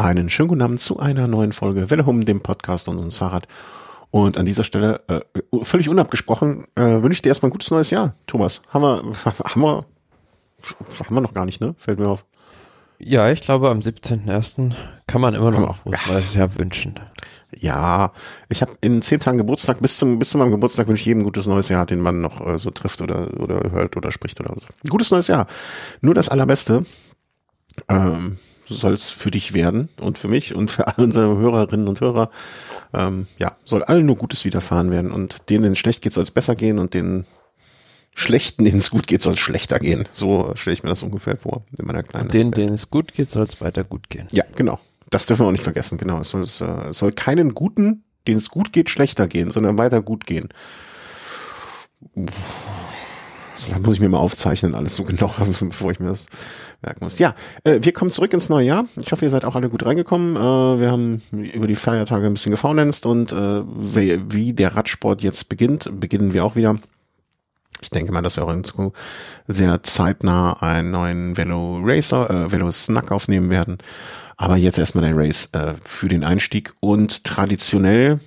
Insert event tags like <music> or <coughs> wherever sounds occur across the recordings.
Einen schönen guten Abend zu einer neuen Folge Welle Hum, dem Podcast und unserem Fahrrad. Und an dieser Stelle, äh, völlig unabgesprochen, äh, wünsche ich dir erstmal ein gutes neues Jahr, Thomas. Haben wir, <laughs> haben wir, haben wir noch gar nicht, ne? Fällt mir auf. Ja, ich glaube, am 17.01. kann man immer noch ein gutes ja. neues Jahr wünschen. Ja, ich habe in zehn Tagen Geburtstag, bis zum bis zu meinem Geburtstag wünsche ich jedem ein gutes neues Jahr, den man noch äh, so trifft oder oder hört oder spricht oder so. Gutes neues Jahr. Nur das allerbeste. Ähm, soll es für dich werden und für mich und für alle unsere Hörerinnen und Hörer. Ähm, ja, soll allen nur Gutes widerfahren werden und denen, denen es schlecht geht, soll es besser gehen und den Schlechten, denen es gut geht, soll es schlechter gehen. So stelle ich mir das ungefähr vor in meiner kleinen. denen, denen es gut geht, soll es weiter gut gehen. Ja, genau. Das dürfen wir auch nicht vergessen. Genau. Es soll, es äh, soll keinen Guten, denen es gut geht, schlechter gehen, sondern weiter gut gehen. Das muss ich mir mal aufzeichnen, alles so genau, <laughs> bevor ich mir das merken muss. Ja, äh, wir kommen zurück ins neue Jahr. Ich hoffe, ihr seid auch alle gut reingekommen. Äh, wir haben über die Feiertage ein bisschen gefaulenzt und äh, wie, wie der Radsport jetzt beginnt, beginnen wir auch wieder. Ich denke mal, dass wir auch in Zukunft sehr zeitnah einen neuen Velo Racer, äh, Velo Snack aufnehmen werden. Aber jetzt erstmal der Race äh, für den Einstieg und traditionell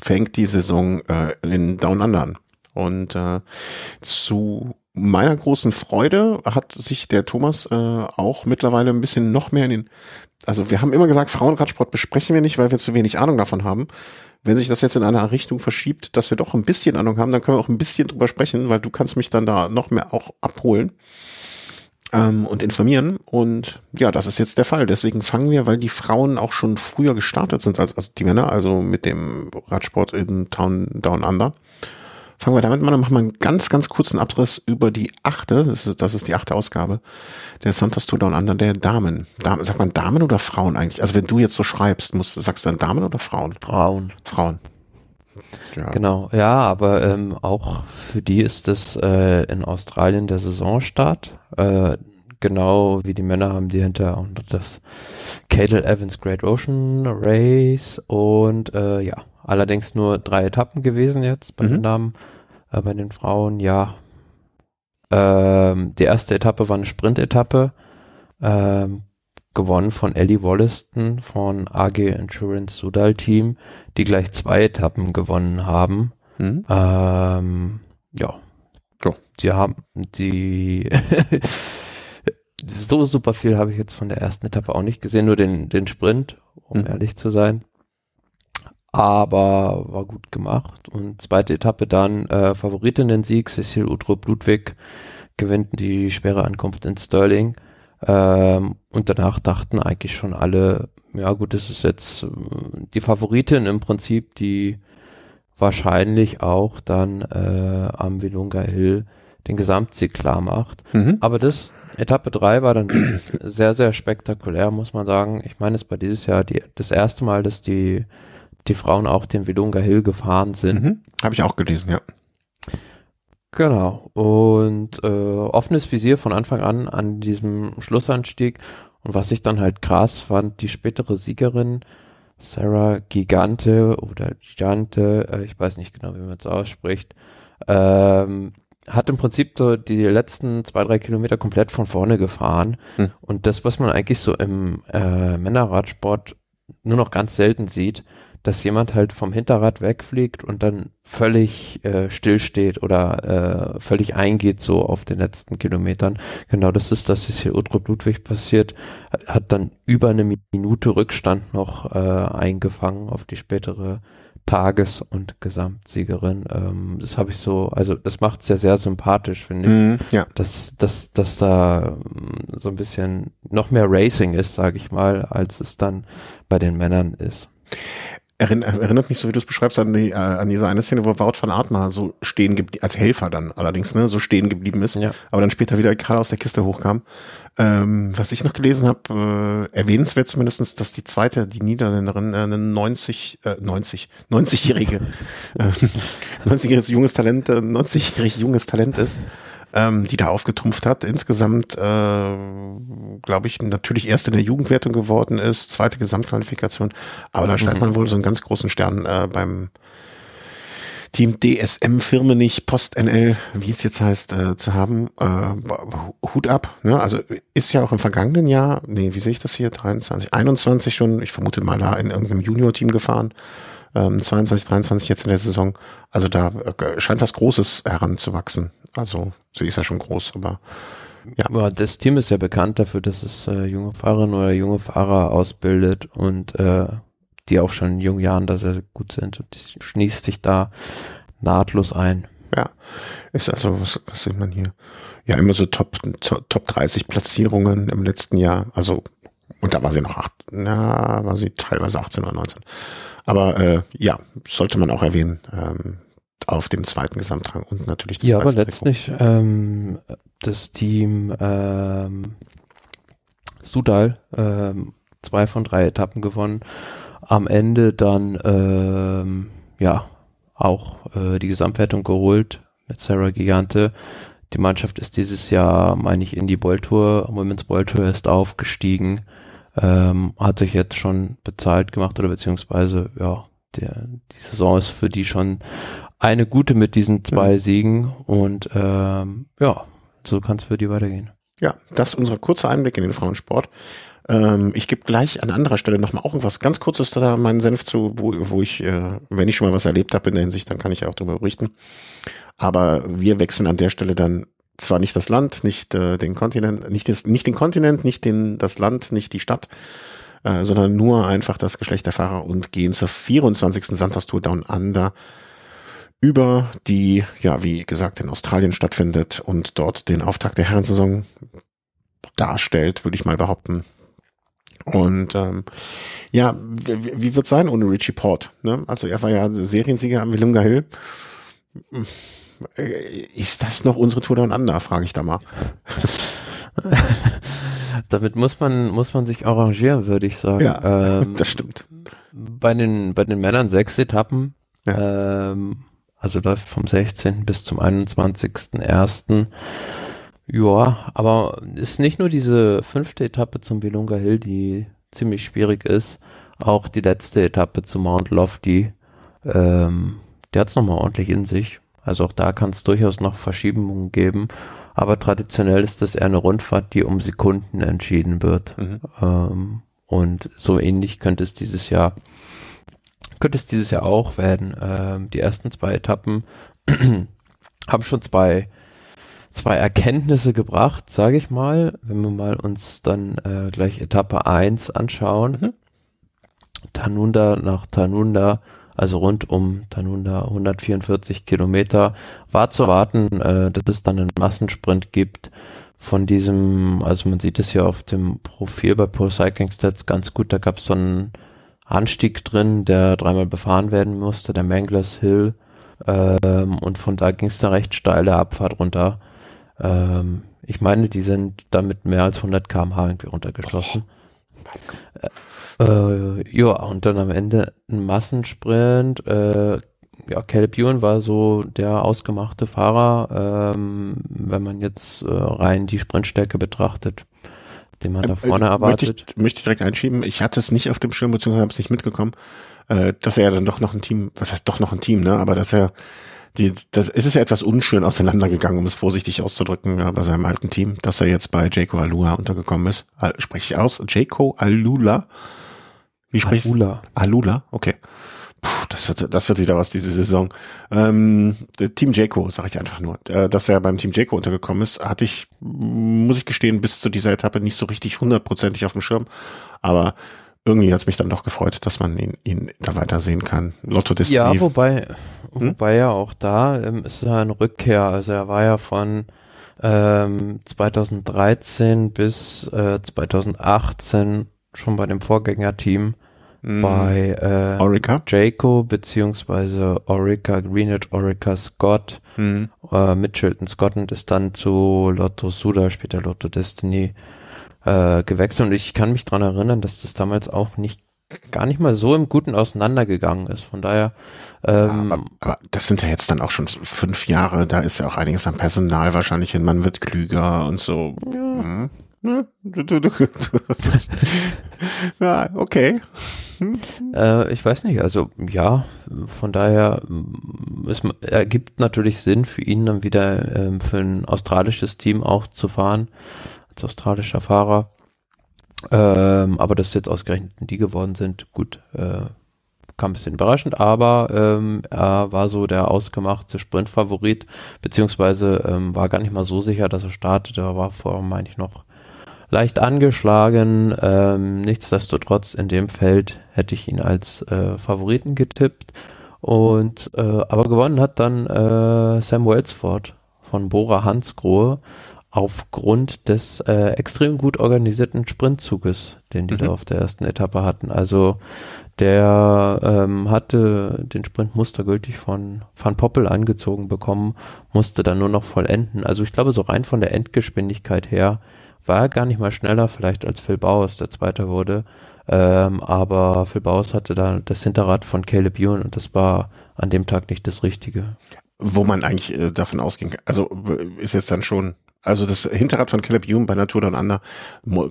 fängt die Saison äh, in Down Under an. Und äh, zu meiner großen Freude hat sich der Thomas äh, auch mittlerweile ein bisschen noch mehr in den, also wir haben immer gesagt, Frauenradsport besprechen wir nicht, weil wir zu wenig Ahnung davon haben. Wenn sich das jetzt in eine Richtung verschiebt, dass wir doch ein bisschen Ahnung haben, dann können wir auch ein bisschen drüber sprechen, weil du kannst mich dann da noch mehr auch abholen ähm, und informieren. Und ja, das ist jetzt der Fall. Deswegen fangen wir, weil die Frauen auch schon früher gestartet sind als, als die Männer, also mit dem Radsport in Town Down Under Fangen wir damit an und machen wir einen ganz, ganz kurzen Abriss über die achte, das ist, das ist die achte Ausgabe der Santos Tour Down Under der Damen. Damen. Sagt man Damen oder Frauen eigentlich? Also wenn du jetzt so schreibst, musst, sagst du dann Damen oder Frauen? Frauen. Frauen. Ja. Genau, ja, aber ähm, auch für die ist es äh, in Australien der Saisonstart. Äh, genau wie die Männer haben die hinter auch das Cadel Evans Great Ocean Race und äh, ja, allerdings nur drei Etappen gewesen jetzt bei mhm. den Damen. Äh, bei den Frauen, ja. Ähm, die erste Etappe war eine Sprint-Etappe, ähm, gewonnen von Ellie Wollaston von AG Insurance Sudal Team, die gleich zwei Etappen gewonnen haben. Mhm. Ähm, ja. So. Die haben die <laughs> so super viel habe ich jetzt von der ersten Etappe auch nicht gesehen, nur den, den Sprint, um mhm. ehrlich zu sein aber war gut gemacht. Und zweite Etappe dann äh, Favoritinnen-Sieg, Cecil Utrup Ludwig gewinnt die schwere Ankunft in Sterling. Ähm, und danach dachten eigentlich schon alle, ja gut, das ist jetzt äh, die Favoritin im Prinzip, die wahrscheinlich auch dann äh, am Vilunga Hill den Gesamtsieg klar macht. Mhm. Aber das Etappe 3 war dann <clears throat> sehr, sehr spektakulär, muss man sagen. Ich meine, es war dieses Jahr die, das erste Mal, dass die die Frauen auch den Vilunga Hill gefahren sind. Mhm. Habe ich auch gelesen, ja. Genau. Und äh, offenes Visier von Anfang an an diesem Schlussanstieg. Und was ich dann halt krass fand, die spätere Siegerin, Sarah Gigante oder Gigante, äh, ich weiß nicht genau, wie man es ausspricht, ähm, hat im Prinzip so die letzten zwei, drei Kilometer komplett von vorne gefahren. Hm. Und das, was man eigentlich so im äh, Männerradsport nur noch ganz selten sieht, dass jemand halt vom Hinterrad wegfliegt und dann völlig äh, stillsteht oder äh, völlig eingeht so auf den letzten Kilometern. Genau das ist, das ist hier Utrup Ludwig passiert, hat dann über eine Minute Rückstand noch äh, eingefangen auf die spätere Tages- und Gesamtsiegerin. Ähm, das habe ich so, also das macht es ja sehr sympathisch, finde ich, mm, ja. dass, dass, dass da ähm, so ein bisschen noch mehr Racing ist, sage ich mal, als es dann bei den Männern ist erinnert mich, so wie du es beschreibst, an, die, äh, an diese eine Szene, wo Wout van Aert mal so stehen geblieben, als Helfer dann allerdings, ne, so stehen geblieben ist, ja. aber dann später wieder Karl aus der Kiste hochkam. Ähm, was ich noch gelesen habe, äh, erwähnenswert zumindestens, dass die zweite, die Niederländerin, äh, eine 90, äh, 90, 90-jährige, äh, 90-jähriges junges Talent, äh, 90-jährig junges Talent ist ähm, die da aufgetrumpft hat. Insgesamt, äh, glaube ich, natürlich erst in der Jugendwertung geworden ist, zweite Gesamtqualifikation. Aber da scheint mhm. man wohl so einen ganz großen Stern äh, beim Team DSM Firmenich Post NL, wie es jetzt heißt, äh, zu haben. Äh, Hut ab. Ne? Also ist ja auch im vergangenen Jahr, nee, wie sehe ich das hier? 23, 21 schon, ich vermute mal da in irgendeinem Junior-Team gefahren. Ähm, 22, 23 jetzt in der Saison. Also da äh, scheint was Großes heranzuwachsen. Also sie ist ja schon groß, aber ja. ja. Das Team ist ja bekannt dafür, dass es äh, junge Fahrerinnen oder junge Fahrer ausbildet und äh, die auch schon in jungen Jahren da sehr gut sind und die schließt sich da nahtlos ein. Ja, ist also, was, was sieht man hier? Ja, immer so Top, Top 30 Platzierungen im letzten Jahr. Also, und da war sie noch acht, na, war sie teilweise 18 oder 19. Aber äh, ja, sollte man auch erwähnen, ähm, auf dem zweiten Gesamtrang und natürlich das Ja, aber letztlich ähm, das Team ähm, Sudal ähm, zwei von drei Etappen gewonnen. Am Ende dann ähm, ja auch äh, die Gesamtwertung geholt mit Sarah Gigante. Die Mannschaft ist dieses Jahr, meine ich, in die World Tour, Women's World Tour ist aufgestiegen, ähm, hat sich jetzt schon bezahlt gemacht oder beziehungsweise ja, der, die Saison ist für die schon eine gute mit diesen zwei mhm. Siegen und ähm, ja, so kann es für die weitergehen. Ja, das ist unser kurzer Einblick in den Frauensport. Ähm, ich gebe gleich an anderer Stelle nochmal auch irgendwas ganz Kurzes da meinen Senf zu, wo, wo ich, äh, wenn ich schon mal was erlebt habe in der Hinsicht, dann kann ich auch darüber berichten. Aber wir wechseln an der Stelle dann zwar nicht das Land, nicht äh, den Kontinent, nicht, das, nicht den Kontinent, nicht den, das Land, nicht die Stadt, äh, sondern nur einfach das Geschlecht der Fahrer und gehen zur 24. Santos Tour Down Under über die, ja, wie gesagt, in Australien stattfindet und dort den Auftakt der Herrensaison darstellt, würde ich mal behaupten. Und ähm, ja, wie, wie wird sein ohne Richie Port? Ne? Also er war ja Seriensieger am Willunga Hill. Äh, ist das noch unsere Tour Down Under, frage ich da mal. <laughs> Damit muss man, muss man sich arrangieren, würde ich sagen. Ja, ähm, <laughs> das stimmt. Bei den, bei den Männern sechs Etappen. Ja. Ähm, also läuft vom 16. bis zum 21.01. Ja, aber ist nicht nur diese fünfte Etappe zum Belunga Hill, die ziemlich schwierig ist, auch die letzte Etappe zu Mount Lofty, ähm, der hat's nochmal ordentlich in sich. Also auch da kann es durchaus noch Verschiebungen geben. Aber traditionell ist das eher eine Rundfahrt, die um Sekunden entschieden wird. Mhm. Ähm, und so ähnlich könnte es dieses Jahr, könnte es dieses Jahr auch werden. Ähm, die ersten zwei Etappen <clears throat> haben schon zwei zwei Erkenntnisse gebracht, sage ich mal, wenn wir mal uns dann äh, gleich Etappe 1 anschauen. Mhm. Tanunda nach Tanunda, also rund um Tanunda 144 Kilometer, war zu erwarten, äh, dass es dann einen Massensprint gibt von diesem, also man sieht es hier auf dem Profil bei Pro Cycling Stats ganz gut, da gab es so einen Anstieg drin, der dreimal befahren werden musste, der Manglers Hill, ähm, und von da ging es da recht steile Abfahrt runter. Ähm, ich meine, die sind damit mehr als 100 km/h irgendwie runtergeschlossen. Oh, äh, ja, und dann am Ende ein Massensprint. Äh, ja, Caleb Ewan war so der ausgemachte Fahrer, ähm, wenn man jetzt äh, rein die Sprintstärke betrachtet, den man da ähm, vorne erwartet. Möchte ich, möchte ich direkt einschieben. Ich hatte es nicht auf dem Schirm, beziehungsweise habe es nicht mitgekommen, äh, dass er ja dann doch noch ein Team, was heißt doch noch ein Team, ne? Aber dass er die, das, es ist ja etwas unschön auseinandergegangen, um es vorsichtig auszudrücken, ja, bei seinem alten Team, dass er jetzt bei Jaco Alula untergekommen ist. Spreche ich aus? Jaco Alula? Wie sprichst? Alula. Alula, okay. Puh, das wird, das wird wieder was diese Saison. Ähm, Team Jaco, sage ich einfach nur. Äh, dass er beim Team Jaco untergekommen ist, hatte ich, muss ich gestehen, bis zu dieser Etappe nicht so richtig hundertprozentig auf dem Schirm. Aber irgendwie hat es mich dann doch gefreut, dass man ihn, ihn da weiter sehen kann. Lotto Destiny. Ja, wobei, hm? wobei ja auch da ähm, ist er eine Rückkehr. Also er war ja von ähm, 2013 bis äh, 2018 schon bei dem Vorgängerteam mm. bei äh, Orica? Jaco beziehungsweise Orica, Greenwich, Orica Scott, mm. äh, Mitchelton Scotland ist dann zu Lotto Suda, später Lotto Destiny äh, gewechselt und ich kann mich dran erinnern, dass das damals auch nicht gar nicht mal so im Guten auseinandergegangen ist. Von daher. Ähm, ja, aber, aber, das sind ja jetzt dann auch schon fünf Jahre. Da ist ja auch einiges am Personal wahrscheinlich hin. Man wird klüger und so. Ja. Hm. Ja, okay. äh, ich weiß nicht, also ja, von daher es ergibt natürlich Sinn für ihn dann wieder ähm, für ein australisches Team auch zu fahren, als australischer Fahrer. Ähm, aber dass jetzt ausgerechnet die geworden sind, gut, äh, kam ein bisschen überraschend, aber ähm, er war so der ausgemachte Sprintfavorit, beziehungsweise ähm, war gar nicht mal so sicher, dass er startet. Er war vorher, meine ich, noch leicht angeschlagen. Ähm, nichtsdestotrotz in dem Feld hätte ich ihn als äh, Favoriten getippt. Und äh, aber gewonnen hat dann äh, Sam Wellsford von Bora Hansgrohe aufgrund des äh, extrem gut organisierten Sprintzuges, den die mhm. da auf der ersten Etappe hatten. Also der ähm, hatte den Sprint mustergültig von Van Poppel angezogen bekommen, musste dann nur noch vollenden. Also ich glaube, so rein von der Endgeschwindigkeit her war gar nicht mal schneller vielleicht als Phil Bowers, der Zweiter wurde. Ähm, aber Phil Bowers hatte da das Hinterrad von Caleb Ewan und das war an dem Tag nicht das Richtige. Wo man eigentlich äh, davon ausging, also ist jetzt dann schon also das Hinterrad von Caleb Hume bei Natur Down Under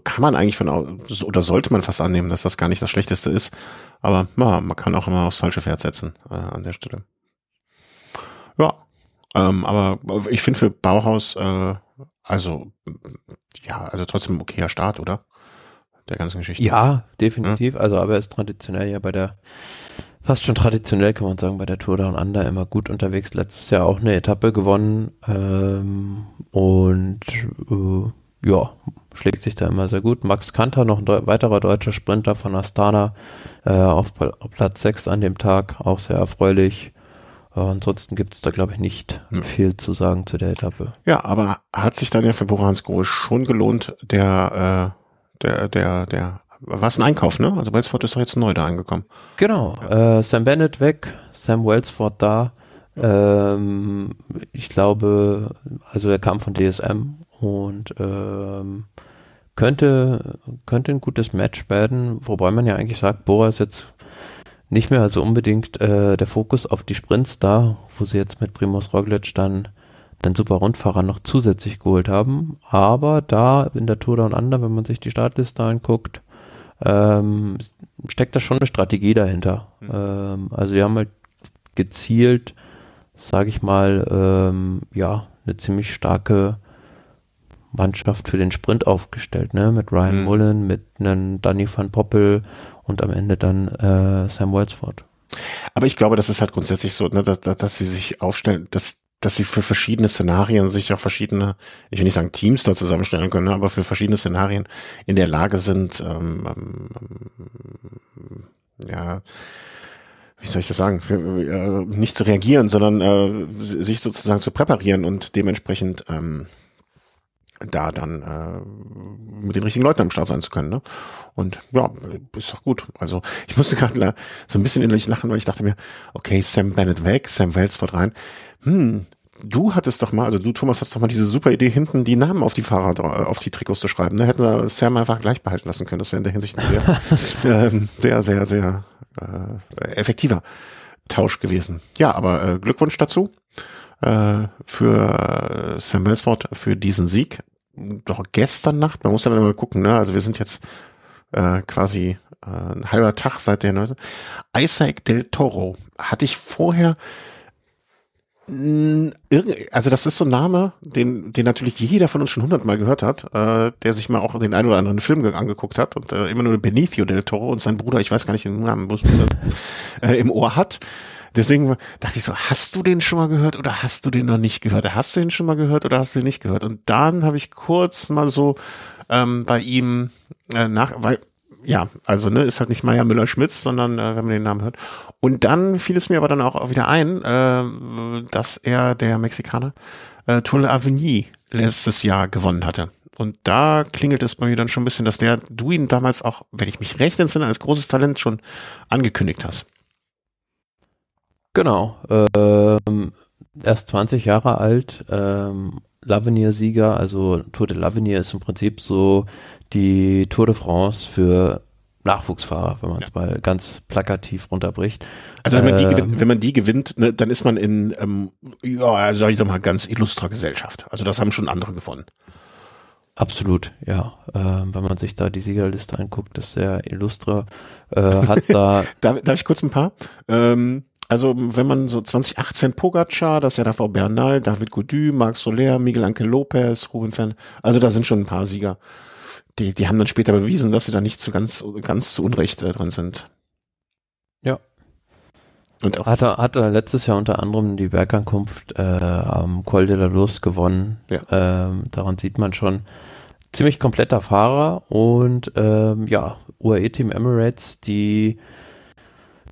kann man eigentlich von oder sollte man fast annehmen, dass das gar nicht das Schlechteste ist. Aber ja, man kann auch immer aufs falsche Pferd setzen äh, an der Stelle. Ja, ähm, aber ich finde für Bauhaus äh, also ja, also trotzdem okayer Start, oder? Der ganzen Geschichte. Ja, definitiv. Ja. Also aber er ist traditionell ja bei der fast schon traditionell, kann man sagen, bei der Tour Down Under immer gut unterwegs. Letztes Jahr auch eine Etappe gewonnen ähm, und äh, ja, schlägt sich da immer sehr gut. Max Kanter, noch ein Deu weiterer deutscher Sprinter von Astana, äh, auf, auf, Platz 6 an dem Tag, auch sehr erfreulich. Äh, ansonsten gibt es da, glaube ich, nicht ja. viel zu sagen zu der Etappe. Ja, aber hat sich dann ja für Borans Groß schon gelohnt, der, äh, der, der, der was ein Einkauf, ne? Also Wellsford ist doch jetzt neu da angekommen. Genau. Ja. Äh, Sam Bennett weg, Sam Wellsford da. Ähm, ich glaube, also er kam von DSM und ähm, könnte, könnte ein gutes Match werden, wobei man ja eigentlich sagt, Bora ist jetzt nicht mehr so unbedingt äh, der Fokus auf die Sprints da, wo sie jetzt mit Primoz Roglic dann einen super Rundfahrer noch zusätzlich geholt haben. Aber da in der Tour Down Under, wenn man sich die Startliste anguckt, ähm, steckt da schon eine Strategie dahinter. Mhm. Ähm, also wir haben halt gezielt, sage ich mal, ähm, ja, eine ziemlich starke Mannschaft für den Sprint aufgestellt, ne? Mit Ryan mhm. Mullen, mit einem Danny van Poppel und am Ende dann äh, Sam Wellsford. Aber ich glaube, das ist halt grundsätzlich so, ne, dass, dass, dass sie sich aufstellen, dass dass sie für verschiedene Szenarien sich auch verschiedene, ich will nicht sagen Teams da zusammenstellen können, aber für verschiedene Szenarien in der Lage sind, ähm, ähm, ja, wie soll ich das sagen, für, äh, nicht zu reagieren, sondern äh, sich sozusagen zu präparieren und dementsprechend ähm, da dann äh, mit den richtigen Leuten am Start sein zu können. Ne? Und ja, ist doch gut. Also ich musste gerade so ein bisschen innerlich lachen, weil ich dachte mir, okay, Sam Bennett weg, Sam Wellsford rein hm, du hattest doch mal, also du Thomas hast doch mal diese super Idee hinten die Namen auf die Fahrer, äh, auf die Trikots zu schreiben. Da ne? hätten wir Sam einfach gleich behalten lassen können. Das wäre in der Hinsicht sehr, <laughs> ähm, sehr, sehr, sehr äh, effektiver Tausch gewesen. Ja, aber äh, Glückwunsch dazu äh, für Sam Wellsford für diesen Sieg. Doch gestern Nacht, man muss dann mal gucken, ne? Also wir sind jetzt äh, quasi äh, ein halber Tag seit der Neuse. Isaac del Toro hatte ich vorher also das ist so ein Name, den, den natürlich jeder von uns schon hundertmal gehört hat, äh, der sich mal auch den ein oder anderen Film angeguckt hat und äh, immer nur Benicio del Toro und sein Bruder, ich weiß gar nicht den Namen, äh, im Ohr hat. Deswegen dachte ich so, hast du den schon mal gehört oder hast du den noch nicht gehört? Hast du den schon mal gehört oder hast du den nicht gehört? Und dann habe ich kurz mal so ähm, bei ihm äh, nach, weil ja, also ne, ist halt nicht Meier Müller-Schmitz, sondern äh, wenn man den Namen hört. Und dann fiel es mir aber dann auch wieder ein, äh, dass er, der Mexikaner, äh, Tour de Avenir letztes Jahr gewonnen hatte. Und da klingelt es bei mir dann schon ein bisschen, dass der, du ihn damals auch, wenn ich mich recht entsinne, als großes Talent schon angekündigt hast. Genau. Ähm, erst 20 Jahre alt, ähm, Lavenier-Sieger, also Tour de Lavenier ist im Prinzip so die Tour de France für Nachwuchsfahrer, wenn man es ja. mal ganz plakativ runterbricht. Also wenn man die, gewinnt, ähm, wenn man die gewinnt, ne, dann ist man in, ähm, ja, sag ich doch mal, ganz illustrer Gesellschaft. Also das haben schon andere gewonnen. Absolut, ja. Ähm, wenn man sich da die Siegerliste anguckt, ist sehr illustre. Äh, hat da. <laughs> darf, darf ich kurz ein paar? Ähm, also wenn man so 2018 Pogacar, das ist ja davor Bernal, David Gaudu, Marc Soler, Miguel Anke Lopez, Ruben Fern, also da sind schon ein paar Sieger. Die, die haben dann später bewiesen, dass sie da nicht zu ganz, ganz zu Unrecht äh, dran sind. Ja. Und auch hat er, hat er letztes Jahr unter anderem die Bergankunft äh, am Col de la Luz gewonnen. Ja. Ähm, daran sieht man schon, ziemlich kompletter Fahrer und ähm, ja, UAE Team Emirates, die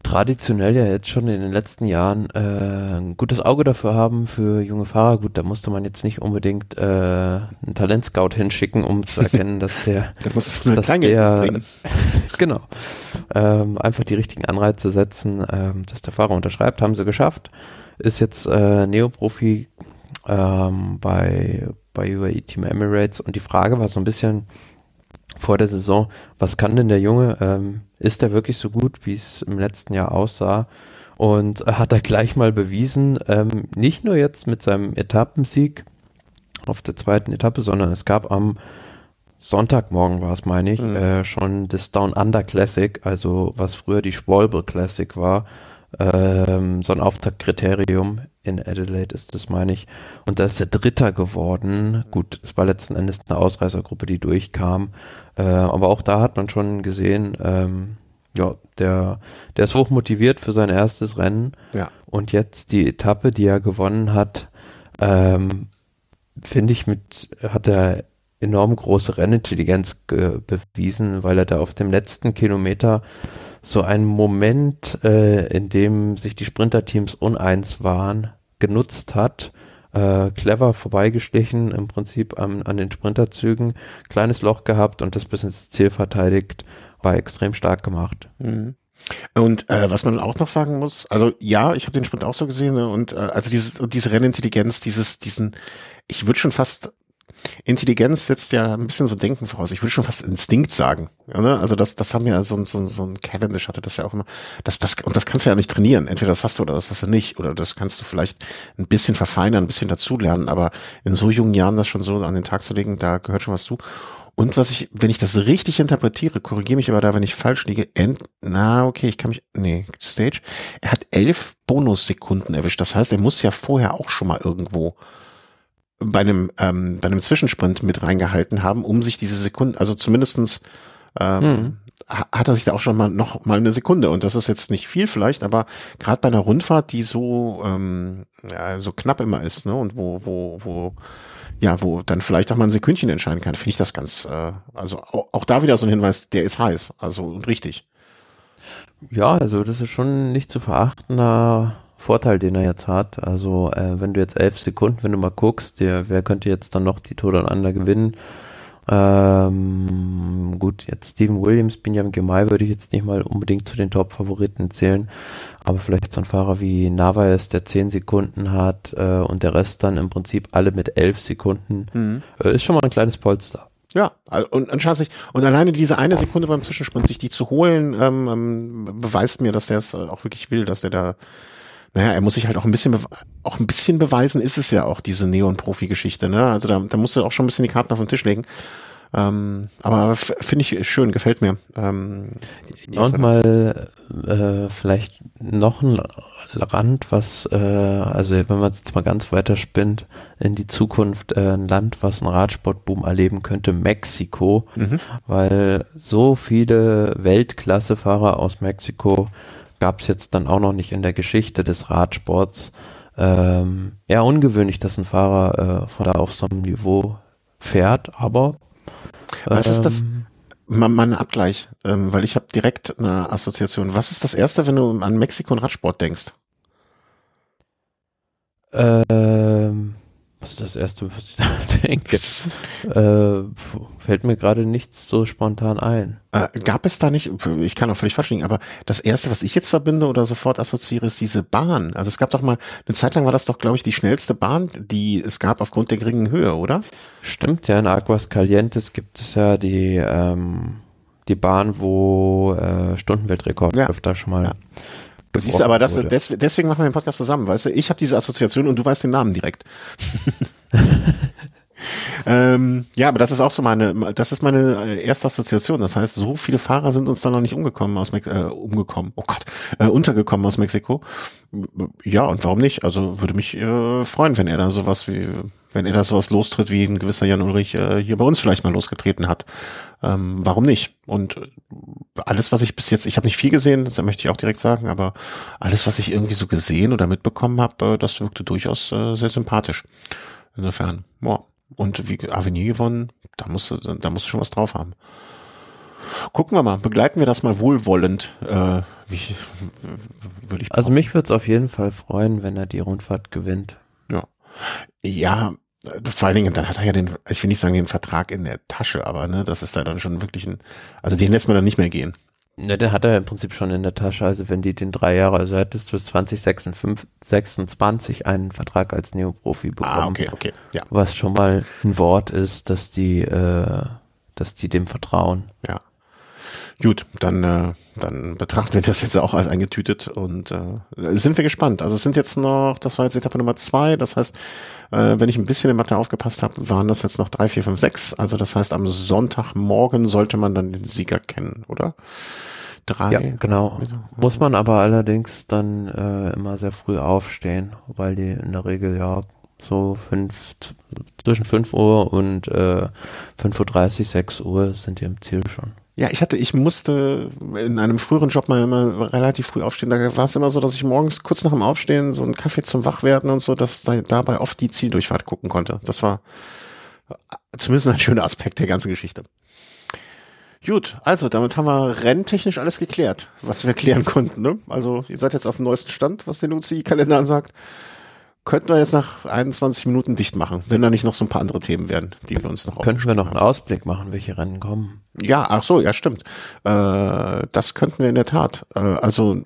traditionell ja jetzt schon in den letzten Jahren äh, ein gutes Auge dafür haben für junge Fahrer. Gut, da musste man jetzt nicht unbedingt äh, einen Talentscout hinschicken, um zu erkennen, dass der, <laughs> da muss dass der <laughs> genau ähm, einfach die richtigen Anreize setzen, ähm, dass der Fahrer unterschreibt, haben sie geschafft. Ist jetzt äh, Neoprofi ähm, bei bei UAE Team Emirates und die Frage war so ein bisschen vor der Saison, was kann denn der Junge? Ähm, ist er wirklich so gut, wie es im letzten Jahr aussah? Und hat er gleich mal bewiesen, ähm, nicht nur jetzt mit seinem Etappensieg auf der zweiten Etappe, sondern es gab am Sonntagmorgen war es, meine ich, mhm. äh, schon das Down Under Classic, also was früher die Schwalbe Classic war, ähm, so ein Auftaktkriterium in Adelaide ist das, meine ich. Und da ist er Dritter geworden. Gut, es war letzten Endes eine Ausreißergruppe, die durchkam. Äh, aber auch da hat man schon gesehen, ähm, ja, der, der ist hoch motiviert für sein erstes Rennen. Ja. Und jetzt die Etappe, die er gewonnen hat, ähm, finde ich mit, hat er enorm große Rennintelligenz bewiesen, weil er da auf dem letzten Kilometer so einen Moment, äh, in dem sich die Sprinterteams uneins waren, genutzt hat, äh, clever vorbeigeschlichen, im Prinzip an, an den Sprinterzügen, kleines Loch gehabt und das bis ins Ziel verteidigt, war extrem stark gemacht. Mhm. Und äh, was man auch noch sagen muss, also ja, ich habe den Sprint auch so gesehen ne, und äh, also dieses diese Rennintelligenz, dieses diesen, ich würde schon fast Intelligenz setzt ja ein bisschen so Denken voraus. Ich würde schon fast Instinkt sagen. Ja, ne? Also das, das haben ja so, so, so ein Cavendish hatte das ja auch immer. Das, das, und das kannst du ja nicht trainieren. Entweder das hast du oder das hast du nicht. Oder das kannst du vielleicht ein bisschen verfeinern, ein bisschen dazulernen. Aber in so jungen Jahren das schon so an den Tag zu legen, da gehört schon was zu. Und was ich, wenn ich das richtig interpretiere, korrigiere mich aber da, wenn ich falsch liege, end, na, okay, ich kann mich, nee, Stage, er hat elf Bonussekunden erwischt. Das heißt, er muss ja vorher auch schon mal irgendwo bei einem, ähm, bei einem Zwischensprint mit reingehalten haben, um sich diese Sekunden, also zumindestens ähm, mhm. hat er sich da auch schon mal noch mal eine Sekunde und das ist jetzt nicht viel vielleicht, aber gerade bei einer Rundfahrt, die so ähm, ja, so knapp immer ist, ne und wo wo wo ja, wo dann vielleicht auch mal ein Sekündchen entscheiden kann, finde ich das ganz, äh, also auch, auch da wieder so ein Hinweis, der ist heiß, also und richtig. Ja, also das ist schon nicht zu verachtender Vorteil, den er jetzt hat. Also äh, wenn du jetzt elf Sekunden, wenn du mal guckst, der, wer könnte jetzt dann noch die Tour aneinander gewinnen? Ähm, gut, jetzt Steven Williams, Benjamin Gemay würde ich jetzt nicht mal unbedingt zu den Top-Favoriten zählen, aber vielleicht so ein Fahrer wie Navaes, der zehn Sekunden hat äh, und der Rest dann im Prinzip alle mit elf Sekunden, mhm. äh, ist schon mal ein kleines Polster. Ja, und, und, sich, und alleine diese eine Sekunde beim Zwischensprint, sich die zu holen, ähm, ähm, beweist mir, dass der es auch wirklich will, dass der da naja, er muss sich halt auch ein bisschen, auch ein bisschen beweisen, ist es ja auch diese Neon-Profi-Geschichte, ne? Also da, da musst du auch schon ein bisschen die Karten auf den Tisch legen. Ähm, aber finde ich schön, gefällt mir. Ähm, und mal äh, vielleicht noch ein Rand, was, äh, also wenn man es jetzt mal ganz weiter spinnt, in die Zukunft äh, ein Land, was einen Radsportboom erleben könnte, Mexiko, mhm. weil so viele Weltklassefahrer aus Mexiko gab es jetzt dann auch noch nicht in der Geschichte des Radsports. Ähm, eher ungewöhnlich, dass ein Fahrer äh, von da auf so einem Niveau fährt, aber was ist das? Ähm, mal, mal ein Abgleich, ähm, weil ich habe direkt eine Assoziation. Was ist das Erste, wenn du an Mexiko und Radsport denkst? Ähm, was ist das Erste, was ich <laughs> da denke? äh, fällt mir gerade nichts so spontan ein. Äh, gab es da nicht, ich kann auch völlig falsch liegen, aber das Erste, was ich jetzt verbinde oder sofort assoziiere, ist diese Bahn. Also es gab doch mal, eine Zeit lang war das doch, glaube ich, die schnellste Bahn, die es gab aufgrund der geringen Höhe, oder? Stimmt, ja, in Aguas Calientes gibt es ja die, ähm, die Bahn, wo äh, Stundenweltrekord ja. öfter schon mal ja. Du siehst aber, das, des, deswegen machen wir den Podcast zusammen, weißt du? Ich habe diese Assoziation und du weißt den Namen direkt. <laughs> ähm, ja, aber das ist auch so meine, das ist meine äh, erste Assoziation. Das heißt, so viele Fahrer sind uns da noch nicht umgekommen aus Mex äh, umgekommen, oh Gott, äh, untergekommen aus Mexiko. Ja, und warum nicht? Also würde mich äh, freuen, wenn er da sowas wie, wenn er da sowas lostritt, wie ein gewisser Jan Ulrich äh, hier bei uns vielleicht mal losgetreten hat. Ähm, warum nicht? Und äh, alles, was ich bis jetzt, ich habe nicht viel gesehen, das möchte ich auch direkt sagen, aber alles, was ich irgendwie so gesehen oder mitbekommen habe, äh, das wirkte durchaus äh, sehr sympathisch. Insofern, boah. Und wie Avenir gewonnen, da musst du, da musst du schon was drauf haben. Gucken wir mal, begleiten wir das mal wohlwollend. Äh, wie, würde ich also mich würde es auf jeden Fall freuen, wenn er die Rundfahrt gewinnt. Ja. Ja, vor allen Dingen, dann hat er ja den, ich will nicht sagen den Vertrag in der Tasche, aber ne, das ist da dann schon wirklich ein, also den lässt man dann nicht mehr gehen. Ne, der hat er im Prinzip schon in der Tasche. Also wenn die den drei Jahre, also hättest du bis 2026 einen Vertrag als Neoprofi bekommen. Ah, okay, okay, ja. Was schon mal ein Wort ist, dass die, äh, dass die dem vertrauen. Ja. Gut, dann, äh, dann betrachten wir das jetzt auch als eingetütet und äh, sind wir gespannt. Also es sind jetzt noch, das war jetzt Etappe Nummer zwei, das heißt, äh, wenn ich ein bisschen in Mathe aufgepasst habe, waren das jetzt noch drei, vier, fünf, sechs. Also das heißt, am Sonntagmorgen sollte man dann den Sieger kennen, oder? Drei. Ja, genau. Muss man aber allerdings dann äh, immer sehr früh aufstehen, weil die in der Regel ja so fünf, zwischen fünf Uhr und äh, 5.30 Uhr, 6 Uhr sind die im Ziel schon. Ja, ich hatte, ich musste in einem früheren Job mal immer relativ früh aufstehen. Da war es immer so, dass ich morgens kurz nach dem Aufstehen so einen Kaffee zum Wachwerden und so, dass da, dabei oft die Zieldurchfahrt gucken konnte. Das war zumindest ein schöner Aspekt der ganzen Geschichte. Gut, also damit haben wir renntechnisch alles geklärt, was wir klären konnten. Ne? Also ihr seid jetzt auf dem neuesten Stand, was den UCI-Kalender ansagt könnten wir jetzt nach 21 Minuten dicht machen, wenn da nicht noch so ein paar andere Themen werden, die wir uns noch Könnten wir noch einen Ausblick machen, welche Rennen kommen? Ja, ach so, ja, stimmt. Äh, das könnten wir in der Tat. Äh, also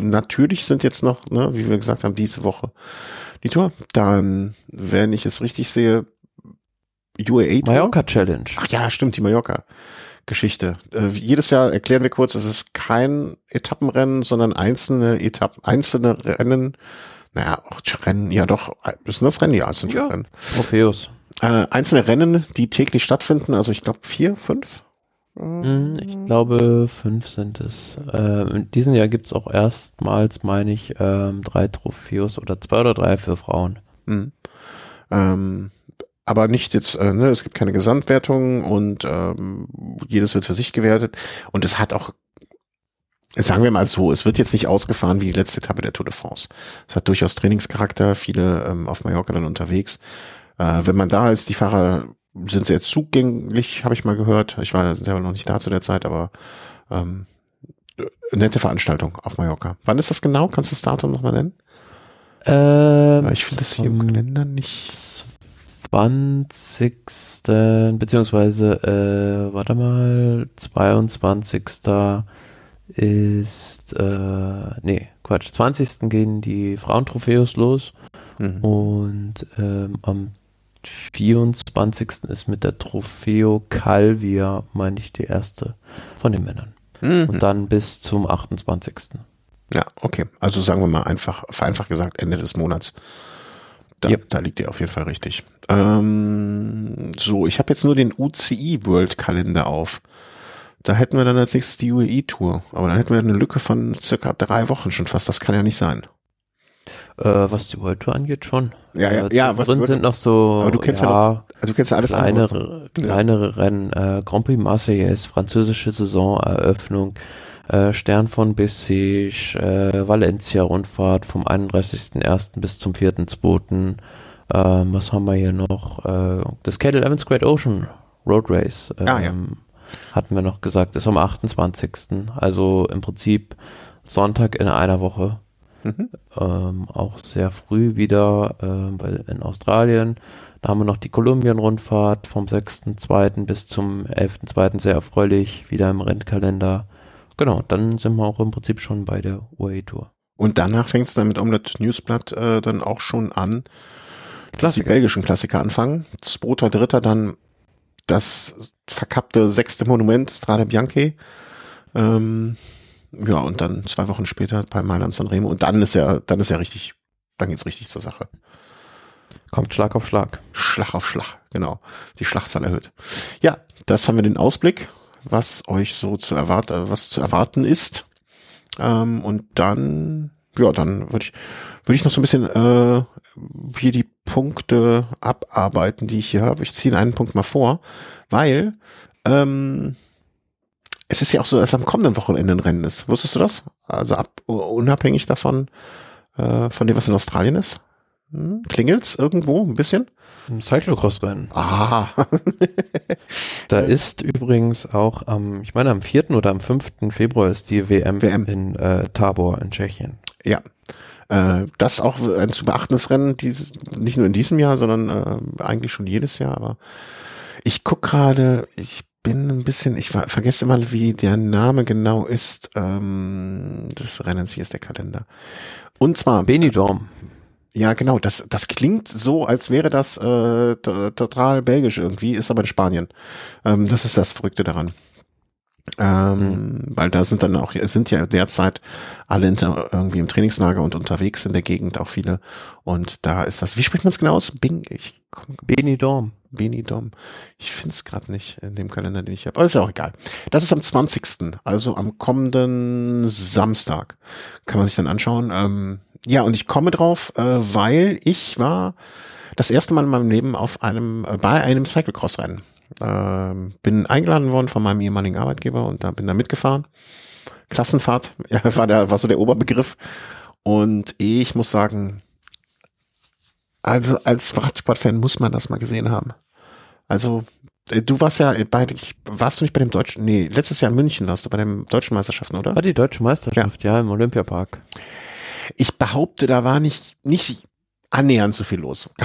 natürlich sind jetzt noch, ne, wie wir gesagt haben, diese Woche die Tour. Dann, wenn ich es richtig sehe, UAE Tour. Mallorca Challenge. Ach ja, stimmt, die Mallorca. Geschichte. Äh, jedes Jahr erklären wir kurz, es ist kein Etappenrennen, sondern einzelne Etappen, einzelne Rennen naja, auch Rennen, ja doch, ist das Rennen? Ja, es sind ja. Rennen. Orpheus. Äh, einzelne Rennen, die täglich stattfinden, also ich glaube vier, fünf? Hm, ich glaube, fünf sind es. Äh, in diesem Jahr gibt's auch erstmals, meine ich, ähm, drei Trophäus oder zwei oder drei für Frauen. Mhm. Ähm, aber nicht jetzt, äh, ne, es gibt keine Gesamtwertung und ähm, jedes wird für sich gewertet. Und es hat auch sagen wir mal so, es wird jetzt nicht ausgefahren wie die letzte Etappe der Tour de France. Es hat durchaus Trainingscharakter, viele ähm, auf Mallorca dann unterwegs. Äh, wenn man da ist, die Fahrer sind sehr zugänglich, habe ich mal gehört. Ich war selber noch nicht da zu der Zeit, aber ähm, nette Veranstaltung auf Mallorca. Wann ist das genau? Kannst du das Datum nochmal nennen? Ähm, ich finde das hier im Kalender nicht. 20. beziehungsweise, äh, warte mal, 22 ist, äh, nee, Quatsch, 20. gehen die Frauentrophäus los mhm. und ähm, am 24. ist mit der Trofeo Calvia, meine ich, die erste von den Männern. Mhm. Und dann bis zum 28. Ja, okay. Also sagen wir mal einfach, vereinfacht gesagt, Ende des Monats. Da, yep. da liegt ihr auf jeden Fall richtig. Ähm, so, ich habe jetzt nur den UCI World Kalender auf. Da hätten wir dann als nächstes die UAE-Tour. Aber dann hätten wir eine Lücke von circa drei Wochen schon fast. Das kann ja nicht sein. Äh, was die World Tour angeht, schon. Ja, ja, äh, ja. Was drin sind noch so, aber du kennst ja, ja noch, also du kennst ja alles kleinere, andere. kleinere ja. Rennen. Äh, Grand Prix Marseillais, französische Saisoneröffnung, äh, Stern von Bessig, äh, Valencia-Rundfahrt vom 31.01. bis zum 4.02. Ähm, was haben wir hier noch? Äh, das Kettle Evans Great Ocean Road Race. Ähm, ah, ja hatten wir noch gesagt, ist am 28. Also im Prinzip Sonntag in einer Woche. Mhm. Ähm, auch sehr früh wieder, äh, weil in Australien. Da haben wir noch die Kolumbien-Rundfahrt vom 6.2. bis zum 11.2. sehr erfreulich, wieder im Rennkalender. Genau, dann sind wir auch im Prinzip schon bei der UAE-Tour. Und danach fängt es dann mit Omelette Newsblatt äh, dann auch schon an. Klassiker. Die belgischen Klassiker anfangen. Zweiter, dritter dann das verkappte sechste Monument, Strade Bianche. Ähm, ja, und dann zwei Wochen später bei Mailand Sanremo. Und dann ist ja, dann ist ja richtig, dann geht's richtig zur Sache. Kommt Schlag auf Schlag. Schlag auf Schlag, genau. Die Schlachtzahl erhöht. Ja, das haben wir den Ausblick, was euch so zu erwarten, was zu erwarten ist. Ähm, und dann, ja, dann würde ich, würde ich noch so ein bisschen äh, hier die Punkte abarbeiten, die ich hier habe. Ich ziehe einen Punkt mal vor, weil ähm, es ist ja auch so, dass am kommenden Wochenende ein Rennen ist. Wusstest du das? Also ab, unabhängig davon, äh, von dem, was in Australien ist. Hm, klingelt's irgendwo ein bisschen? Ein Cyclocross-Rennen. Ah. da ist übrigens auch am, ich meine am 4. oder am 5. Februar ist die WM, WM. in äh, Tabor in Tschechien. Ja. Äh, das ist auch ein zu beachtendes Rennen, dieses, nicht nur in diesem Jahr, sondern äh, eigentlich schon jedes Jahr. Aber ich guck gerade, ich bin ein bisschen, ich ver vergesse immer, wie der Name genau ist ähm, des Rennens. Hier ist der Kalender. Und zwar Benidorm. Ja, genau. Das, das klingt so, als wäre das äh, total belgisch irgendwie, ist aber in Spanien. Ähm, das ist das Verrückte daran. Ähm, mhm. Weil da sind dann auch, sind ja derzeit alle inter, irgendwie im Trainingslager und unterwegs in der Gegend auch viele. Und da ist das, wie spricht man es genau aus? Bing, ich komm, Benidorm. Benidorm. Ich finde es gerade nicht in dem Kalender, den ich habe. Aber ist ja auch egal. Das ist am 20. Also am kommenden Samstag. Kann man sich dann anschauen. Ähm, ja, und ich komme drauf, äh, weil ich war das erste Mal in meinem Leben auf einem, äh, bei einem Cyclocross-Rennen. Ähm, bin eingeladen worden von meinem ehemaligen Arbeitgeber und da bin da mitgefahren. Klassenfahrt <laughs> ja, war, der, war so der Oberbegriff. Und ich muss sagen, also als Radsportfan muss man das mal gesehen haben. Also äh, du warst ja bei, warst du nicht bei dem deutschen, nee, letztes Jahr in München warst du bei den deutschen Meisterschaften, oder? War die deutsche Meisterschaft, ja, ja im Olympiapark. Ich behaupte, da war nicht, nicht annähernd so viel los. <laughs>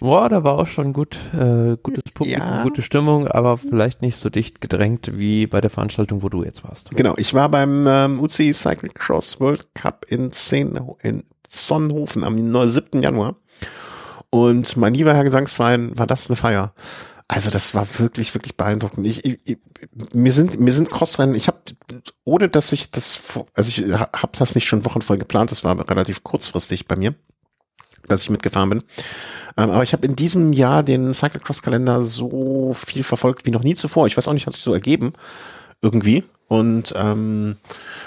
Boah, da war auch schon gut, äh, gutes Publikum, ja. gute Stimmung, aber vielleicht nicht so dicht gedrängt wie bei der Veranstaltung, wo du jetzt warst. Genau, ich war beim ähm, UCI Cyclocross World Cup in, Zehn, in Sonnenhofen am 7. Januar. Und mein lieber Herr Gesangsverein, war das eine Feier. Also das war wirklich, wirklich beeindruckend. Ich, ich, ich, mir sind, mir sind Crossrennen, ich habe, ohne dass ich das, also ich habe das nicht schon Wochen voll geplant, das war relativ kurzfristig bei mir, dass ich mitgefahren bin. Ähm, aber ich habe in diesem Jahr den Cyclocross-Kalender so viel verfolgt wie noch nie zuvor. Ich weiß auch nicht, hat sich so ergeben irgendwie und ähm,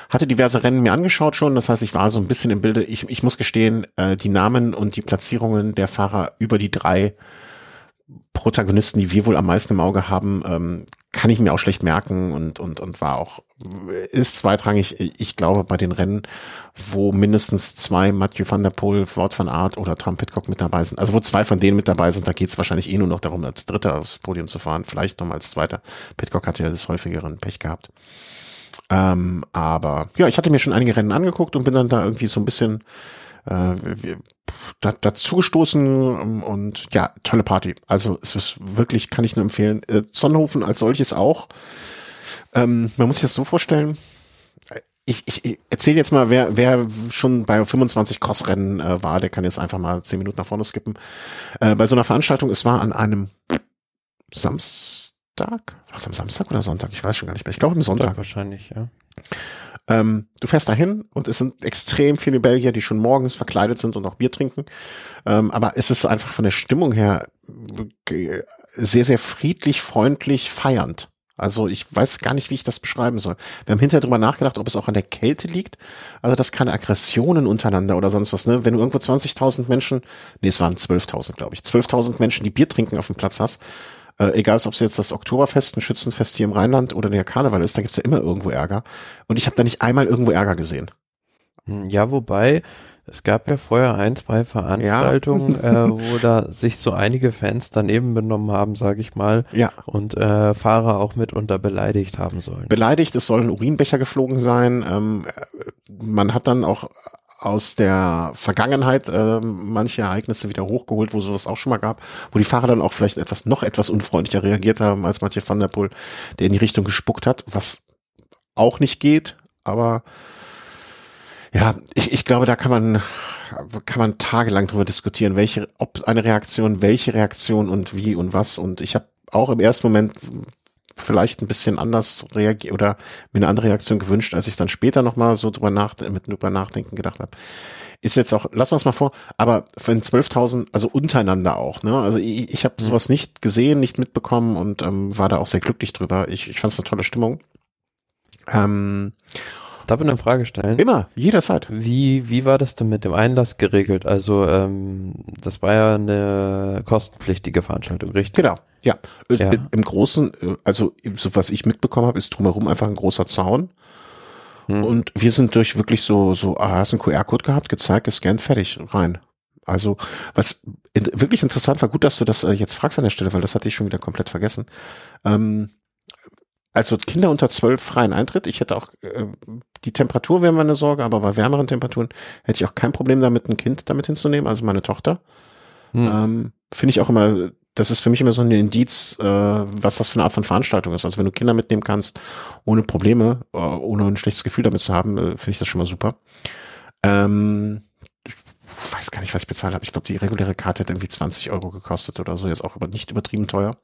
hatte diverse Rennen mir angeschaut schon. Das heißt, ich war so ein bisschen im Bilde. Ich, ich muss gestehen, äh, die Namen und die Platzierungen der Fahrer über die drei Protagonisten, die wir wohl am meisten im Auge haben, ähm, kann ich mir auch schlecht merken und, und, und war auch, ist zweitrangig, ich glaube, bei den Rennen, wo mindestens zwei Mathieu van der Poel, Wort van Art oder Tom Pitcock mit dabei sind, also wo zwei von denen mit dabei sind, da geht es wahrscheinlich eh nur noch darum, als Dritter aufs Podium zu fahren, vielleicht noch als Zweiter. Pitcock hatte ja des häufigeren Pech gehabt. Ähm, aber ja, ich hatte mir schon einige Rennen angeguckt und bin dann da irgendwie so ein bisschen äh, da, dazu gestoßen und ja, tolle Party. Also es ist wirklich, kann ich nur empfehlen. Äh, Sonnenhofen als solches auch. Ähm, man muss sich das so vorstellen. Ich, ich, ich erzähle jetzt mal, wer, wer schon bei 25 Crossrennen äh, war, der kann jetzt einfach mal 10 Minuten nach vorne skippen. Äh, bei so einer Veranstaltung, es war an einem Samstag, was am Samstag oder Sonntag? Ich weiß schon gar nicht mehr. Ich glaube am Sonntag. Sonntag wahrscheinlich, ja. Ähm, du fährst dahin und es sind extrem viele Belgier, die schon morgens verkleidet sind und auch Bier trinken. Ähm, aber es ist einfach von der Stimmung her sehr, sehr friedlich, freundlich, feiernd. Also ich weiß gar nicht, wie ich das beschreiben soll. Wir haben hinterher drüber nachgedacht, ob es auch an der Kälte liegt. Also das keine Aggressionen untereinander oder sonst was. Ne? Wenn du irgendwo 20.000 Menschen, nee, es waren 12.000, glaube ich, 12.000 Menschen, die Bier trinken auf dem Platz hast, äh, egal, ob es jetzt das Oktoberfest, ein Schützenfest hier im Rheinland oder der Karneval ist, da gibt's ja immer irgendwo Ärger. Und ich habe da nicht einmal irgendwo Ärger gesehen. Hm, ja, wobei, es gab ja vorher ein, zwei Veranstaltungen, ja. äh, <laughs> wo da sich so einige Fans daneben benommen haben, sage ich mal, ja. und äh, Fahrer auch mitunter beleidigt haben sollen. Beleidigt, es soll ein Urinbecher geflogen sein. Ähm, man hat dann auch aus der Vergangenheit äh, manche Ereignisse wieder hochgeholt, wo sowas auch schon mal gab, wo die Fahrer dann auch vielleicht etwas noch etwas unfreundlicher reagiert haben als manche Van der Poel, der in die Richtung gespuckt hat, was auch nicht geht, aber ja, ich, ich glaube, da kann man kann man tagelang drüber diskutieren, welche ob eine Reaktion, welche Reaktion und wie und was. Und ich habe auch im ersten Moment vielleicht ein bisschen anders reagiert oder mir eine andere Reaktion gewünscht, als ich dann später nochmal so drüber, nach, mit drüber nachdenken gedacht habe. Ist jetzt auch, lassen wir es mal vor, aber von 12.000, also untereinander auch, ne? Also ich, ich habe mhm. sowas nicht gesehen, nicht mitbekommen und ähm, war da auch sehr glücklich drüber. Ich, ich fand es eine tolle Stimmung. Ähm, Darf ich eine Frage stellen? Immer, jederzeit. Wie, wie war das denn mit dem Einlass geregelt? Also ähm, das war ja eine kostenpflichtige Veranstaltung, richtig? Genau, ja. Äh, ja. Im Großen, äh, also so was ich mitbekommen habe, ist drumherum einfach ein großer Zaun. Hm. Und wir sind durch wirklich so, so, ah, hast einen QR-Code gehabt, gezeigt, gescannt, fertig, rein. Also, was in, wirklich interessant war, gut, dass du das äh, jetzt fragst an der Stelle, weil das hatte ich schon wieder komplett vergessen. Ähm, also Kinder unter zwölf freien Eintritt. Ich hätte auch, äh, die Temperatur wäre meine Sorge, aber bei wärmeren Temperaturen hätte ich auch kein Problem damit, ein Kind damit hinzunehmen, also meine Tochter. Hm. Ähm, Finde ich auch immer, das ist für mich immer so ein Indiz, äh, was das für eine Art von Veranstaltung ist. Also wenn du Kinder mitnehmen kannst, ohne Probleme, äh, ohne ein schlechtes Gefühl damit zu haben, äh, finde ich das schon mal super. Ähm, ich weiß gar nicht, was ich bezahlt habe. Ich glaube, die reguläre Karte hat irgendwie 20 Euro gekostet oder so, jetzt auch über, nicht übertrieben teuer.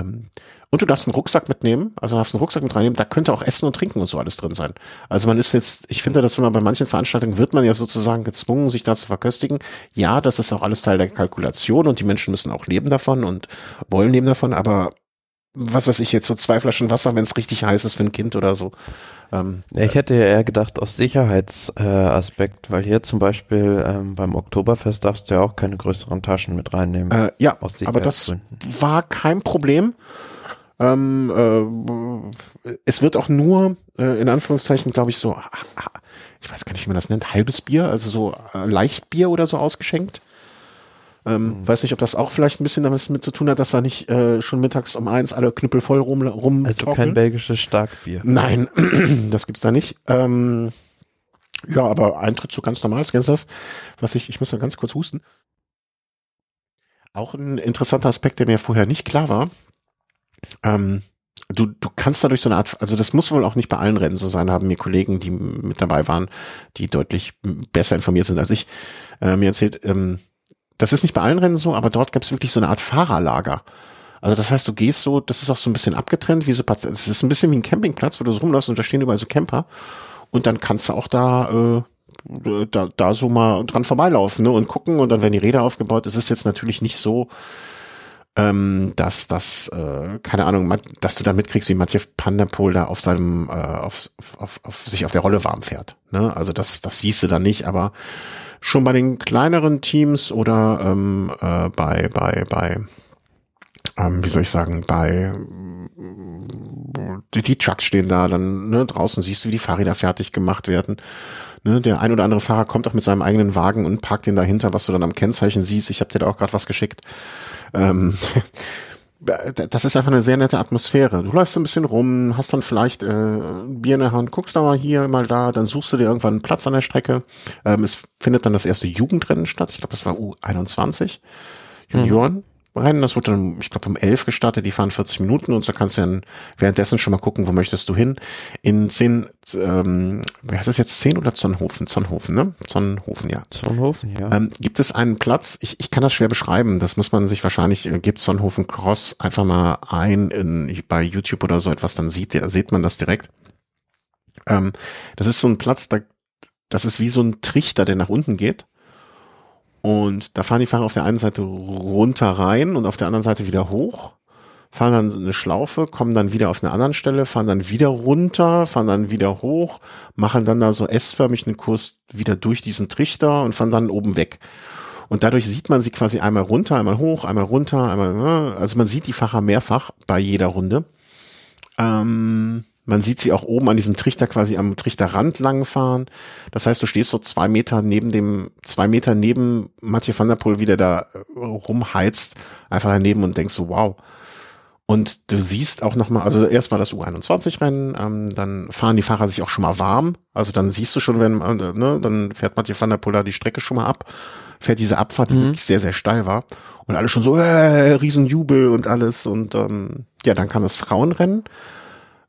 Ähm, und du darfst einen Rucksack mitnehmen, also du darfst einen Rucksack mit reinnehmen, da könnte auch Essen und Trinken und so alles drin sein. Also man ist jetzt, ich finde das immer bei manchen Veranstaltungen wird man ja sozusagen gezwungen, sich da zu verköstigen. Ja, das ist auch alles Teil der Kalkulation und die Menschen müssen auch leben davon und wollen leben davon, aber was weiß ich jetzt, so zwei Flaschen Wasser, wenn es richtig heiß ist für ein Kind oder so. Ähm, ich hätte ja eher gedacht aus Sicherheitsaspekt, äh, weil hier zum Beispiel ähm, beim Oktoberfest darfst du ja auch keine größeren Taschen mit reinnehmen. Äh, ja, aber das war kein Problem. Ähm, äh, es wird auch nur, äh, in Anführungszeichen, glaube ich, so, ich weiß gar nicht, wie man das nennt, halbes Bier, also so äh, Leichtbier oder so ausgeschenkt. Ähm, mhm. Weiß nicht, ob das auch vielleicht ein bisschen damit mit zu tun hat, dass da nicht äh, schon mittags um eins alle Knüppel voll rum, rum Also kein belgisches Starkbier. Nein, <clears throat> das gibt's da nicht. Ähm, ja, aber Eintritt so ganz normal, kennst du das? Was ich, ich muss mal ganz kurz husten. Auch ein interessanter Aspekt, der mir vorher nicht klar war. Ähm, du, du kannst dadurch so eine Art, also das muss wohl auch nicht bei allen Rennen so sein, haben mir Kollegen, die mit dabei waren, die deutlich besser informiert sind als ich, äh, mir erzählt, ähm, das ist nicht bei allen Rennen so, aber dort gab es wirklich so eine Art Fahrerlager. Also das heißt, du gehst so, das ist auch so ein bisschen abgetrennt, wie so, es ist ein bisschen wie ein Campingplatz, wo du so rumläufst und da stehen überall so Camper und dann kannst du auch da, äh, da, da so mal dran vorbeilaufen ne, und gucken und dann werden die Räder aufgebaut. Es ist jetzt natürlich nicht so, ähm, dass das, äh, keine Ahnung, dass du da mitkriegst, wie Mathieu Pandapol da auf seinem, äh, auf, auf, auf sich auf der Rolle warm fährt. Ne? Also das, das siehst du da nicht, aber schon bei den kleineren Teams oder ähm, äh, bei, bei, bei, ähm, wie soll ich sagen, bei die, die Trucks stehen da, dann ne, draußen siehst du, wie die Fahrräder fertig gemacht werden. Ne, der ein oder andere Fahrer kommt auch mit seinem eigenen Wagen und parkt den dahinter, was du dann am Kennzeichen siehst. Ich habe dir da auch gerade was geschickt. Ähm, das ist einfach eine sehr nette Atmosphäre. Du läufst ein bisschen rum, hast dann vielleicht äh, ein Bier in der Hand, guckst da mal hier, mal da, dann suchst du dir irgendwann einen Platz an der Strecke. Ähm, es findet dann das erste Jugendrennen statt. Ich glaube, das war U21. Junioren. Mhm. Rennen. Das wurde dann, ich glaube, um elf gestartet. Die fahren 40 Minuten und so kannst du dann währenddessen schon mal gucken, wo möchtest du hin. In zehn, ähm, wer heißt das jetzt, zehn oder Zonhofen? Zonhofen, ne? Zonhofen, ja. Zonhofen, ja. Ähm, gibt es einen Platz? Ich, ich kann das schwer beschreiben. Das muss man sich wahrscheinlich, äh, gibt Zonhofen Cross einfach mal ein in, bei YouTube oder so etwas, dann sieht, da sieht man das direkt. Ähm, das ist so ein Platz, da, das ist wie so ein Trichter, der nach unten geht. Und da fahren die Fahrer auf der einen Seite runter rein und auf der anderen Seite wieder hoch, fahren dann eine Schlaufe, kommen dann wieder auf eine anderen Stelle, fahren dann wieder runter, fahren dann wieder hoch, machen dann da so S-förmig einen Kurs wieder durch diesen Trichter und fahren dann oben weg. Und dadurch sieht man sie quasi einmal runter, einmal hoch, einmal runter, einmal, ne? also man sieht die Fahrer mehrfach bei jeder Runde. Ähm, man sieht sie auch oben an diesem Trichter quasi am Trichterrand langfahren. Das heißt, du stehst so zwei Meter neben dem, zwei Meter neben Mathieu van der Poel, wie der da äh, rumheizt, einfach daneben und denkst so, wow. Und du siehst auch nochmal, also erst mal das U21-Rennen, ähm, dann fahren die Fahrer sich auch schon mal warm. Also dann siehst du schon, wenn, äh, ne, dann fährt Mathieu van der Poel da die Strecke schon mal ab, fährt diese Abfahrt, die mhm. wirklich sehr, sehr steil war. Und alle schon so, äh, Riesenjubel und alles. Und ähm, ja, dann kam das Frauenrennen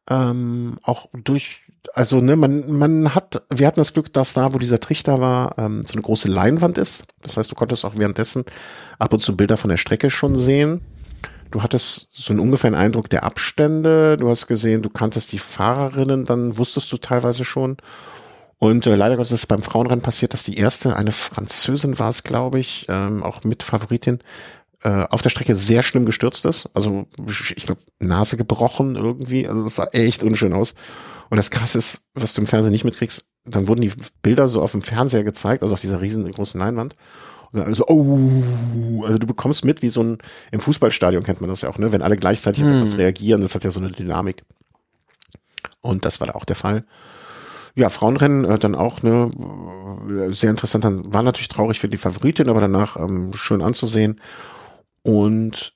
ähm, auch durch, also ne, man, man hat, wir hatten das Glück, dass da, wo dieser Trichter war, ähm, so eine große Leinwand ist. Das heißt, du konntest auch währenddessen ab und zu Bilder von der Strecke schon sehen. du hattest so einen ungefähren Eindruck der Abstände, du hast gesehen, du kanntest die Fahrerinnen, dann wusstest du teilweise schon. Und äh, leider Gottes ist es beim Frauenrennen passiert, dass die erste, eine Französin war es, glaube ich, ähm, auch mit Favoritin, äh, auf der Strecke sehr schlimm gestürzt ist. Also ich glaube, Nase gebrochen irgendwie. Also es sah echt unschön aus. Und das Krasse ist, was du im Fernsehen nicht mitkriegst, dann wurden die Bilder so auf dem Fernseher gezeigt, also auf dieser riesengroßen Leinwand. Und dann so, oh, also du bekommst mit, wie so ein, im Fußballstadion kennt man das ja auch, ne, wenn alle gleichzeitig auf etwas reagieren, das hat ja so eine Dynamik. Und das war da auch der Fall. Ja, Frauenrennen äh, dann auch ne sehr interessant. Dann war natürlich traurig für die Favoritin, aber danach ähm, schön anzusehen. Und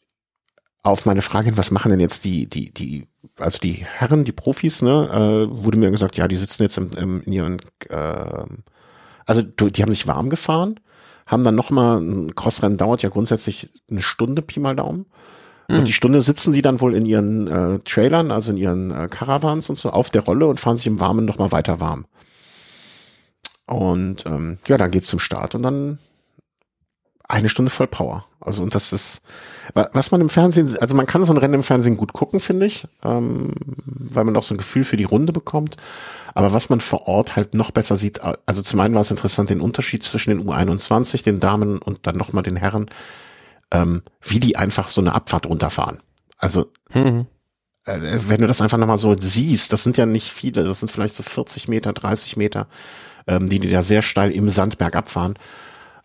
auf meine Frage, was machen denn jetzt die, die, die, also die Herren, die Profis, ne, äh, wurde mir gesagt, ja, die sitzen jetzt im, im, in ihren, äh, also die haben sich warm gefahren, haben dann nochmal, ein Crossrennen dauert ja grundsätzlich eine Stunde, Pi mal Daumen. Und die Stunde sitzen sie dann wohl in ihren äh, Trailern, also in ihren äh, Caravans und so, auf der Rolle und fahren sich im Warmen nochmal weiter warm. Und ähm, ja, dann geht's zum Start und dann eine Stunde voll Power. Also und das ist, was man im Fernsehen, also man kann so ein Rennen im Fernsehen gut gucken, finde ich, ähm, weil man auch so ein Gefühl für die Runde bekommt. Aber was man vor Ort halt noch besser sieht, also zum einen war es interessant, den Unterschied zwischen den U21, den Damen und dann nochmal den Herren, ähm, wie die einfach so eine Abfahrt runterfahren. Also mhm. äh, wenn du das einfach nochmal so siehst, das sind ja nicht viele, das sind vielleicht so 40 Meter, 30 Meter, ähm, die die da sehr steil im Sandberg abfahren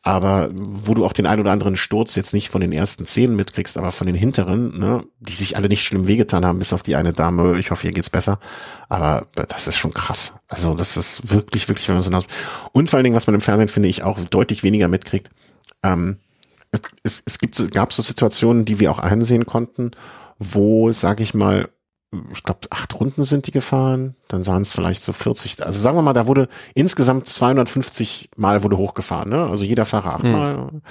aber wo du auch den ein oder anderen Sturz jetzt nicht von den ersten zehn mitkriegst, aber von den hinteren, ne, die sich alle nicht schlimm wehgetan haben, bis auf die eine Dame, ich hoffe, ihr geht's besser. Aber das ist schon krass. Also das ist wirklich, wirklich, wenn man so nach und vor allen Dingen, was man im Fernsehen, finde ich, auch deutlich weniger mitkriegt. Ähm, es, es gibt, gab so Situationen, die wir auch einsehen konnten, wo, sage ich mal, ich glaube, acht Runden sind die gefahren, dann sahen es vielleicht so 40. Also sagen wir mal, da wurde insgesamt 250 Mal wurde hochgefahren, ne? Also jeder Fahrer achtmal. Hm.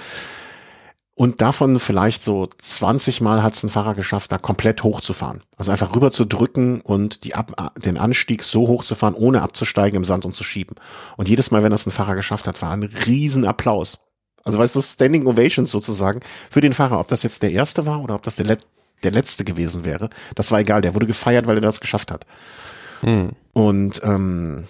Und davon vielleicht so 20 Mal hat es ein Fahrer geschafft, da komplett hochzufahren. Also einfach rüber zu drücken und die Ab den Anstieg so hochzufahren, ohne abzusteigen im Sand und zu schieben. Und jedes Mal, wenn das ein Fahrer geschafft hat, war ein Riesenapplaus. Also weißt du, Standing Ovations sozusagen für den Fahrer, ob das jetzt der erste war oder ob das der der letzte gewesen wäre. Das war egal, der wurde gefeiert, weil er das geschafft hat. Hm. Und ähm,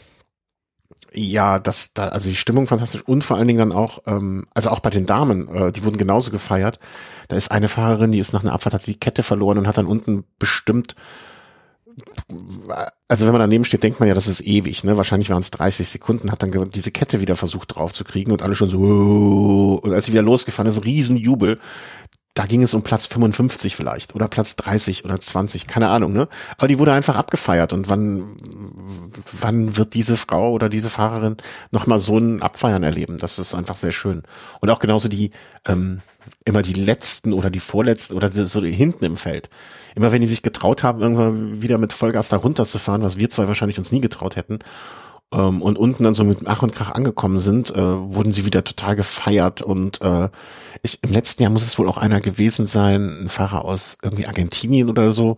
ja, das, da, also die Stimmung fantastisch und vor allen Dingen dann auch, ähm, also auch bei den Damen, äh, die wurden genauso gefeiert. Da ist eine Fahrerin, die ist nach einer Abfahrt, hat die Kette verloren und hat dann unten bestimmt, also wenn man daneben steht, denkt man ja, das ist ewig, ne? Wahrscheinlich waren es 30 Sekunden, hat dann diese Kette wieder versucht draufzukriegen und alle schon so, und als sie wieder losgefahren ist, Riesenjubel da ging es um Platz 55 vielleicht oder Platz 30 oder 20, keine Ahnung, ne? Aber die wurde einfach abgefeiert und wann, wann wird diese Frau oder diese Fahrerin nochmal so ein Abfeiern erleben? Das ist einfach sehr schön. Und auch genauso die, ähm, immer die letzten oder die vorletzten oder so hinten im Feld. Immer wenn die sich getraut haben, irgendwann wieder mit Vollgas da runterzufahren, was wir zwei wahrscheinlich uns nie getraut hätten, ähm, und unten dann so mit Ach und Krach angekommen sind, äh, wurden sie wieder total gefeiert und äh, ich, im letzten Jahr muss es wohl auch einer gewesen sein, ein Fahrer aus irgendwie Argentinien oder so,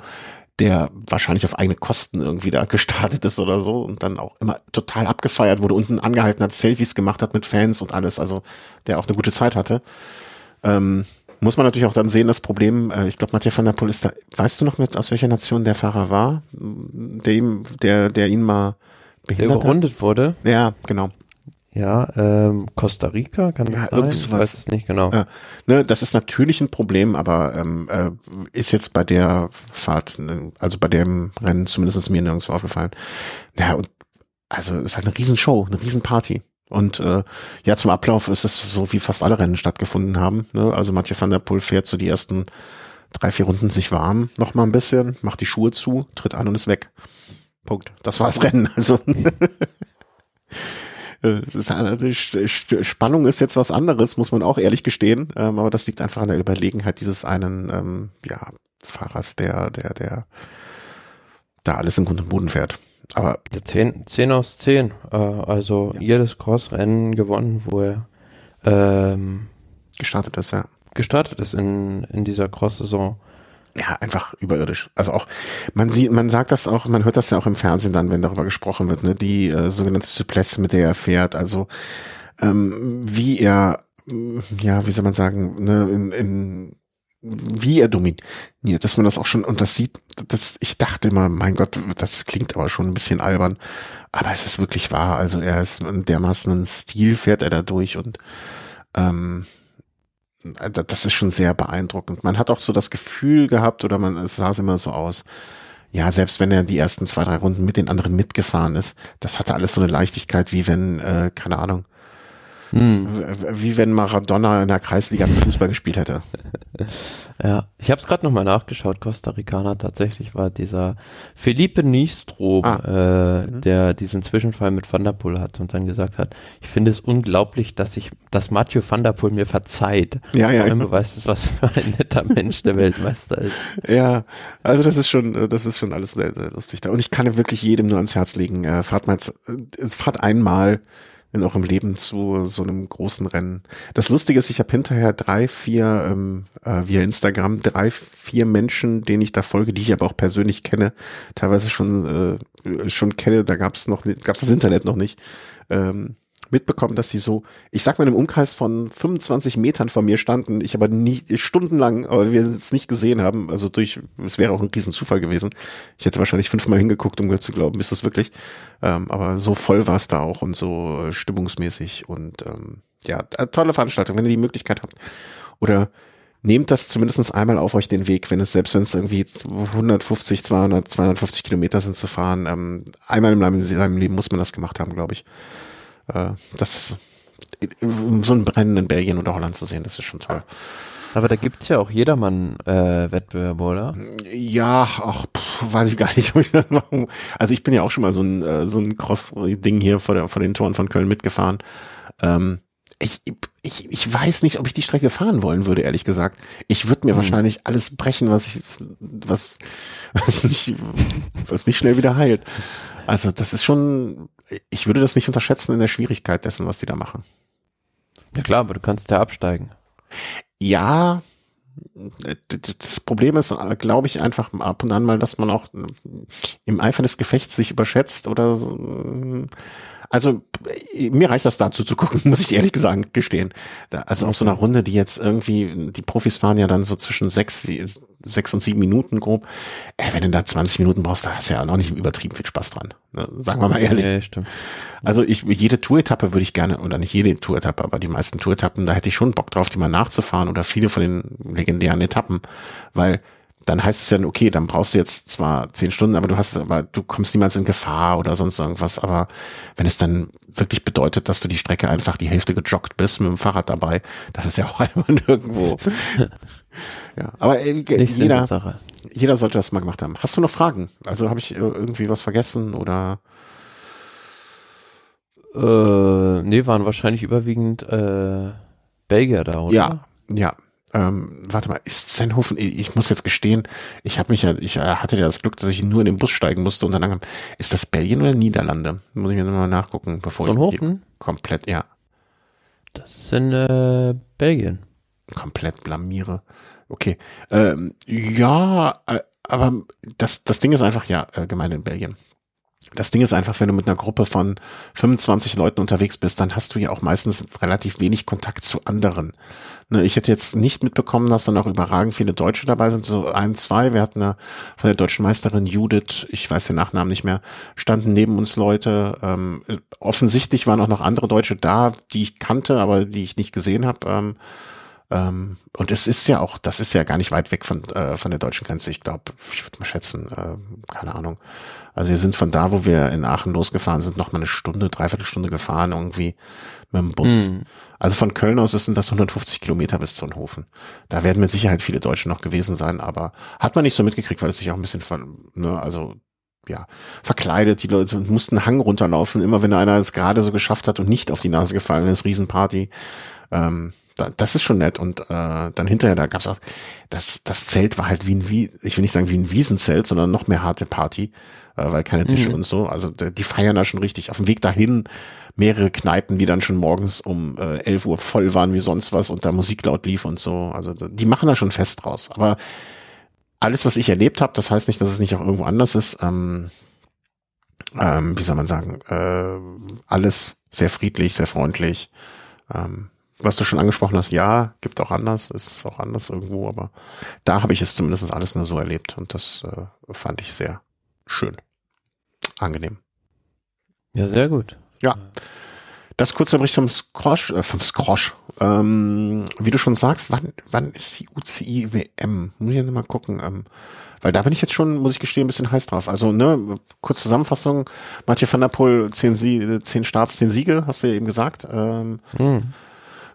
der wahrscheinlich auf eigene Kosten irgendwie da <laughs> gestartet ist oder so und dann auch immer total abgefeiert wurde, unten angehalten hat, Selfies gemacht hat mit Fans und alles, also der auch eine gute Zeit hatte. Ähm, muss man natürlich auch dann sehen, das Problem, äh, ich glaube, Matthias van der Poel ist da, weißt du noch mit, aus welcher Nation der Fahrer war, dem, der, der ihn mal behindert Der überrundet wurde? Ja, genau. Ja, ähm, Costa Rica kann ja, sein? Ich weiß es nicht genau. Ja, ne, das ist natürlich ein Problem, aber ähm, äh, ist jetzt bei der Fahrt, ne, also bei dem Rennen zumindest mir nirgendwo aufgefallen. Ja, und also es ist halt eine Riesenshow, eine Riesenparty. Und äh, ja, zum Ablauf ist es so, wie fast alle Rennen stattgefunden haben. Ne? Also Mathieu van der Poel fährt so die ersten drei, vier Runden sich warm, noch mal ein bisschen, macht die Schuhe zu, tritt an und ist weg. Punkt. Das war das Rennen. Also <laughs> es ist also Spannung ist jetzt was anderes, muss man auch ehrlich gestehen. Ähm, aber das liegt einfach an der Überlegenheit dieses einen ähm, ja, Fahrers, der, der, der da alles im Grund und Boden fährt. Aber 10, 10 aus 10. Äh, also ja. jedes Crossrennen gewonnen, wo er ähm, gestartet ist, ja. Gestartet ist in, in dieser Cross-Saison ja, einfach überirdisch. Also auch, man sieht, man sagt das auch, man hört das ja auch im Fernsehen dann, wenn darüber gesprochen wird, ne, die äh, sogenannte Supplesse, mit der er fährt, also ähm, wie er, ja, wie soll man sagen, ne, in, in wie er dominiert, dass man das auch schon, und das sieht, das, ich dachte immer, mein Gott, das klingt aber schon ein bisschen albern, aber es ist wirklich wahr, also er ist dermaßen ein Stil, fährt er da durch und ähm, das ist schon sehr beeindruckend. Man hat auch so das Gefühl gehabt, oder man, es sah immer so aus, ja, selbst wenn er die ersten zwei, drei Runden mit den anderen mitgefahren ist, das hatte alles so eine Leichtigkeit, wie wenn, äh, keine Ahnung, hm. Wie wenn Maradona in der Kreisliga mit Fußball gespielt hätte. <laughs> Ja, ich habe es gerade nochmal nachgeschaut. Costa Ricaner tatsächlich war dieser Felipe Nistro, ah. äh, mhm. der diesen Zwischenfall mit Van der Poel hat und dann gesagt hat, ich finde es unglaublich, dass ich, dass Mathieu Van der Poel mir verzeiht. Ja, ja. Du weißt es, was für ein netter Mensch der Weltmeister ist. <laughs> Ja, also das ist schon, das ist schon alles sehr, sehr lustig da. Und ich kann wirklich jedem nur ans Herz legen, äh, fahrt mal, äh, fahrt einmal in eurem Leben zu so einem großen Rennen. Das Lustige ist, ich habe hinterher drei, vier, ähm, äh, via Instagram, drei, vier Menschen, denen ich da folge, die ich aber auch persönlich kenne, teilweise schon, äh, schon kenne, da gab es noch, gab es das Internet noch nicht. Ähm, mitbekommen, dass sie so, ich sag mal, im Umkreis von 25 Metern von mir standen, ich aber nie, stundenlang, aber wir es nicht gesehen haben, also durch, es wäre auch ein Riesenzufall gewesen. Ich hätte wahrscheinlich fünfmal hingeguckt, um zu glauben, ist das wirklich. Ähm, aber so voll war es da auch und so äh, stimmungsmäßig und ähm, ja, äh, tolle Veranstaltung, wenn ihr die Möglichkeit habt. Oder nehmt das zumindest einmal auf euch den Weg, wenn es, selbst wenn es irgendwie 150, 200, 250 Kilometer sind zu fahren, ähm, einmal in seinem Leben muss man das gemacht haben, glaube ich äh, das so ein Brennen in Belgien oder Holland zu sehen, das ist schon toll. Aber da gibt's ja auch jedermann äh, Wettbewerbe, oder? Ja, ach, pff, weiß ich gar nicht, <laughs> ob ich das machen. Also ich bin ja auch schon mal so ein äh, so ein Cross-Ding hier vor, der, vor den Toren von Köln mitgefahren. Ähm, ich, ich, ich weiß nicht, ob ich die Strecke fahren wollen würde, ehrlich gesagt. Ich würde mir hm. wahrscheinlich alles brechen, was ich, was, was nicht, was nicht schnell wieder heilt. Also das ist schon, ich würde das nicht unterschätzen in der Schwierigkeit dessen, was die da machen. Ja klar, aber du kannst ja absteigen. Ja, das Problem ist, glaube ich, einfach ab und an mal, dass man auch im Eifer des Gefechts sich überschätzt oder so. Also mir reicht das dazu zu gucken, <laughs> muss ich ehrlich gesagt gestehen. Da, also auf so einer Runde, die jetzt irgendwie, die Profis fahren ja dann so zwischen sechs, sechs und sieben Minuten grob. Äh, wenn du da 20 Minuten brauchst, da hast du ja noch nicht übertrieben viel Spaß dran. Ne? Sagen wir mal ehrlich. Ja, stimmt. Also ich, jede Tour-Etappe würde ich gerne, oder nicht jede Tour-Etappe, aber die meisten Tour-Etappen, da hätte ich schon Bock drauf, die mal nachzufahren oder viele von den legendären Etappen, weil dann heißt es ja, okay, dann brauchst du jetzt zwar zehn Stunden, aber du hast, aber du kommst niemals in Gefahr oder sonst irgendwas. Aber wenn es dann wirklich bedeutet, dass du die Strecke einfach die Hälfte gejoggt bist mit dem Fahrrad dabei, das ist ja auch <laughs> einfach nirgendwo. ja, aber äh, jeder, jeder sollte das mal gemacht haben. Hast du noch Fragen? Also habe ich irgendwie was vergessen oder? Äh, nee, waren wahrscheinlich überwiegend äh, Belgier da, oder? Ja, ja ähm, warte mal, ist Zenhofen, ich muss jetzt gestehen, ich habe mich ja, ich äh, hatte ja das Glück, dass ich nur in den Bus steigen musste und dann ist das Belgien oder Niederlande? Muss ich mir nochmal nachgucken, bevor Zenhofen? ich komplett, ja. Das ist in äh, Belgien. Komplett blamiere. Okay. Ähm, ja, äh, aber das, das Ding ist einfach, ja, äh, gemein in Belgien. Das Ding ist einfach, wenn du mit einer Gruppe von 25 Leuten unterwegs bist, dann hast du ja auch meistens relativ wenig Kontakt zu anderen. Ne, ich hätte jetzt nicht mitbekommen, dass dann auch überragend viele Deutsche dabei sind, so ein, zwei. Wir hatten eine von der deutschen Meisterin Judith, ich weiß den Nachnamen nicht mehr, standen neben uns Leute. Ähm, offensichtlich waren auch noch andere Deutsche da, die ich kannte, aber die ich nicht gesehen habe. Ähm, ähm, und es ist ja auch, das ist ja gar nicht weit weg von, äh, von der deutschen Grenze. Ich glaube, ich würde mal schätzen, äh, keine Ahnung. Also wir sind von da, wo wir in Aachen losgefahren sind, noch mal eine Stunde, dreiviertel Stunde gefahren irgendwie mit dem Bus. Mhm. Also von Köln aus sind das 150 Kilometer bis Zonhofen. Da werden mit Sicherheit viele Deutsche noch gewesen sein, aber hat man nicht so mitgekriegt, weil es sich auch ein bisschen von, ne, also ja, verkleidet. Die Leute mussten einen Hang runterlaufen. Immer wenn einer es gerade so geschafft hat und nicht auf die Nase gefallen ist, Riesenparty. Ähm, da, das ist schon nett. Und äh, dann hinterher, da gab's auch, das, das Zelt war halt wie ein, wie, ich will nicht sagen wie ein Wiesenzelt, sondern noch mehr harte Party, äh, weil keine Tische mhm. und so. Also die feiern da schon richtig. Auf dem Weg dahin mehrere Kneipen, die dann schon morgens um äh, 11 Uhr voll waren wie sonst was und da Musik laut lief und so. Also die machen da schon fest draus. Aber alles, was ich erlebt habe, das heißt nicht, dass es nicht auch irgendwo anders ist. Ähm, ähm, wie soll man sagen? Äh, alles sehr friedlich, sehr freundlich. Ähm, was du schon angesprochen hast, ja, gibt auch anders, ist auch anders irgendwo, aber da habe ich es zumindest alles nur so erlebt und das äh, fand ich sehr schön. Angenehm. Ja, sehr gut. Ja. Das kurze Bericht vom Squash, äh, vom Squash. Ähm, wie du schon sagst, wann, wann ist die UCI WM? Muss ich jetzt mal gucken. Ähm, weil da bin ich jetzt schon, muss ich gestehen, ein bisschen heiß drauf. Also, ne, kurz Zusammenfassung. Mathieu van der Poel, zehn, Sie zehn Starts, zehn Siege, hast du ja eben gesagt. Ähm, hm.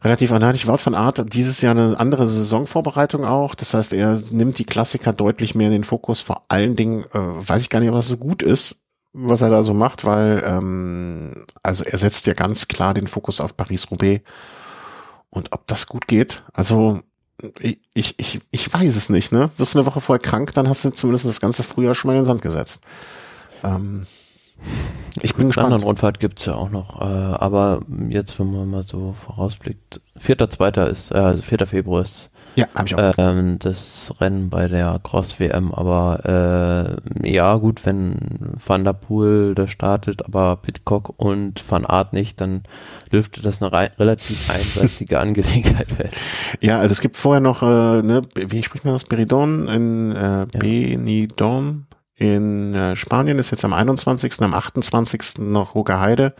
Relativ einheitlich. Wort von Art, dieses Jahr eine andere Saisonvorbereitung auch. Das heißt, er nimmt die Klassiker deutlich mehr in den Fokus. Vor allen Dingen, äh, weiß ich gar nicht, was so gut ist, was er da so macht, weil, ähm, also er setzt ja ganz klar den Fokus auf Paris-Roubaix. Und ob das gut geht, also ich, ich, ich weiß es nicht, ne? Wirst du eine Woche vorher krank, dann hast du zumindest das ganze Frühjahr schon mal in den Sand gesetzt. Ähm, ich bin gespannt. Rundfahrt gibt's ja auch noch, äh, aber jetzt, wenn man mal so vorausblickt, vierter, zweiter ist, äh, also vierter Februar ist ja, hab ich auch. Ähm, das Rennen bei der Cross WM, aber äh, ja gut, wenn Van der Poel da startet, aber Pitcock und Van Aert nicht, dann dürfte das eine relativ einseitige <laughs> Angelegenheit werden. Ja, also es gibt vorher noch, äh, ne, wie spricht man das, Beridon in äh, ja. Benidorm in äh, Spanien ist jetzt am 21., am 28. noch Hoge Heide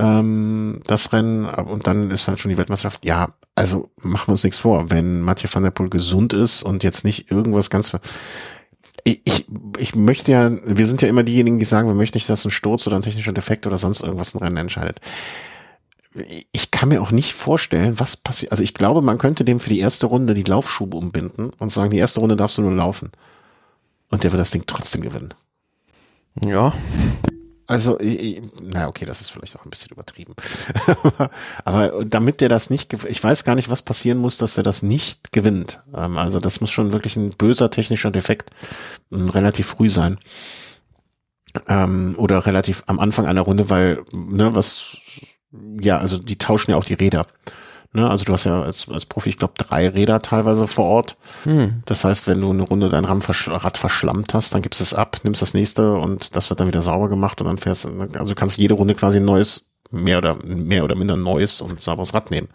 ähm, das Rennen und dann ist halt schon die Weltmeisterschaft. Ja, also machen wir uns nichts vor. Wenn Mathieu van der Poel gesund ist und jetzt nicht irgendwas ganz ich, ich möchte ja, wir sind ja immer diejenigen, die sagen, wir möchten nicht, dass ein Sturz oder ein technischer Defekt oder sonst irgendwas ein Rennen entscheidet. Ich kann mir auch nicht vorstellen, was passiert. Also ich glaube, man könnte dem für die erste Runde die Laufschuhe umbinden und sagen, die erste Runde darfst du nur laufen. Und der wird das Ding trotzdem gewinnen. Ja. Also, na okay, das ist vielleicht auch ein bisschen übertrieben. <laughs> Aber damit der das nicht, ich weiß gar nicht, was passieren muss, dass er das nicht gewinnt. Ähm, also das muss schon wirklich ein böser technischer Defekt ähm, relativ früh sein. Ähm, oder relativ am Anfang einer Runde, weil, ne, was, ja, also die tauschen ja auch die Räder. Ne? Also du hast ja als, als Profi, ich glaube, drei Räder teilweise vor Ort. Hm. Das heißt, wenn du eine Runde dein Rad verschlammt hast, dann gibst es ab, nimmst das nächste und das wird dann wieder sauber gemacht und dann fährst du, also du kannst jede Runde quasi ein neues, mehr oder mehr oder minder neues und sauberes Rad nehmen.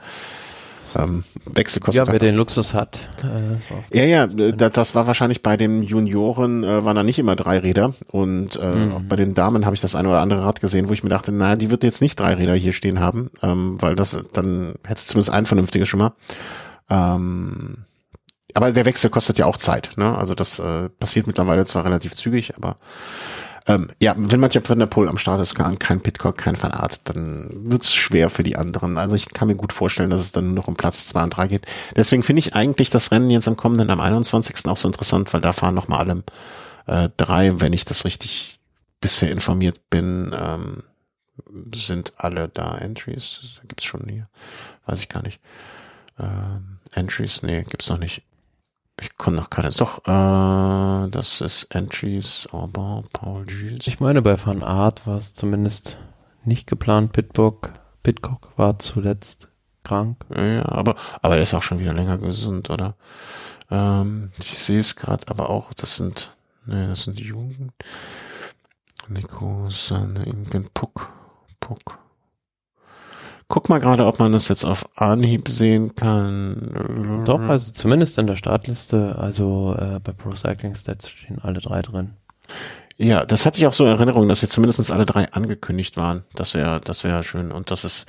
Ähm, Wechsel kostet. Ja, wer den Luxus hat. Äh, ja, ja, das, das, war wahrscheinlich bei den Junioren, äh, waren da nicht immer drei Räder. Und äh, mhm. auch bei den Damen habe ich das eine oder andere Rad gesehen, wo ich mir dachte, na, die wird jetzt nicht drei Räder hier stehen haben, ähm, weil das, dann hättest du zumindest ein vernünftiges schon mal. Ähm, aber der Wechsel kostet ja auch Zeit. Ne? Also das äh, passiert mittlerweile zwar relativ zügig, aber ähm, ja, wenn man Van der Poel am Start ist, kein Pitcock, kein Van Art, dann wird's schwer für die anderen. Also ich kann mir gut vorstellen, dass es dann nur noch um Platz zwei und drei geht. Deswegen finde ich eigentlich das Rennen jetzt am kommenden, am 21. auch so interessant, weil da fahren noch mal alle äh, drei, wenn ich das richtig bisher informiert bin, ähm, sind alle da Entries. Gibt's schon hier? Weiß ich gar nicht. Ähm, Entries, nee, gibt's noch nicht. Ich komme noch keine. Doch, äh, das ist Entries, aber Paul Jules. Ich meine, bei Van Art war es zumindest nicht geplant. Pitcock, Pitcock war zuletzt krank. Ja, aber, aber er ist auch schon wieder länger gesund, oder? Ähm, ich sehe es gerade, aber auch, das sind, ne, das sind die Jugend. Nico, Sanne, Puck, Puck. Guck mal gerade, ob man das jetzt auf Anhieb sehen kann. Doch, also zumindest in der Startliste, also äh, bei Pro Cycling Stats stehen alle drei drin. Ja, das hatte ich auch so in Erinnerung, dass jetzt zumindest alle drei angekündigt waren. Das wäre, das wäre schön. Und das ist,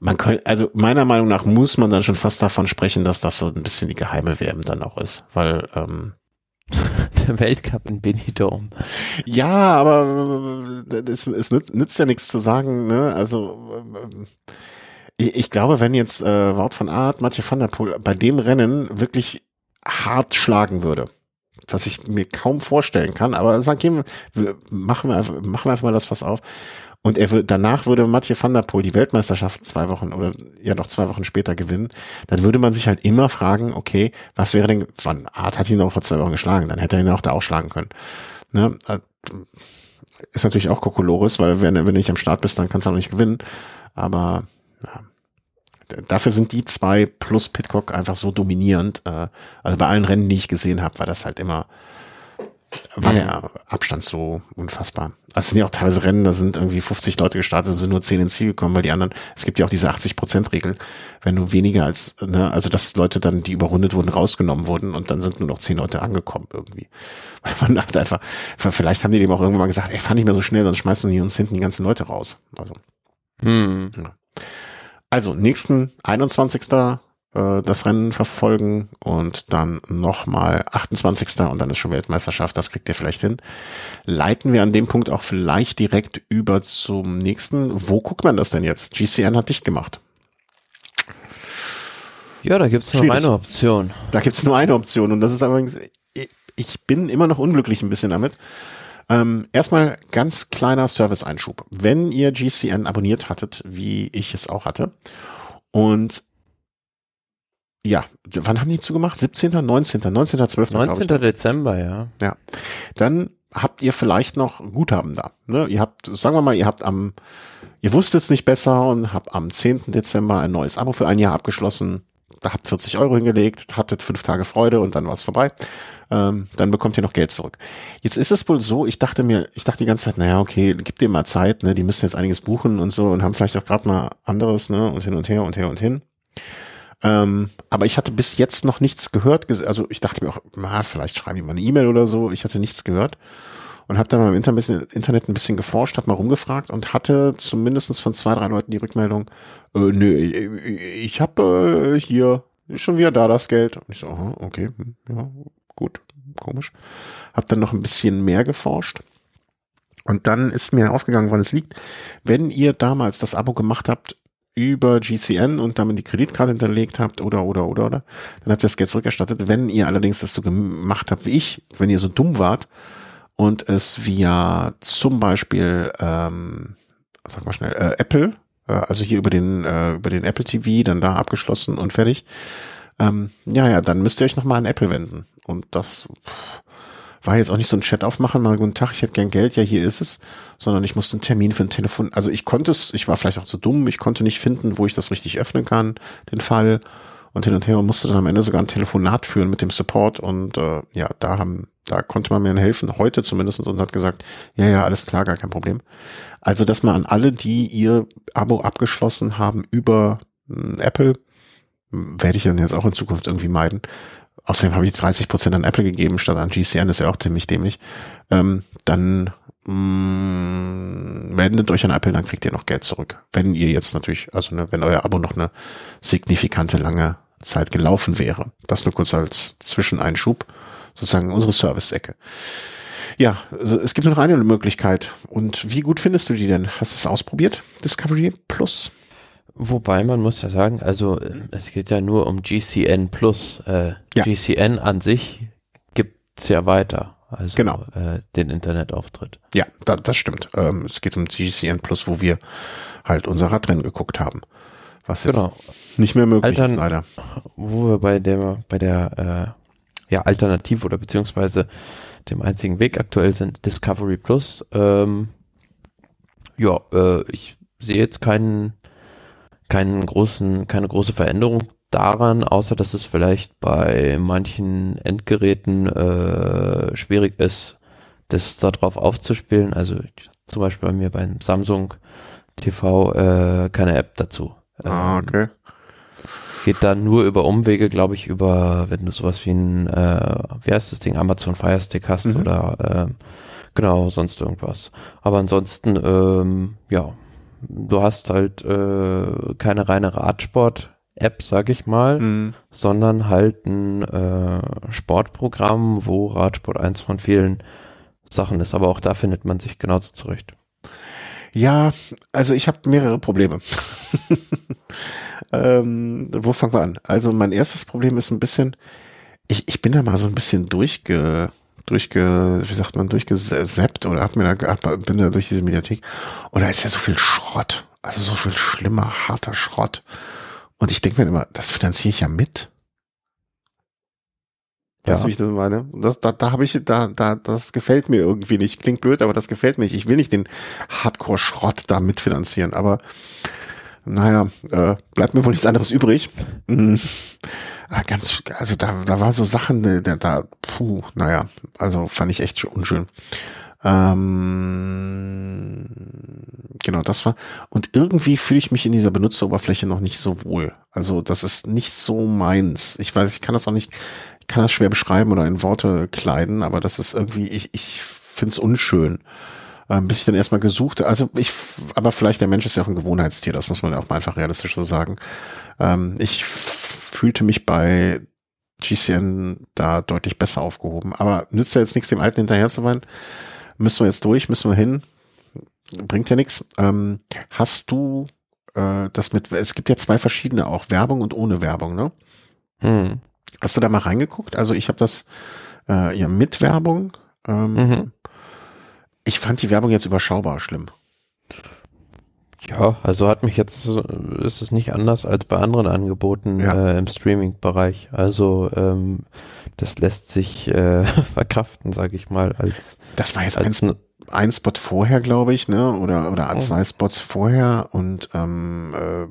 man könnte, also meiner Meinung nach muss man dann schon fast davon sprechen, dass das so ein bisschen die geheime WM dann auch ist, weil ähm, <laughs> der Weltcup in Benidorm. Ja, aber es, es nützt, nützt ja nichts zu sagen. Ne? Also ich, ich glaube, wenn jetzt äh, Wout von Art, Mathieu van der Poel bei dem Rennen wirklich hart schlagen würde, was ich mir kaum vorstellen kann, aber sagen wir, machen wir, machen wir einfach mal das Fass auf. Und er wird, danach würde Mathieu van der Poel die Weltmeisterschaft zwei Wochen oder ja noch zwei Wochen später gewinnen. Dann würde man sich halt immer fragen, okay, was wäre denn, zwar Art hat ihn auch vor zwei Wochen geschlagen, dann hätte er ihn auch da auch schlagen können. Ne? Äh, ist natürlich auch Kokolores, weil wenn, wenn du nicht am Start bist, dann kannst du auch nicht gewinnen. Aber ja, dafür sind die zwei plus Pitcock einfach so dominierend. Äh, also bei allen Rennen, die ich gesehen habe, war das halt immer war der Abstand so unfassbar. Also es sind ja auch teilweise Rennen, da sind irgendwie 50 Leute gestartet, sind nur 10 ins Ziel gekommen, weil die anderen, es gibt ja auch diese 80-Prozent-Regel, wenn du weniger als, ne, also dass Leute dann, die überrundet wurden, rausgenommen wurden und dann sind nur noch 10 Leute angekommen irgendwie. <laughs> Weil man dachte einfach, vielleicht haben die dem auch irgendwann mal gesagt, ey, fahr nicht mehr so schnell, sonst schmeißen wir uns hinten die ganzen Leute raus. Also. Hm. Ja. Also, nächsten 21 äh, das Rennen verfolgen und dann nochmal 28. und dann ist schon Weltmeisterschaft, das kriegt ihr vielleicht hin. Leiten wir an dem Punkt auch vielleicht direkt über zum nächsten. Wo guckt man das denn jetzt? GCN hat dicht gemacht. Ja, da gibt's nur Schwierig. eine Option. Da gibt's nur eine Option und das ist übrigens, ich bin immer noch unglücklich ein bisschen damit. Ähm, erstmal ganz kleiner Service-Einschub. Wenn ihr GCN abonniert hattet, wie ich es auch hatte, und ja, wann haben die zugemacht? 17., 19., 19., 12. glaub 19. ich. Dezember, ja. Dann habt ihr vielleicht noch Guthaben da. Ne? Ihr habt, sagen wir mal, ihr habt am, ihr wusstet es nicht besser und habt am 10. Dezember ein neues Abo für ein Jahr abgeschlossen. Da habt 40 Euro hingelegt, hattet fünf Tage Freude und dann war es vorbei. Ähm, dann bekommt ihr noch Geld zurück. Jetzt ist es wohl so, ich dachte mir, ich dachte die ganze Zeit, naja, okay, gib dir mal Zeit, ne? Die müssen jetzt einiges buchen und so und haben vielleicht auch gerade mal anderes, ne? Und hin und her und her und hin. Ähm, aber ich hatte bis jetzt noch nichts gehört. Also ich dachte mir auch, na, vielleicht schreiben die mal eine E-Mail oder so. Ich hatte nichts gehört und habe dann mal im Internet ein bisschen geforscht, habe mal rumgefragt und hatte zumindestens von zwei, drei Leuten die Rückmeldung, äh, nö, ich, ich habe äh, hier ist schon wieder da das Geld. Und ich so, aha, okay, hm, ja, gut, komisch. Hab dann noch ein bisschen mehr geforscht. Und dann ist mir aufgegangen, wann es liegt. Wenn ihr damals das Abo gemacht habt über GCN und damit die Kreditkarte hinterlegt habt oder, oder, oder, oder, dann habt ihr das Geld zurückerstattet. Wenn ihr allerdings das so gemacht habt wie ich, wenn ihr so dumm wart und es via zum Beispiel, ähm, sag mal schnell, äh, Apple, äh, also hier über den, äh, über den Apple TV, dann da abgeschlossen und fertig, ähm, ja, ja, dann müsst ihr euch nochmal an Apple wenden. Und das war jetzt auch nicht so ein Chat aufmachen, mal guten Tag, ich hätte gern Geld, ja, hier ist es, sondern ich musste einen Termin für ein Telefon, also ich konnte es, ich war vielleicht auch zu dumm, ich konnte nicht finden, wo ich das richtig öffnen kann, den Fall und hin und her und musste dann am Ende sogar ein Telefonat führen mit dem Support und äh, ja, da haben, da konnte man mir helfen, heute zumindest und hat gesagt, ja, ja, alles klar, gar kein Problem. Also, dass man an alle, die ihr Abo abgeschlossen haben über mh, Apple, mh, werde ich dann jetzt auch in Zukunft irgendwie meiden. Außerdem habe ich 30 Prozent an Apple gegeben statt an GCN, ist ja auch ziemlich dämlich. Ähm, dann mh, wendet euch an Apple, dann kriegt ihr noch Geld zurück. Wenn ihr jetzt natürlich, also ne, wenn euer Abo noch eine signifikante lange Zeit gelaufen wäre. Das nur kurz als Zwischeneinschub, sozusagen unsere Service-Ecke. Ja, also es gibt nur noch eine Möglichkeit. Und wie gut findest du die denn? Hast du es ausprobiert? Discovery Plus? Wobei man muss ja sagen, also es geht ja nur um GCN Plus. Äh, Ja. GCN an sich gibt's ja weiter. Also Genau. äh, den Internetauftritt. Ja, da, das stimmt. Ähm, es geht um GCN Plus, wo wir halt unser Radrennen geguckt haben. Was jetzt Genau. nicht mehr möglich Altern- ist, leider. Wo wir bei der bei der äh, ja Alternative oder beziehungsweise dem einzigen Weg aktuell sind Discovery Plus. Ähm, ja, äh, ich sehe jetzt keinen keinen großen keine große Veränderung daran, außer dass es vielleicht bei manchen Endgeräten äh, schwierig ist, das darauf aufzuspielen. Also ich- zum Beispiel bei mir beim Samsung TV äh, keine App dazu. Ah, Ähm, okay. geht dann nur über Umwege, glaube ich, über, wenn du sowas wie ein, äh, wie heißt das Ding, Amazon Fire Stick hast Mhm. oder ähm, genau, sonst irgendwas. Aber ansonsten, ähm, ja, du hast halt äh, keine reine Radsport-App, sag ich mal, Mhm. sondern halt ein äh, Sportprogramm, wo Radsport eins von vielen Sachen ist. Aber auch da findet man sich genauso zurecht. Ja, also ich habe mehrere Probleme. <laughs> ähm, wo fangen wir an? Also mein erstes Problem ist ein bisschen, ich, ich bin da mal so ein bisschen durchge, durchge, wie sagt man, durchgesappt oder hab mir da, hab, bin da durch diese Mediathek und da ist ja so viel Schrott, also so viel schlimmer, harter Schrott. Und ich denke mir immer, das finanziere ich ja mit. Weißt Ja. du, wie ich das meine? Das, da, da habe ich, da, da, das gefällt mir irgendwie nicht. Klingt blöd, aber das gefällt mir nicht. Ich will nicht den Hardcore-Schrott da mitfinanzieren, aber naja, äh, bleibt mir wohl nichts anderes übrig. Mhm. Ah, ganz, also da, da war so Sachen, äh, da, da, puh, naja, also fand ich echt unschön. Ähm, genau, das war. Und irgendwie fühle ich mich in dieser Benutzeroberfläche noch nicht so wohl. Also das ist nicht so meins. Ich weiß, ich kann das auch nicht, ich kann das schwer beschreiben oder in Worte kleiden, aber das ist irgendwie, ich, ich finde es unschön. Ähm, bis ich dann erstmal gesucht, also ich, aber vielleicht der Mensch ist ja auch ein Gewohnheitstier, das muss man ja auch mal einfach realistisch so sagen. Ähm, ich fühlte mich bei GCN da deutlich besser aufgehoben. Aber nützt ja jetzt nichts, dem Alten hinterher zu weinen. Müssen wir jetzt durch, müssen wir hin. Bringt ja nichts. Ähm, hast du äh, das mit, es gibt ja zwei verschiedene auch, Werbung und ohne Werbung, ne? Hm. Hast du da mal reingeguckt? Also ich habe das äh, ja mit Werbung. Ähm, mhm. Ich fand die Werbung jetzt überschaubar schlimm. Ja, also hat mich jetzt, ist es nicht anders als bei anderen Angeboten ja. äh, im Streaming-Bereich. Also ähm, das lässt sich äh, <laughs> verkraften, sage ich mal. Als das war jetzt als ein, ein Spot vorher, glaube ich, ne? Oder oder oh. zwei Spots vorher und ähm, äh,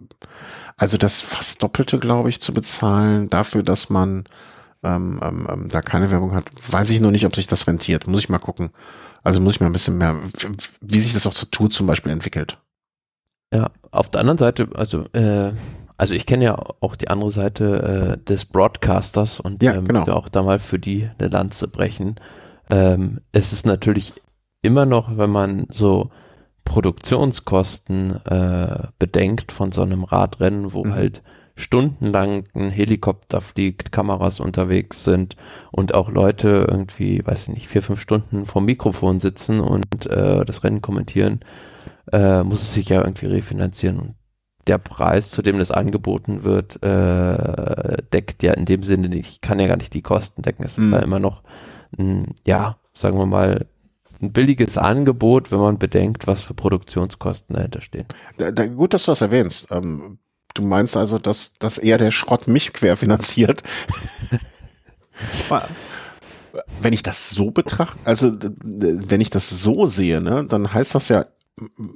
also das fast doppelte, glaube ich, zu bezahlen dafür, dass man ähm, ähm, ähm, da keine Werbung hat. Weiß ich noch nicht, ob sich das rentiert. Muss ich mal gucken. Also muss ich mal ein bisschen mehr, wie sich das auch zu tun zum Beispiel entwickelt. Ja, auf der anderen Seite, also äh, also ich kenne ja auch die andere Seite äh, des Broadcasters und ja, ähm, genau. auch da mal für die eine Lanze brechen. Ähm, es ist natürlich immer noch, wenn man so Produktionskosten äh, bedenkt von so einem Radrennen, wo mhm. halt stundenlang ein Helikopter fliegt, Kameras unterwegs sind und auch Leute irgendwie, weiß ich nicht, vier, fünf Stunden vom Mikrofon sitzen und äh, das Rennen kommentieren, äh, muss es sich ja irgendwie refinanzieren. Und der Preis, zu dem das angeboten wird, äh, deckt ja in dem Sinne nicht, kann ja gar nicht die Kosten decken. Es ist ja mhm. immer noch, ein, ja, sagen wir mal, ein billiges Angebot, wenn man bedenkt, was für Produktionskosten dahinter stehen. Da, da, gut, dass du das erwähnst. Ähm, du meinst also, dass, dass eher der Schrott mich querfinanziert. wenn ich das so betrachte, also wenn ich das so sehe, ne, dann heißt das ja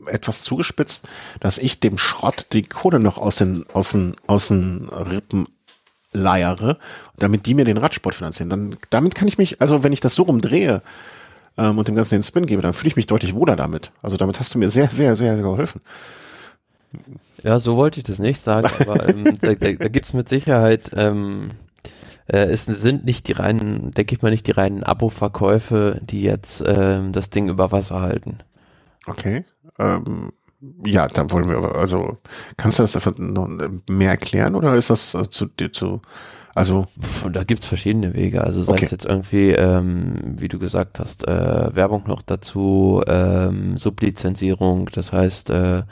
etwas zugespitzt, dass ich dem Schrott die Kohle noch aus den, aus den, aus den Rippen leiere, damit die mir den Radsport finanzieren. Dann, damit kann ich mich, also wenn ich das so rumdrehe ähm, und dem Ganzen den Spin gebe, dann fühle ich mich deutlich wohler damit. Also damit hast du mir sehr, sehr, sehr, sehr geholfen. Ja, so wollte ich das nicht sagen, aber ähm, <laughs> da, da, da gibt es mit Sicherheit, ähm, äh, es sind nicht die reinen, denke ich mal, nicht die reinen Abo-Verkäufe, die jetzt ähm, das Ding über Wasser halten. Okay. Ähm, ja, da wollen wir aber, also kannst du das noch mehr erklären oder ist das äh, zu dir zu, also da gibt's verschiedene Wege. Also sei okay. es jetzt irgendwie, ähm, wie du gesagt hast, äh, Werbung noch dazu, ähm, Sublizenzierung, das heißt äh,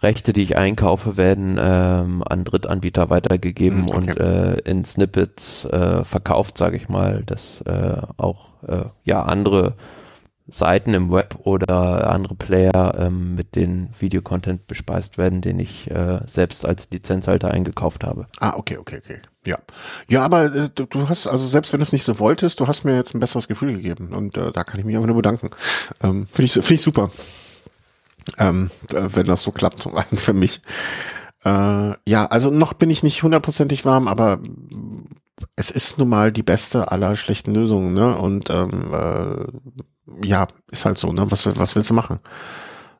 Rechte, die ich einkaufe, werden ähm, an Drittanbieter weitergegeben hm, okay. und äh, in Snippets äh, verkauft, sage ich mal, dass äh, auch äh, ja andere Seiten im Web oder andere Player ähm, mit den Videocontent bespeist werden, den ich äh, selbst als Lizenzhalter eingekauft habe. Ah, okay, okay, okay. Ja. Ja, aber äh, du, du, hast, also selbst wenn du es nicht so wolltest, du hast mir jetzt ein besseres Gefühl gegeben und äh, da kann ich mich einfach nur bedanken. Ähm, Finde ich, find ich super. Ähm, äh, wenn das so klappt für mich. Äh, ja, also noch bin ich nicht hundertprozentig warm, aber es ist nun mal die beste aller schlechten Lösungen, ne? Und ähm, äh, ja, ist halt so, ne? Was, was willst du machen?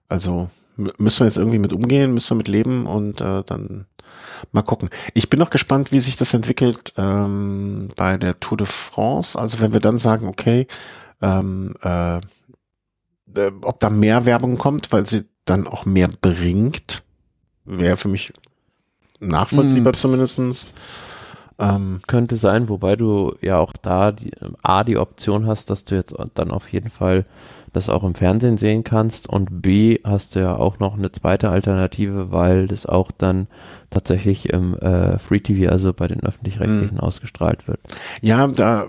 Also müssen wir jetzt irgendwie mit umgehen, müssen wir mit leben und äh, dann mal gucken. Ich bin noch gespannt, wie sich das entwickelt ähm, bei der Tour de France. Also wenn wir dann sagen, okay, ähm, äh, äh ob da mehr Werbung kommt, weil sie dann auch mehr bringt, wäre für mich nachvollziehbar mm. zumindestens. Ähm, Könnte sein, wobei du ja auch da die, A, die Option hast, dass du jetzt dann auf jeden Fall das auch im Fernsehen sehen kannst und B, hast du ja auch noch eine zweite Alternative, weil das auch dann tatsächlich im äh, Free TV, also bei den öffentlich-rechtlichen hm. ausgestrahlt wird. Ja, da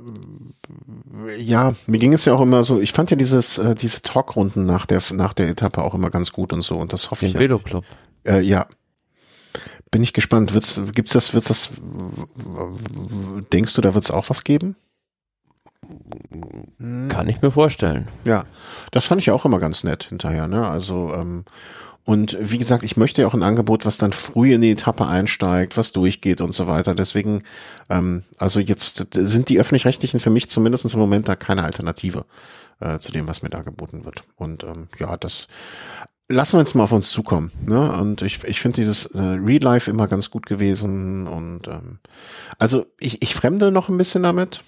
ja, mir ging es ja auch immer so, ich fand ja dieses, äh, diese Talkrunden nach der, nach der Etappe auch immer ganz gut und so und das hoffe Den ich. Den Vedo Club. Äh, ja, bin ich gespannt. Wird's, gibt's das, wird's das, denkst du, da wird's auch was geben? Kann ich mir vorstellen. Ja, das fand ich auch immer ganz nett hinterher, ne? Also, ähm, Und wie gesagt, ich möchte ja auch ein Angebot, was dann früh in die Etappe einsteigt, was durchgeht und so weiter. Deswegen, ähm, also jetzt sind die öffentlich-rechtlichen für mich zumindest im Moment da keine Alternative äh, zu dem, was mir da geboten wird. Und ähm, ja, das lassen wir jetzt mal auf uns zukommen. Ne? Und ich, ich finde dieses äh, Real Life immer ganz gut gewesen. Und ähm, also ich, ich fremde noch ein bisschen damit.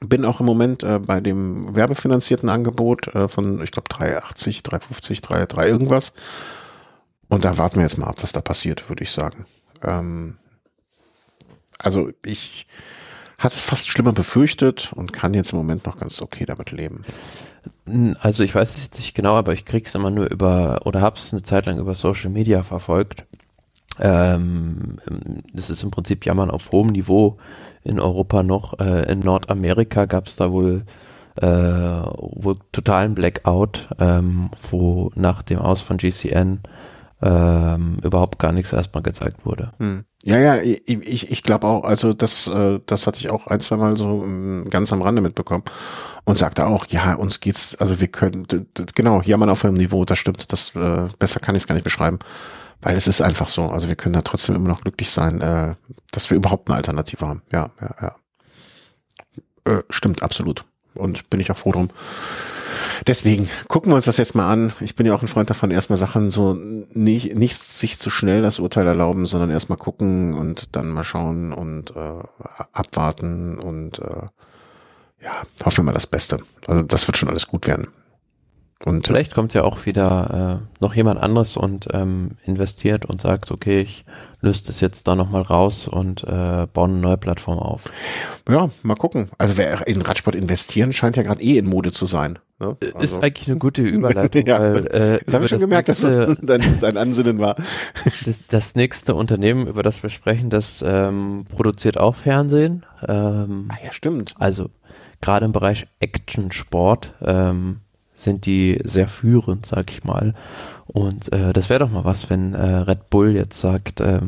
Bin auch im Moment äh, bei dem werbefinanzierten Angebot äh, von, ich glaube, 380, 350, 3, 3 irgendwas. Und da warten wir jetzt mal ab, was da passiert, würde ich sagen. Ähm, also ich hatte es fast schlimmer befürchtet und kann jetzt im Moment noch ganz okay damit leben. Also ich weiß es jetzt nicht genau, aber ich krieg's immer nur über oder hab's eine Zeit lang über Social Media verfolgt. Ähm, das ist im Prinzip Jammern auf hohem Niveau in Europa noch. Äh, in Nordamerika gab's da wohl äh, wohl totalen Blackout, ähm, wo nach dem Aus von GCN ähm, überhaupt gar nichts erstmal gezeigt wurde. Hm. Ja, ja, ich, ich, glaube auch, also das, äh, das hatte ich auch ein, zwei Mal so um, ganz am Rande mitbekommen und sagte auch, ja, uns geht's, also wir können, genau, jammern auf einem Niveau, das stimmt, das äh, besser kann ich es gar nicht beschreiben, weil es ist einfach so, also wir können da trotzdem immer noch glücklich sein, äh, dass wir überhaupt eine Alternative haben. Ja, ja, ja. Äh, stimmt, absolut. Und bin ich auch froh drum. Deswegen gucken wir uns das jetzt mal an. Ich bin ja auch ein Freund davon, erstmal Sachen so nicht, nicht sich zu schnell das Urteil erlauben, sondern erstmal gucken und dann mal schauen und äh, abwarten und äh, ja, hoffen wir mal das Beste. Also das wird schon alles gut werden. Und vielleicht kommt ja auch wieder äh, noch jemand anderes und ähm, investiert und sagt, okay, ich löse das jetzt da nochmal raus und äh, baue eine neue Plattform auf. Ja, mal gucken. Also wer in Radsport investieren scheint ja gerade eh in Mode zu sein. Ne? Also. Ist eigentlich eine gute <laughs> Überleitung. ja, weil, äh, das habe ich schon gemerkt, nächste, dass das dein, <laughs> dein Ansinnen war. <laughs> das, das nächste Unternehmen, über das wir sprechen, das ähm, produziert auch Fernsehen. Ähm, ah ja, stimmt. Also gerade im Bereich Action-Sport. Ähm, sind die sehr führend, sag ich mal. Und äh, das wäre doch mal was, wenn äh, Red Bull jetzt sagt, äh,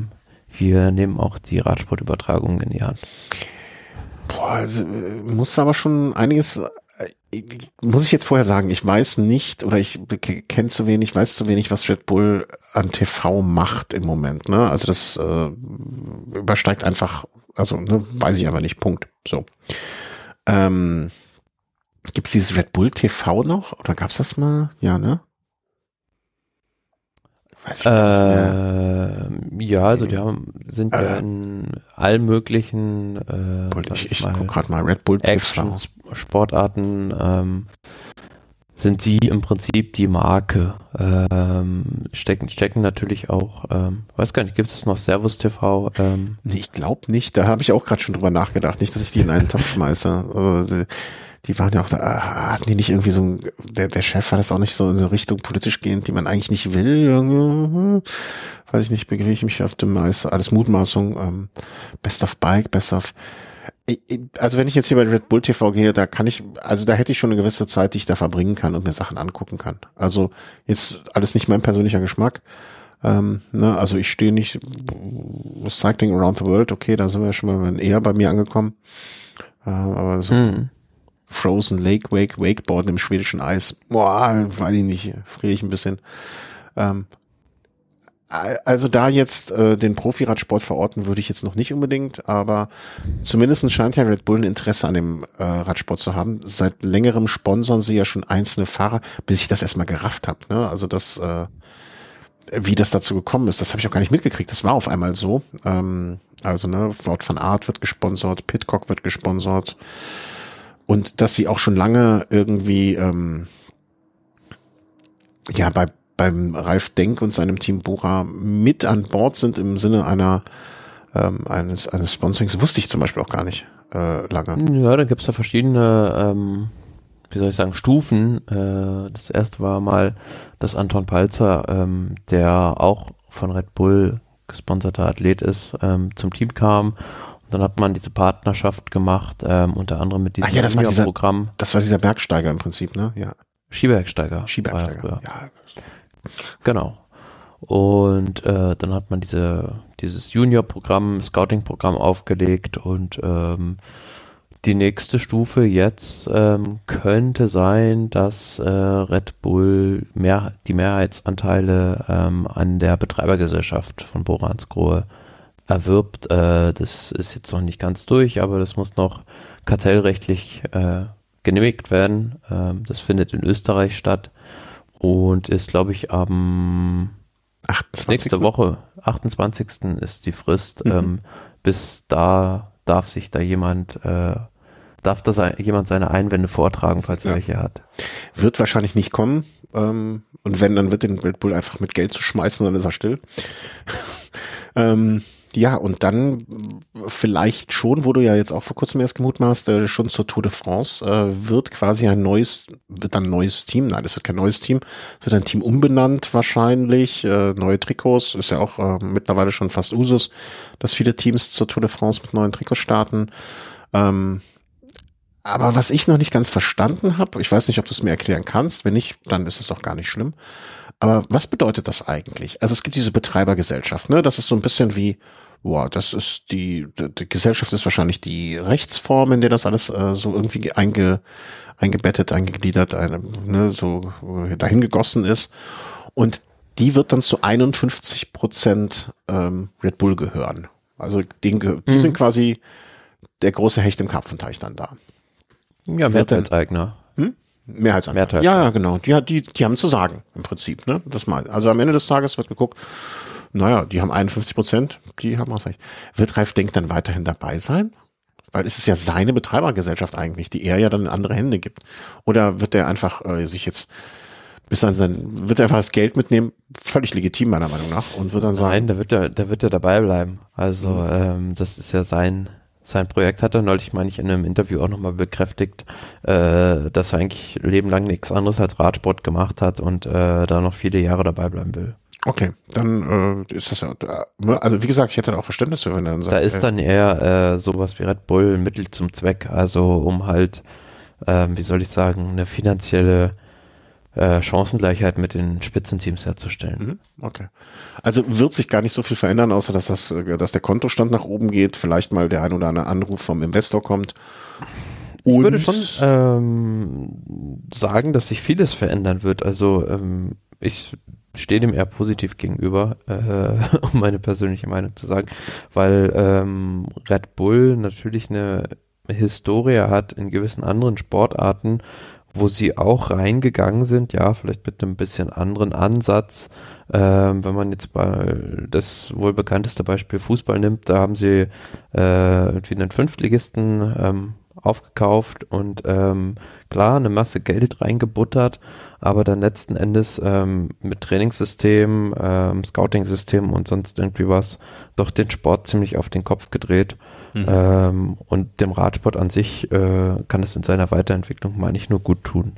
wir nehmen auch die Radsportübertragung in die Hand. Boah, also, äh, muss aber schon einiges, äh, muss ich jetzt vorher sagen, ich weiß nicht oder ich kenne zu wenig, weiß zu wenig, was Red Bull an TV macht im Moment. Ne? Also das äh, übersteigt einfach, also ne, weiß ich aber nicht, Punkt. So. Ähm, Gibt es dieses Red Bull TV noch? Oder gab's das mal? Ja, ne? Weiß ich äh, nicht ja, also die haben, sind äh, ja in allen möglichen äh, ich, ich guck gerade mal Red Bull Action TV. Sportarten ähm, sind sie im Prinzip die Marke. Ähm, stecken, stecken natürlich auch, ähm, weiß gar nicht, gibt es noch Servus TV? Ähm, nee, ich glaube nicht. Da habe ich auch gerade schon drüber nachgedacht. Nicht, dass ich die in einen Topf schmeiße. Also, die waren ja auch, da, ah, hatten die nicht irgendwie so, der, der Chef war das auch nicht so in so Richtung politisch gehend, die man eigentlich nicht will. Weiß ich nicht, begriff ich mich auf dem Eis, alles Mutmaßung, ähm, Best of Bike, Best of, also wenn ich jetzt hier bei Red Bull TV gehe, da kann ich, also da hätte ich schon eine gewisse Zeit, die ich da verbringen kann und mir Sachen angucken kann. Also jetzt alles nicht mein persönlicher Geschmack. Ähm, ne, also ich stehe nicht Cycling Around the World, okay, da sind wir schon mal eher bei mir angekommen. Äh, aber so hm. Frozen Lake Wake, Wakeboarden im schwedischen Eis. Boah, weiß ich nicht, friere ich ein bisschen. Ähm, also da jetzt äh, den Profiradsport verorten würde ich jetzt noch nicht unbedingt, aber zumindest scheint ja Red Bull ein Interesse an dem äh, Radsport zu haben. Seit längerem sponsern sie ja schon einzelne Fahrer, bis ich das erstmal gerafft habe. Ne? Also das, äh, wie das dazu gekommen ist, das habe ich auch gar nicht mitgekriegt. Das war auf einmal so. Ähm, also ne, Wort von Art wird gesponsert, Pitcock wird gesponsert und dass sie auch schon lange irgendwie ähm, ja bei beim Ralf Denk und seinem Team Bora mit an Bord sind im Sinne einer ähm, eines eines Sponsorings wusste ich zum Beispiel auch gar nicht äh, lange. Ja, dann gibt's da verschiedene ähm, wie soll ich sagen, Stufen. Äh, das erste war mal, dass Anton Palzer, ähm, der auch von Red Bull gesponserter Athlet ist, ähm, zum Team kam dann hat man diese Partnerschaft gemacht, ähm, unter anderem mit diesem Ach ja, das war dieser, Programm. Das war dieser Bergsteiger im Prinzip, ne? Ja. Skibergsteiger. Skibergsteiger, ja. Genau. Und äh, dann hat man diese, dieses Junior-Programm, Scouting-Programm aufgelegt und ähm, die nächste Stufe jetzt ähm, könnte sein, dass äh, Red Bull mehr, die Mehrheitsanteile ähm, an der Betreibergesellschaft von Boransgrohe erwirbt. Äh, das ist jetzt noch nicht ganz durch, aber das muss noch kartellrechtlich äh, genehmigt werden. Ähm, das findet in Österreich statt und ist, glaube ich, am 28. nächste Woche, 28. ist die Frist. Mhm. Ähm, bis da darf sich da jemand äh, darf das jemand seine Einwände vortragen, falls er ja. welche hat. Wird wahrscheinlich nicht kommen. Ähm, und wenn, dann wird den Red Bull einfach mit Geld zu schmeißen, dann ist er still. <laughs> ähm, ja, und dann vielleicht schon, wo du ja jetzt auch vor kurzem erst gemutmaßt, äh, schon zur Tour de France, äh, wird quasi ein neues, wird ein neues Team, nein, es wird kein neues Team, es wird ein Team umbenannt wahrscheinlich, äh, neue Trikots, ist ja auch äh, mittlerweile schon fast Usus, dass viele Teams zur Tour de France mit neuen Trikots starten. Ähm, aber was ich noch nicht ganz verstanden habe, ich weiß nicht, ob du es mir erklären kannst, wenn nicht, dann ist es auch gar nicht schlimm. Aber was bedeutet das eigentlich? Also es gibt diese Betreibergesellschaft, ne? Das ist so ein bisschen wie, boah, das ist die, die Gesellschaft ist wahrscheinlich die Rechtsform, in der das alles äh, so irgendwie einge, eingebettet, eingegliedert, eine, ne, so äh, dahin gegossen ist. Und die wird dann zu 51 Prozent ähm, Red Bull gehören. Also den, die mhm. sind quasi der große Hecht im Karpfenteich dann da. Ja, Mehrheitseigner. Mehrheitseigner. Mehrheit. Ja, ja, genau. Die, die, die haben zu sagen, im Prinzip. Ne? Das mal. Also am Ende des Tages wird geguckt, naja, die haben 51 Prozent, die haben auch recht. Wird Ralf Denk dann weiterhin dabei sein? Weil es ist ja seine Betreibergesellschaft eigentlich, die er ja dann in andere Hände gibt. Oder wird er einfach äh, sich jetzt bis an sein, wird er einfach das Geld mitnehmen, völlig legitim meiner Meinung nach, und wird dann sagen. Nein, da wird er, da wird er dabei bleiben. Also mhm. ähm, das ist ja sein, sein Projekt hat er neulich, meine ich, in einem Interview auch nochmal bekräftigt, äh, dass er eigentlich lebenlang nichts anderes als Radsport gemacht hat und äh, da noch viele Jahre dabei bleiben will. Okay, dann äh, ist das ja, also wie gesagt, ich hätte da auch Verständnis für, wenn er dann sagt. Da ist dann eher äh, sowas wie Red Bull Mittel zum Zweck, also um halt, äh, wie soll ich sagen, eine finanzielle äh, Chancengleichheit mit den Spitzenteams herzustellen. Mhm, okay. Also wird sich gar nicht so viel verändern, außer dass das, äh, dass der Kontostand nach oben geht, vielleicht mal der ein oder andere Anruf vom Investor kommt. Und ich würde schon ähm, sagen, dass sich vieles verändern wird. Also ähm, ich stehe dem eher positiv gegenüber, <laughs> äh, um meine persönliche Meinung zu sagen, weil ähm, Red Bull natürlich eine Historie hat in gewissen anderen Sportarten, wo sie auch reingegangen sind, ja, vielleicht mit einem bisschen anderen Ansatz. Ähm, wenn man jetzt mal das wohl bekannteste Beispiel Fußball nimmt, da haben sie äh, irgendwie einen Fünftligisten ähm, aufgekauft und ähm, klar eine Masse Geld reingebuttert, aber dann letzten Endes ähm, mit Trainingssystem, ähm, Scouting-System und sonst irgendwie was doch den Sport ziemlich auf den Kopf gedreht. Mhm. Ähm, und dem Radsport an sich äh, kann es in seiner Weiterentwicklung, meine ich, nur gut tun.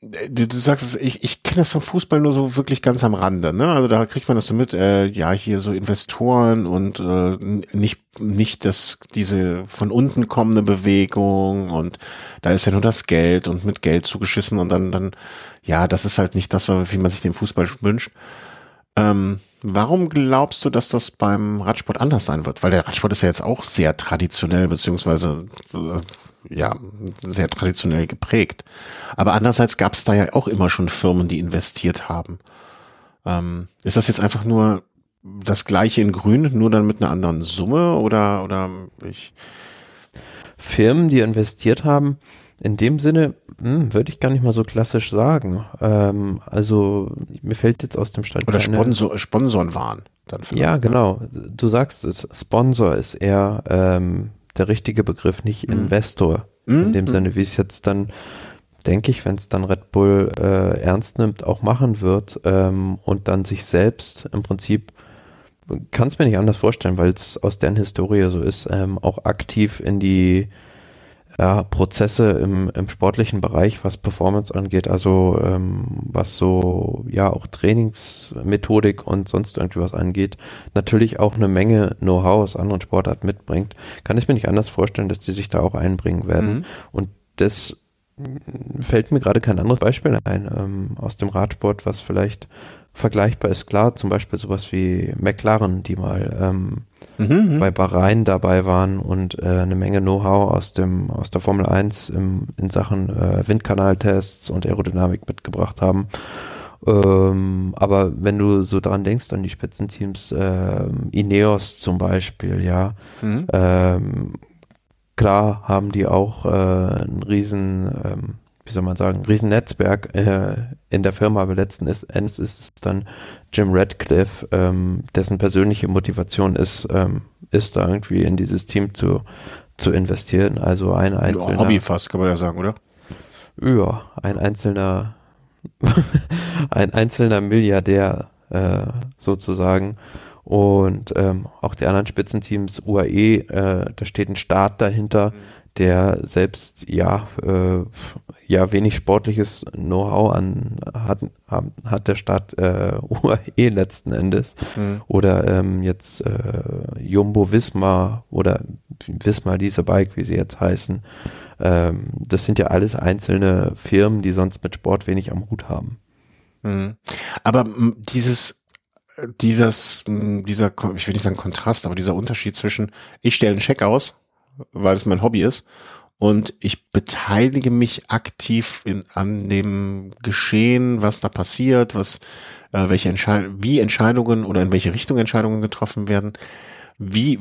Du, du sagst es, ich, ich kenne das vom Fußball nur so wirklich ganz am Rande, ne? Also da kriegt man das so mit, äh, ja, hier so Investoren und äh, nicht, nicht das, diese von unten kommende Bewegung und da ist ja nur das Geld und mit Geld zugeschissen und dann, dann, ja, das ist halt nicht das, wie man sich den Fußball wünscht. Ähm, warum glaubst du, dass das beim Radsport anders sein wird? Weil der Radsport ist ja jetzt auch sehr traditionell, beziehungsweise äh, ja, sehr traditionell geprägt. Aber andererseits gab es da ja auch immer schon Firmen, die investiert haben. Ähm, ist das jetzt einfach nur das gleiche in Grün, nur dann mit einer anderen Summe oder, oder ich? Firmen, die investiert haben, in dem Sinne hm, würde ich gar nicht mal so klassisch sagen. Ähm, also mir fällt jetzt aus dem Stand oder Sponsor, Sponsoren waren. Dann ja, ne? genau. Du sagst es. Sponsor ist eher ähm, der richtige Begriff, nicht mhm. Investor. Mhm. In dem mhm. Sinne, wie es jetzt dann, denke ich, wenn es dann Red Bull äh, ernst nimmt, auch machen wird ähm, und dann sich selbst im Prinzip kann es mir nicht anders vorstellen, weil es aus deren Historie so ist, ähm, auch aktiv in die ja, Prozesse im, im sportlichen Bereich, was Performance angeht, also ähm, was so ja auch Trainingsmethodik und sonst irgendwie was angeht, natürlich auch eine Menge Know-how aus anderen Sportarten mitbringt, kann ich mir nicht anders vorstellen, dass die sich da auch einbringen werden. Mhm. Und das fällt mir gerade kein anderes Beispiel ein ähm, aus dem Radsport, was vielleicht vergleichbar ist klar, zum Beispiel sowas wie McLaren, die mal ähm, mhm, mhm. bei Bahrain dabei waren und äh, eine Menge Know-how aus dem aus der Formel 1 im, in Sachen äh, Windkanaltests und Aerodynamik mitgebracht haben. Ähm, aber wenn du so dran denkst an die Spitzenteams, äh, Ineos zum Beispiel, ja, mhm. ähm, klar haben die auch äh, ein riesen, ähm, wie soll man sagen, ein riesen Netzwerk äh, in der Firma, aber letzten Endes ist es dann Jim Radcliffe, ähm, dessen persönliche Motivation ist, ähm, ist da irgendwie in dieses Team zu, zu investieren. Also ein einzelner. Ja, Hobby fast, kann man ja sagen, oder? Ja, ein einzelner <laughs> ein einzelner Milliardär äh, sozusagen. Und ähm, auch die anderen Spitzenteams, UAE, äh, da steht ein Staat dahinter, mhm. Der selbst ja, äh, ja wenig sportliches Know-how an hat, hat der Staat äh, <laughs> UAE letzten Endes. Mhm. Oder ähm, jetzt äh, Jumbo Visma oder Visma diese Bike, wie sie jetzt heißen. Ähm, das sind ja alles einzelne Firmen, die sonst mit Sport wenig am Hut haben. Mhm. Aber dieses, dieses, dieser, ich will nicht sagen Kontrast, aber dieser Unterschied zwischen, ich stelle einen Scheck aus, weil es mein Hobby ist, und ich beteilige mich aktiv in, an dem Geschehen, was da passiert, was, äh, welche Entscheid wie Entscheidungen oder in welche Richtung Entscheidungen getroffen werden. Wie,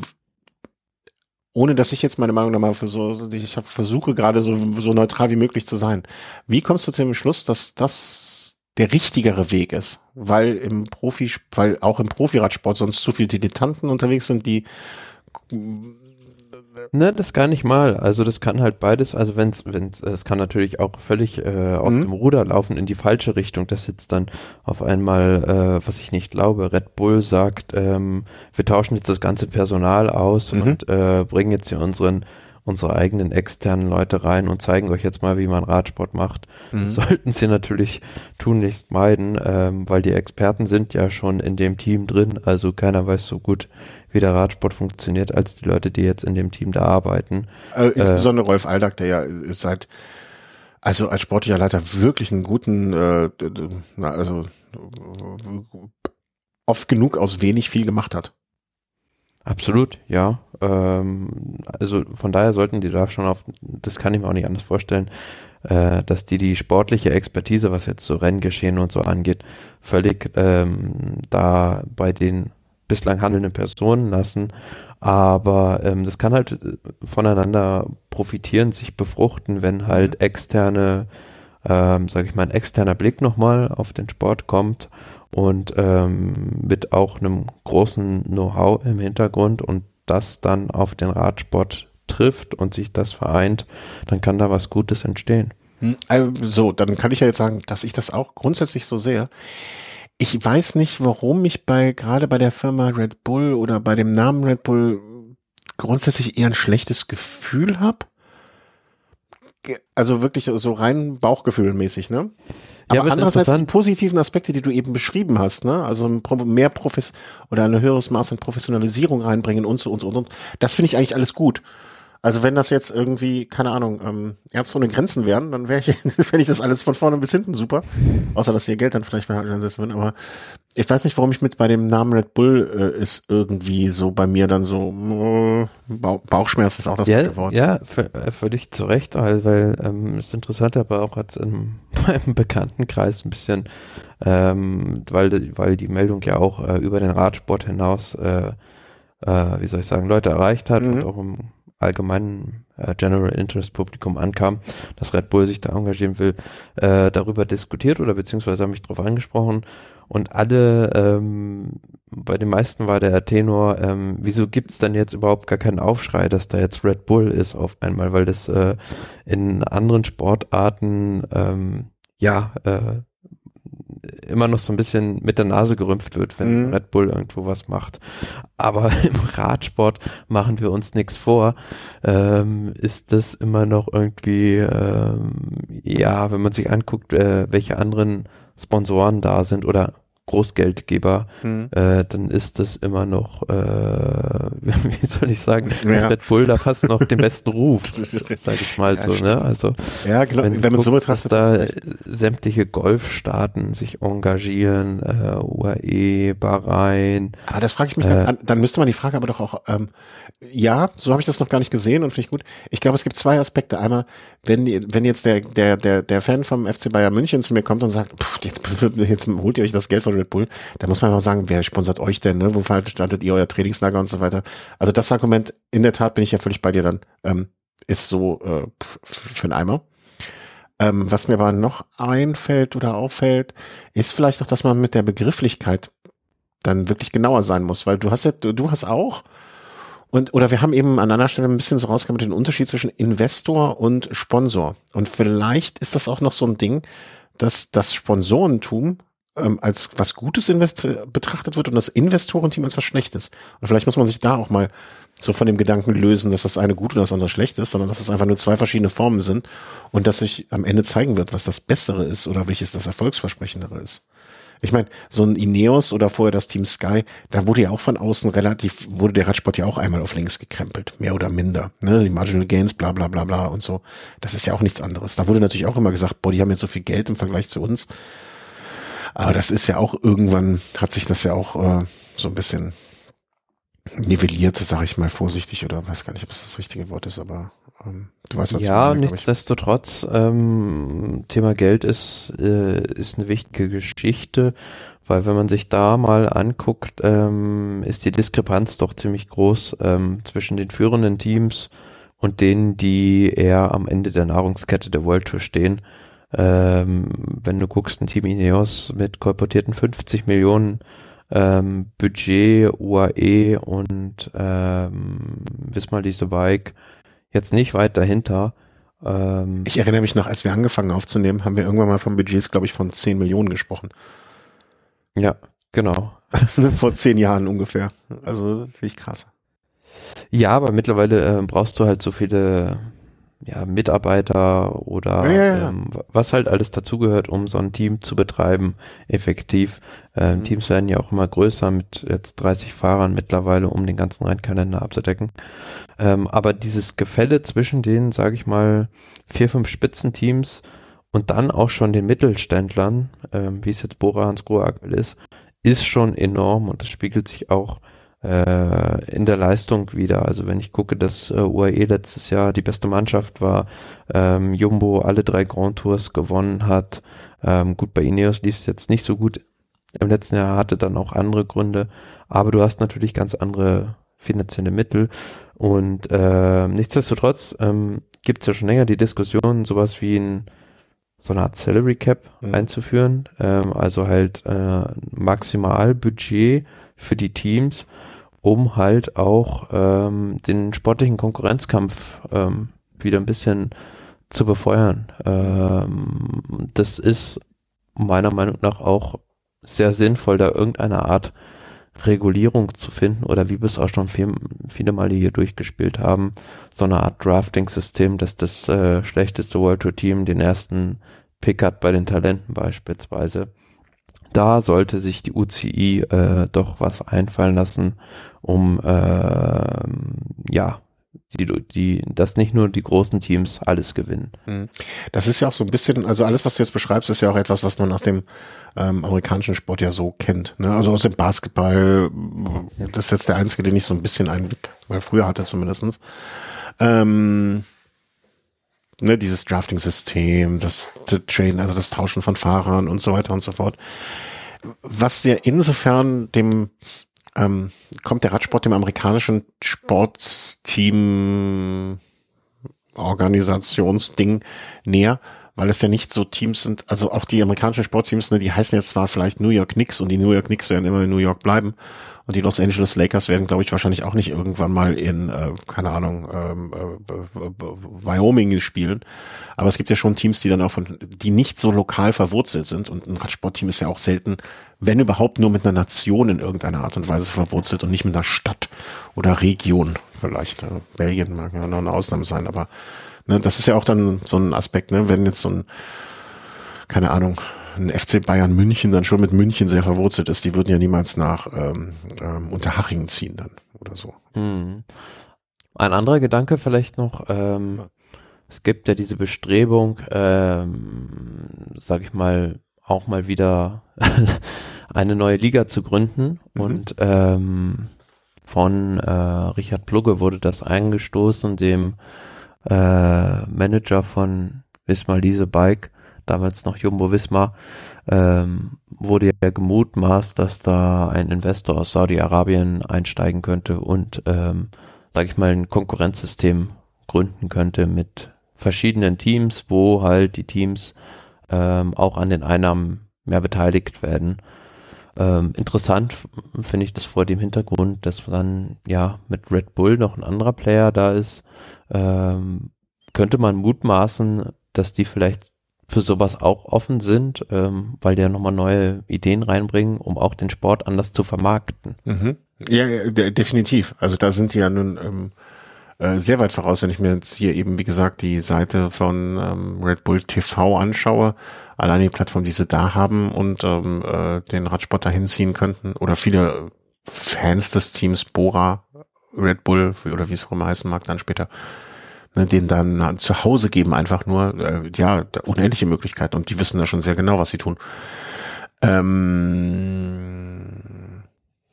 ohne dass ich jetzt meine Meinung nochmal für so, ich versuche gerade so, so neutral wie möglich zu sein. Wie kommst du zu dem Schluss, dass das der richtigere Weg ist? Weil im Profi, weil auch im Profiradsport sonst zu viele Dilettanten unterwegs sind, die Ne, das gar nicht mal. Also das kann halt beides, also wenn es, wenn es kann natürlich auch völlig äh, aus mhm. dem Ruder laufen in die falsche Richtung. Das jetzt dann auf einmal, äh, was ich nicht glaube, Red Bull sagt, ähm, wir tauschen jetzt das ganze Personal aus mhm. und äh, bringen jetzt hier unseren unsere eigenen externen Leute rein und zeigen euch jetzt mal, wie man Radsport macht. Mhm. Das <laughs> sollten sie natürlich tunlichst meiden, ähm, weil die Experten sind ja schon in dem Team drin. Also keiner weiß so gut, wie der Radsport funktioniert, als die Leute, die jetzt in dem Team da arbeiten. Äh, insbesondere äh, Rolf Aldag, der ja seit also als sportlicher Leiter wirklich einen guten, äh, also oft genug aus wenig viel gemacht hat. Absolut, ja. Ähm, also von daher sollten die da schon auf, das kann ich mir auch nicht anders vorstellen, äh, dass die die sportliche Expertise, was jetzt so Renngeschehen und so angeht, völlig ähm, da bei den bislang handelnden Personen lassen. Aber ähm, das kann halt äh, voneinander profitieren, sich befruchten, wenn halt mhm. externe, ähm, sage ich mal, ein externer Blick nochmal auf den Sport kommt und ähm, mit auch einem großen Know-how im Hintergrund und das dann auf den Radsport trifft und sich das vereint, dann kann da was Gutes entstehen. Hm, also, dann kann ich ja jetzt sagen, dass ich das auch grundsätzlich so sehe. Ich weiß nicht, warum ich bei, gerade bei der Firma Red Bull oder bei dem Namen Red Bull grundsätzlich eher ein schlechtes Gefühl habe. Also wirklich so rein Bauchgefühlmäßig, ne? Aber ja, andererseits die positiven Aspekte, die du eben beschrieben hast, ne? Also mehr Profes oder ein höheres Maß an Professionalisierung reinbringen und so und so und und. Das finde ich eigentlich alles gut. Also wenn das jetzt irgendwie, keine Ahnung, ähm, Ärzte ohne Grenzen wären, dann wäre ich, <laughs> fände ich das alles von vorne bis hinten super. Außer dass ihr Geld dann vielleicht einsetzen würden. Aber ich weiß nicht, warum ich mit bei dem Namen Red Bull äh, ist irgendwie so bei mir dann so äh, Bauchschmerz ist auch das ja, Wort. Ja, äh, völlig zu Recht, weil, weil ähm, ist interessant, aber auch als <laughs> in meinem Bekanntenkreis ein bisschen, ähm, weil, weil die Meldung ja auch äh, über den Radsport hinaus äh, äh, wie soll ich sagen, Leute erreicht hat mhm. und auch im allgemeinen äh, General Interest Publikum ankam, dass Red Bull sich da engagieren will, äh, darüber diskutiert oder beziehungsweise haben mich darauf angesprochen. Und alle, ähm, bei den meisten war der Tenor, ähm, wieso gibt's dann jetzt überhaupt gar keinen Aufschrei, dass da jetzt Red Bull ist auf einmal, weil das äh, in anderen Sportarten ähm, ja äh, immer noch so ein bisschen mit der Nase gerümpft wird, wenn mhm. Red Bull irgendwo was macht. Aber <laughs> im Radsport machen wir uns nichts vor. Ähm, ist das immer noch irgendwie, ähm, ja, wenn man sich anguckt, äh, welche anderen Sponsoren da sind oder Großgeldgeber, mhm. äh, dann ist das immer noch, äh, <laughs> wie soll ich sagen, ja. Red Bull da fast noch den besten Ruf, <laughs> sage ich mal ja, so. Ne? Also ja, genau. wenn, wenn man so betrachtet, da sämtliche Golfstaaten sich engagieren, äh, UAE, Bahrain. Aber das frage ich mich, äh, dann, dann müsste man die Frage aber doch auch, ähm, ja, so habe ich das noch gar nicht gesehen und finde ich gut. Ich glaube, es gibt zwei Aspekte. Einmal, wenn, wenn jetzt der, der, der, der Fan vom FC Bayern München zu mir kommt und sagt, pff, jetzt, <laughs> jetzt holt ihr euch das Geld von Red Bull, da muss man einfach sagen, wer sponsert euch denn, ne? Wo startet ihr euer Trainingslager und so weiter. Also das Argument, in der Tat bin ich ja völlig bei dir dann, ähm, ist so äh, für einen Eimer. Ähm, was mir aber noch einfällt oder auffällt, ist vielleicht auch, dass man mit der Begrifflichkeit dann wirklich genauer sein muss, weil du hast ja, du, du hast auch, und, oder wir haben eben an einer Stelle ein bisschen so rausgekommen den Unterschied zwischen Investor und Sponsor. Und vielleicht ist das auch noch so ein Ding, dass das Sponsorentum ähm, als was Gutes Invest betrachtet wird und das Investorenteam als was Schlechtes. Und vielleicht muss man sich da auch mal so von dem Gedanken lösen, dass das eine gut und das andere schlecht ist, sondern dass es einfach nur zwei verschiedene Formen sind und dass sich am Ende zeigen wird, was das Bessere ist oder welches das Erfolgsversprechendere ist. Ich meine, so ein Ineos oder vorher das Team Sky, da wurde ja auch von außen relativ, wurde der Radsport ja auch einmal auf links gekrempelt, mehr oder minder. Ne? Die Marginal Gains, bla bla bla bla und so. Das ist ja auch nichts anderes. Da wurde natürlich auch immer gesagt, boah, die haben jetzt so viel Geld im Vergleich zu uns. Aber das ist ja auch irgendwann, hat sich das ja auch äh, so ein bisschen nivelliert, sage ich mal vorsichtig, oder weiß gar nicht, ob das das richtige Wort ist, aber ähm, du weißt, was ja, ich meine. Ja, nichtsdestotrotz, ähm, Thema Geld ist, äh, ist eine wichtige Geschichte, weil wenn man sich da mal anguckt, ähm, ist die Diskrepanz doch ziemlich groß ähm, zwischen den führenden Teams und denen, die eher am Ende der Nahrungskette der World Tour stehen. Ähm, wenn du guckst, ein Team Ineos mit kolportierten 50 Millionen ähm, Budget, UAE und ähm, Wismar diese Bike jetzt nicht weit dahinter. Ähm, ich erinnere mich noch, als wir angefangen aufzunehmen, haben wir irgendwann mal von Budgets, glaube ich, von 10 Millionen gesprochen. Ja, genau. <laughs> Vor zehn Jahren ungefähr. Also finde ich krass. Ja, aber mittlerweile äh, brauchst du halt so viele ja, Mitarbeiter oder ja, ja. Ähm, was halt alles dazugehört, um so ein Team zu betreiben, effektiv. Ähm, mhm. Teams werden ja auch immer größer mit jetzt 30 Fahrern mittlerweile, um den ganzen Rennkalender abzudecken. Ähm, aber dieses Gefälle zwischen den, sage ich mal, vier, fünf Spitzenteams und dann auch schon den Mittelständlern, ähm, wie es jetzt Bora Hansgrohe aktuell ist, ist schon enorm und das spiegelt sich auch äh, in der Leistung wieder. Also wenn ich gucke, dass äh, UAE letztes Jahr die beste Mannschaft war, ähm, Jumbo alle drei Grand Tours gewonnen hat. Ähm, gut, bei Ineos lief es jetzt nicht so gut. Im letzten Jahr hatte dann auch andere Gründe, aber du hast natürlich ganz andere finanzielle Mittel. Und äh, nichtsdestotrotz ähm, gibt es ja schon länger die Diskussion, sowas wie ein so eine Art Salary Cap mhm. einzuführen, ähm, also halt äh, Maximalbudget für die Teams, um halt auch ähm, den sportlichen Konkurrenzkampf ähm, wieder ein bisschen zu befeuern. Ähm, das ist meiner Meinung nach auch sehr sinnvoll, da irgendeine Art Regulierung zu finden oder wie wir es auch schon viel, viele Male hier durchgespielt haben, so eine Art Drafting-System, dass das äh, schlechteste World Tour Team den ersten Pick hat bei den Talenten beispielsweise da sollte sich die UCI äh, doch was einfallen lassen, um äh, ja die, die, dass nicht nur die großen Teams alles gewinnen. Hm. Das ist ja auch so ein bisschen, also alles, was du jetzt beschreibst, ist ja auch etwas, was man aus dem ähm, amerikanischen Sport ja so kennt. Ne? Also aus dem Basketball, das ist jetzt der einzige, den ich so ein bisschen Einblick, weil früher hatte zumindestens. Ähm, ne, dieses Drafting-System, das Train, also das Tauschen von Fahrern und so weiter und so fort. Was ja insofern dem ähm, kommt der Radsport dem amerikanischen Sportteam Organisationsding näher, weil es ja nicht so Teams sind, also auch die amerikanischen Sportteams, ne, die heißen jetzt zwar vielleicht New York Knicks und die New York Knicks werden immer in New York bleiben, und die Los Angeles Lakers werden, glaube ich, wahrscheinlich auch nicht irgendwann mal in, äh, keine Ahnung, ähm, äh, Wyoming spielen. Aber es gibt ja schon Teams, die dann auch von, die nicht so lokal verwurzelt sind. Und ein Radsportteam ist ja auch selten, wenn überhaupt, nur mit einer Nation in irgendeiner Art und Weise verwurzelt und nicht mit einer Stadt oder Region. Vielleicht. Äh, Belgien mag ja noch eine Ausnahme sein, aber ne, das ist ja auch dann so ein Aspekt, ne, wenn jetzt so ein, keine Ahnung, ein FC Bayern München dann schon mit München sehr verwurzelt ist. Die würden ja niemals nach ähm, ähm, Unterhaching ziehen dann oder so. Mhm. Ein anderer Gedanke vielleicht noch, ähm, es gibt ja diese Bestrebung, ähm, sag ich mal, auch mal wieder <laughs> eine neue Liga zu gründen mhm. und ähm, von äh, Richard Plugge wurde das eingestoßen, dem äh, Manager von Wismar Lise Bike, damals noch Jumbo Wismar, ähm, wurde ja gemutmaßt, dass da ein Investor aus Saudi-Arabien einsteigen könnte und, ähm, sage ich mal, ein Konkurrenzsystem gründen könnte mit verschiedenen Teams, wo halt die Teams ähm, auch an den Einnahmen mehr beteiligt werden. Ähm, interessant finde ich das vor dem Hintergrund, dass dann ja mit Red Bull noch ein anderer Player da ist. Ähm, könnte man mutmaßen, dass die vielleicht für sowas auch offen sind, ähm, weil die ja nochmal neue Ideen reinbringen, um auch den Sport anders zu vermarkten. Mhm. Ja, ja, definitiv. Also da sind die ja nun ähm, äh, sehr weit voraus, wenn ich mir jetzt hier eben, wie gesagt, die Seite von ähm, Red Bull TV anschaue, allein die Plattform, die sie da haben und ähm, äh, den Radsport dahin ziehen könnten oder viele Fans des Teams Bora, Red Bull oder wie es auch immer heißen mag, dann später, ne, den dann zu Hause geben, einfach nur, äh, ja, unendliche Möglichkeiten und die wissen da schon sehr genau, was sie tun. Ähm,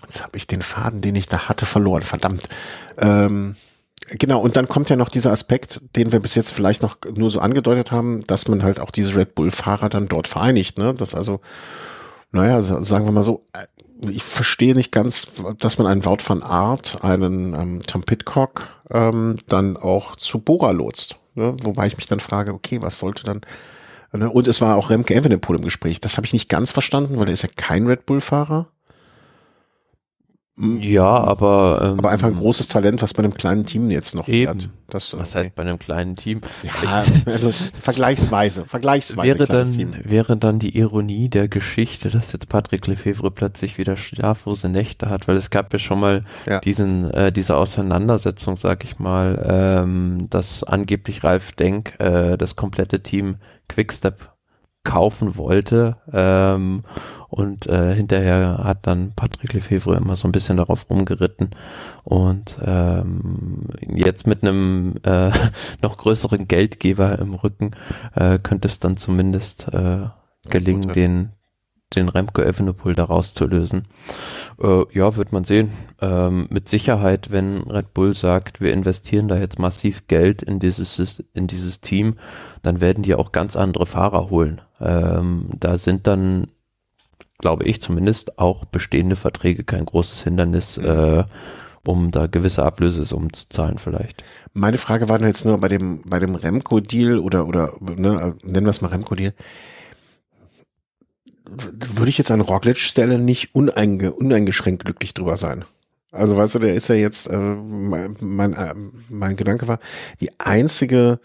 jetzt habe ich den Faden, den ich da hatte, verloren, verdammt. Ähm, Genau, und dann kommt ja noch dieser Aspekt, den wir bis jetzt vielleicht noch nur so angedeutet haben, dass man halt auch diese Red Bull-Fahrer dann dort vereinigt, ne? Das also, naja, sagen wir mal so, äh, ich verstehe nicht ganz, dass man einen Wout van Art, einen ähm, Tom Pitcock ähm, dann auch zu Bora lotst. Ne? Wobei ich mich dann frage, okay, was sollte dann ne? und es war auch Remke Evenepoel im Gespräch. Das habe ich nicht ganz verstanden, weil er ist ja kein Red Bull-Fahrer. Ja, aber ähm, aber einfach ein großes Talent, was bei einem kleinen Team jetzt noch eben. Hat. Das, okay. Was heißt bei einem kleinen Team? Ja, also vergleichsweise, vergleichsweise wäre dann Team. wäre dann die Ironie der Geschichte, dass jetzt Patrick Lefevre plötzlich wieder schlaflose Nächte hat, weil es gab ja schon mal ja. diesen äh, diese Auseinandersetzung, sag ich mal, ähm, dass angeblich Ralf Denk äh, das komplette Team Quickstep kaufen wollte ähm, und äh, hinterher hat dann Patrick Lefevre immer so ein bisschen darauf rumgeritten. Und ähm, jetzt mit einem äh, <laughs> noch größeren Geldgeber im Rücken äh, könnte es dann zumindest äh, gelingen, den den Remco Evenepoel da rauszulösen. Äh, ja, wird man sehen. Ähm, mit Sicherheit, wenn Red Bull sagt, wir investieren da jetzt massiv Geld in dieses, in dieses Team, dann werden die auch ganz andere Fahrer holen. Ähm, da sind dann glaube ich zumindest, auch bestehende Verträge kein großes Hindernis, mhm. äh, um da gewisse Ablösesummen zu zahlen vielleicht. Meine Frage war jetzt nur bei dem, bei dem Remco-Deal oder, oder, ne, nennen wir es mal Remco-Deal. Würde ich jetzt an Roglic-Stelle nicht uneinge, uneingeschränkt glücklich drüber sein. Also weißt du, der ist ja jetzt, äh, mein, mein, äh, mein Gedanke war, die einzige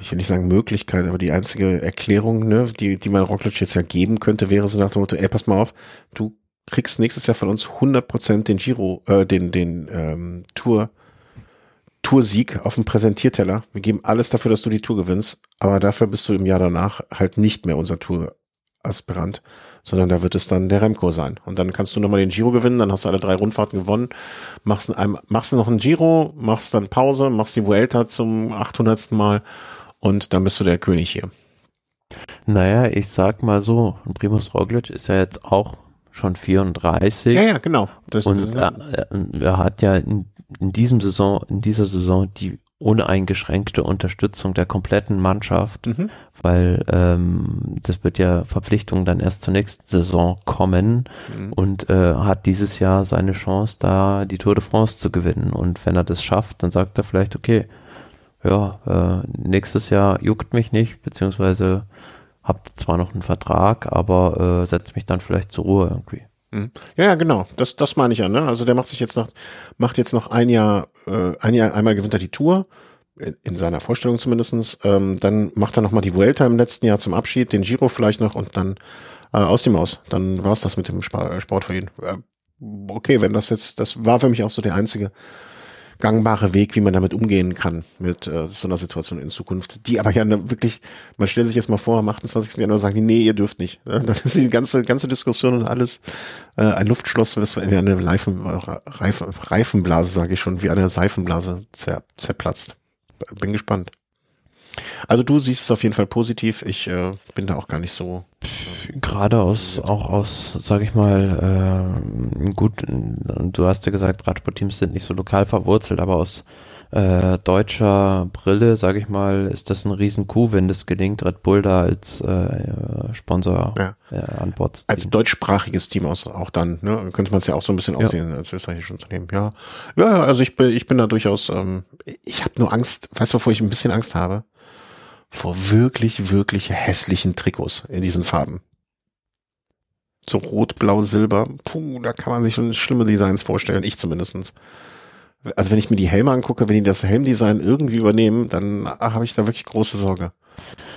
ich will nicht sagen Möglichkeit, aber die einzige Erklärung, ne, die, die man Roglic jetzt ja geben könnte, wäre so nach dem Motto, ey, pass mal auf, du kriegst nächstes Jahr von uns 100% den Giro, äh, den, den ähm, Tour, Toursieg auf dem Präsentierteller. Wir geben alles dafür, dass du die Tour gewinnst, aber dafür bist du im Jahr danach halt nicht mehr unser Tour-Aspirant, sondern da wird es dann der Remco sein. Und dann kannst du nochmal den Giro gewinnen, dann hast du alle drei Rundfahrten gewonnen, machst, ein, machst noch einen Giro, machst dann Pause, machst die Vuelta zum 800. Mal und dann bist du der König hier. Naja, ich sag mal so, Primus Roglic ist ja jetzt auch schon 34. Ja, ja, genau. Das, und das, er, er, hat ja in, in diesem Saison, in dieser Saison die uneingeschränkte Unterstützung der kompletten Mannschaft, mhm. weil ähm, das wird ja Verpflichtung dann erst zur nächsten Saison kommen mhm. und äh, hat dieses Jahr seine Chance, da die Tour de France zu gewinnen. Und wenn er das schafft, dann sagt er vielleicht, okay, ja, äh, nächstes Jahr juckt mich nicht, beziehungsweise habt zwar noch einen Vertrag, aber äh, setzt mich dann vielleicht zur Ruhe irgendwie. Mhm. Ja, ja, genau. Das, das meine ich ja. Ne? Also der macht sich jetzt noch, macht jetzt noch ein Jahr, äh, ein Jahr einmal gewinnt er die Tour in seiner Vorstellung zumindestens. Ähm, dann macht er noch mal die Vuelta im letzten Jahr zum Abschied, den Giro vielleicht noch und dann äh, aus dem Aus. Dann war's das mit dem Sport für ihn. Äh, okay, wenn das jetzt, das war für mich auch so der einzige gangbare Weg, wie man damit umgehen kann mit äh, so einer Situation in Zukunft. Die aber ja ne, wirklich, man stellt sich jetzt mal vor, am 28. Januar sagen die, nee, ihr dürft nicht. Ja, dann ist die ganze, ganze Diskussion und alles äh, ein Luftschloss, das wie eine Reifen, Reifen, Reifenblase, sage ich schon, wie eine Seifenblase zer, zerplatzt. Bin gespannt. Also du siehst es auf jeden Fall positiv. Ich äh, bin da auch gar nicht so. Gerade aus, auch aus, sage ich mal, äh, gut, du hast ja gesagt, Radsportteams sind nicht so lokal verwurzelt, aber aus äh, deutscher Brille, sage ich mal, ist das ein riesen Coup, wenn das gelingt, Red Bull da als äh, Sponsor ja. äh, an Bord zu ziehen. Als deutschsprachiges Team aus, auch dann, ne, könnte man es ja auch so ein bisschen ja. aussehen als österreichisches Unternehmen. Ja, ja, also ich bin, ich bin da durchaus, ähm, ich habe nur Angst, weißt du, wovor ich ein bisschen Angst habe? Vor wirklich, wirklich hässlichen Trikots in diesen Farben. So rot, blau, silber. Puh, da kann man sich schon schlimme Designs vorstellen. Ich zumindestens. Also wenn ich mir die Helme angucke, wenn die das Helmdesign irgendwie übernehmen, dann habe ich da wirklich große Sorge.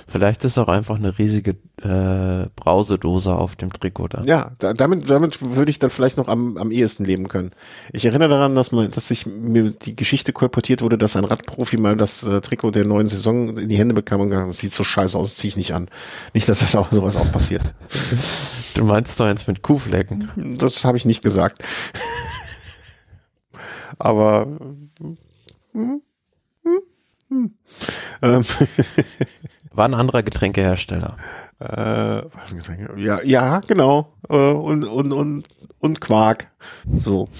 Vielleicht ist auch einfach eine riesige äh, Brausedose auf dem Trikot da. Ja, da, damit, damit würde ich dann vielleicht noch am, am ehesten leben können. Ich erinnere daran, dass man, dass sich mir die Geschichte kolportiert wurde, dass ein Radprofi mal das äh, Trikot der neuen Saison in die Hände bekam und gesagt, das sieht so scheiße aus, ziehe ich nicht an. Nicht, dass das auch sowas auch passiert. <laughs> Du meinst doch eins mit Kuhflecken? Das habe ich nicht gesagt. Aber hm, hm, hm. Ähm, <laughs> War ein anderer Getränkehersteller. Äh, was ein Getränke? Ja, ja, genau. Äh, und, und, und, und Quark. So.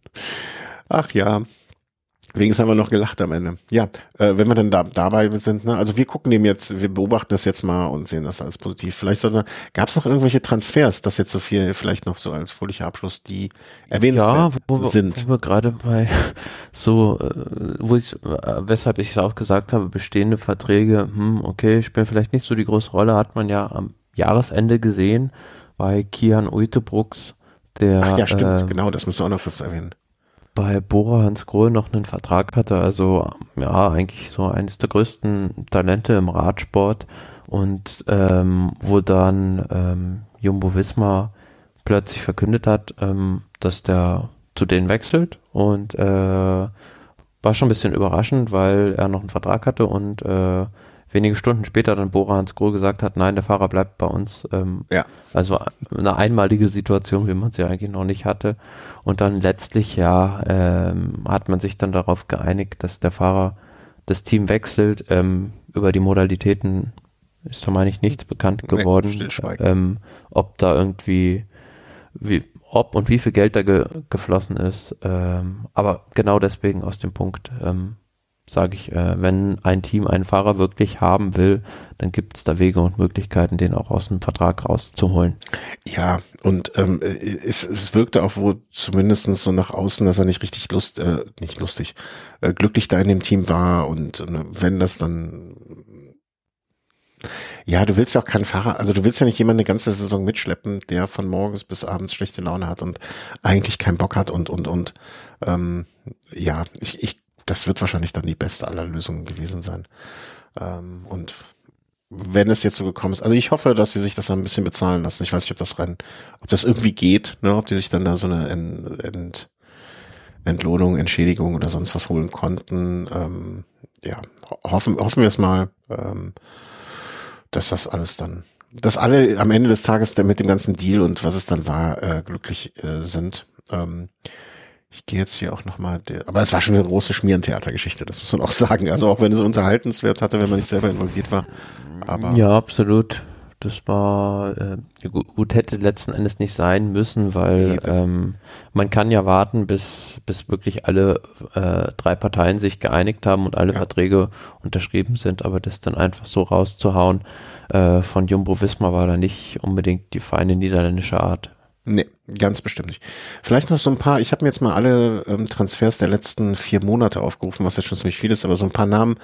<laughs> Ach ja. Wenigstens haben wir noch gelacht am Ende. Ja, äh, wenn wir dann da, dabei sind, ne, also wir gucken dem jetzt, wir beobachten das jetzt mal und sehen das alles positiv. Vielleicht gab es noch irgendwelche Transfers, das jetzt so viel, vielleicht noch so als fröhlicher Abschluss, die erwähnenswert ja, wo, sind. Wo wir gerade bei <laughs> so, äh, wo ich, äh, weshalb ich es auch gesagt habe, bestehende Verträge, hm, okay, spielen vielleicht nicht so die große Rolle, hat man ja am Jahresende gesehen bei Kian Uitebrooks, der. Ach ja, stimmt, äh, genau, das müssen wir auch noch was erwähnen bei Bora Hans Grohl noch einen Vertrag hatte, also ja, eigentlich so eines der größten Talente im Radsport. Und ähm, wo dann ähm, Jumbo Visma plötzlich verkündet hat, ähm, dass der zu denen wechselt. Und äh, war schon ein bisschen überraschend, weil er noch einen Vertrag hatte und äh, wenige Stunden später dann Bora Hans Grohl gesagt hat, nein, der Fahrer bleibt bei uns. Ähm, ja. Also eine einmalige Situation, wie man sie eigentlich noch nicht hatte. Und dann letztlich, ja, ähm, hat man sich dann darauf geeinigt, dass der Fahrer das Team wechselt. Ähm, über die Modalitäten ist da, meine ich, nichts bekannt geworden. Nee, ähm, ob da irgendwie, wie, ob und wie viel Geld da ge geflossen ist. Ähm, aber genau deswegen aus dem Punkt, ähm, sage ich, äh, wenn ein Team einen Fahrer wirklich haben will, dann gibt es da Wege und Möglichkeiten, den auch aus dem Vertrag rauszuholen. Ja, und ähm, es, es wirkte auch wohl zumindest so nach außen, dass er nicht richtig lust, äh, nicht lustig, äh, glücklich da in dem Team war und äh, wenn das dann ja, du willst ja auch keinen Fahrer, also du willst ja nicht jemanden eine ganze Saison mitschleppen, der von morgens bis abends schlechte Laune hat und eigentlich keinen Bock hat und und und ähm, ja, ich, ich das wird wahrscheinlich dann die beste aller Lösungen gewesen sein. Ähm, und wenn es jetzt so gekommen ist, also ich hoffe, dass sie sich das ein bisschen bezahlen lassen. Ich weiß nicht, ob das Rennen, ob das irgendwie geht, ne, ob die sich dann da so eine Ent, Ent, Entlohnung, Entschädigung oder sonst was holen konnten. Ähm, ja, hoffen, hoffen wir es mal, ähm, dass das alles dann, dass alle am Ende des Tages mit dem ganzen Deal und was es dann war, äh, glücklich äh, sind. Ähm, ich gehe jetzt hier auch nochmal, aber es war schon eine große Schmierentheatergeschichte, das muss man auch <laughs> sagen. Also auch wenn es unterhaltenswert hatte, wenn man nicht selber involviert war. Aber ja, absolut. Das war äh, gut, hätte letzten Endes nicht sein müssen, weil ähm, man kann ja warten, bis bis wirklich alle äh, drei Parteien sich geeinigt haben und alle ja. Verträge unterschrieben sind, aber das dann einfach so rauszuhauen äh, von Jumbo Wismar war da nicht unbedingt die feine niederländische Art. Nee, ganz bestimmt nicht. Vielleicht noch so ein paar, ich habe mir jetzt mal alle ähm, Transfers der letzten vier Monate aufgerufen, was jetzt schon ziemlich viel ist, aber so ein paar Namen,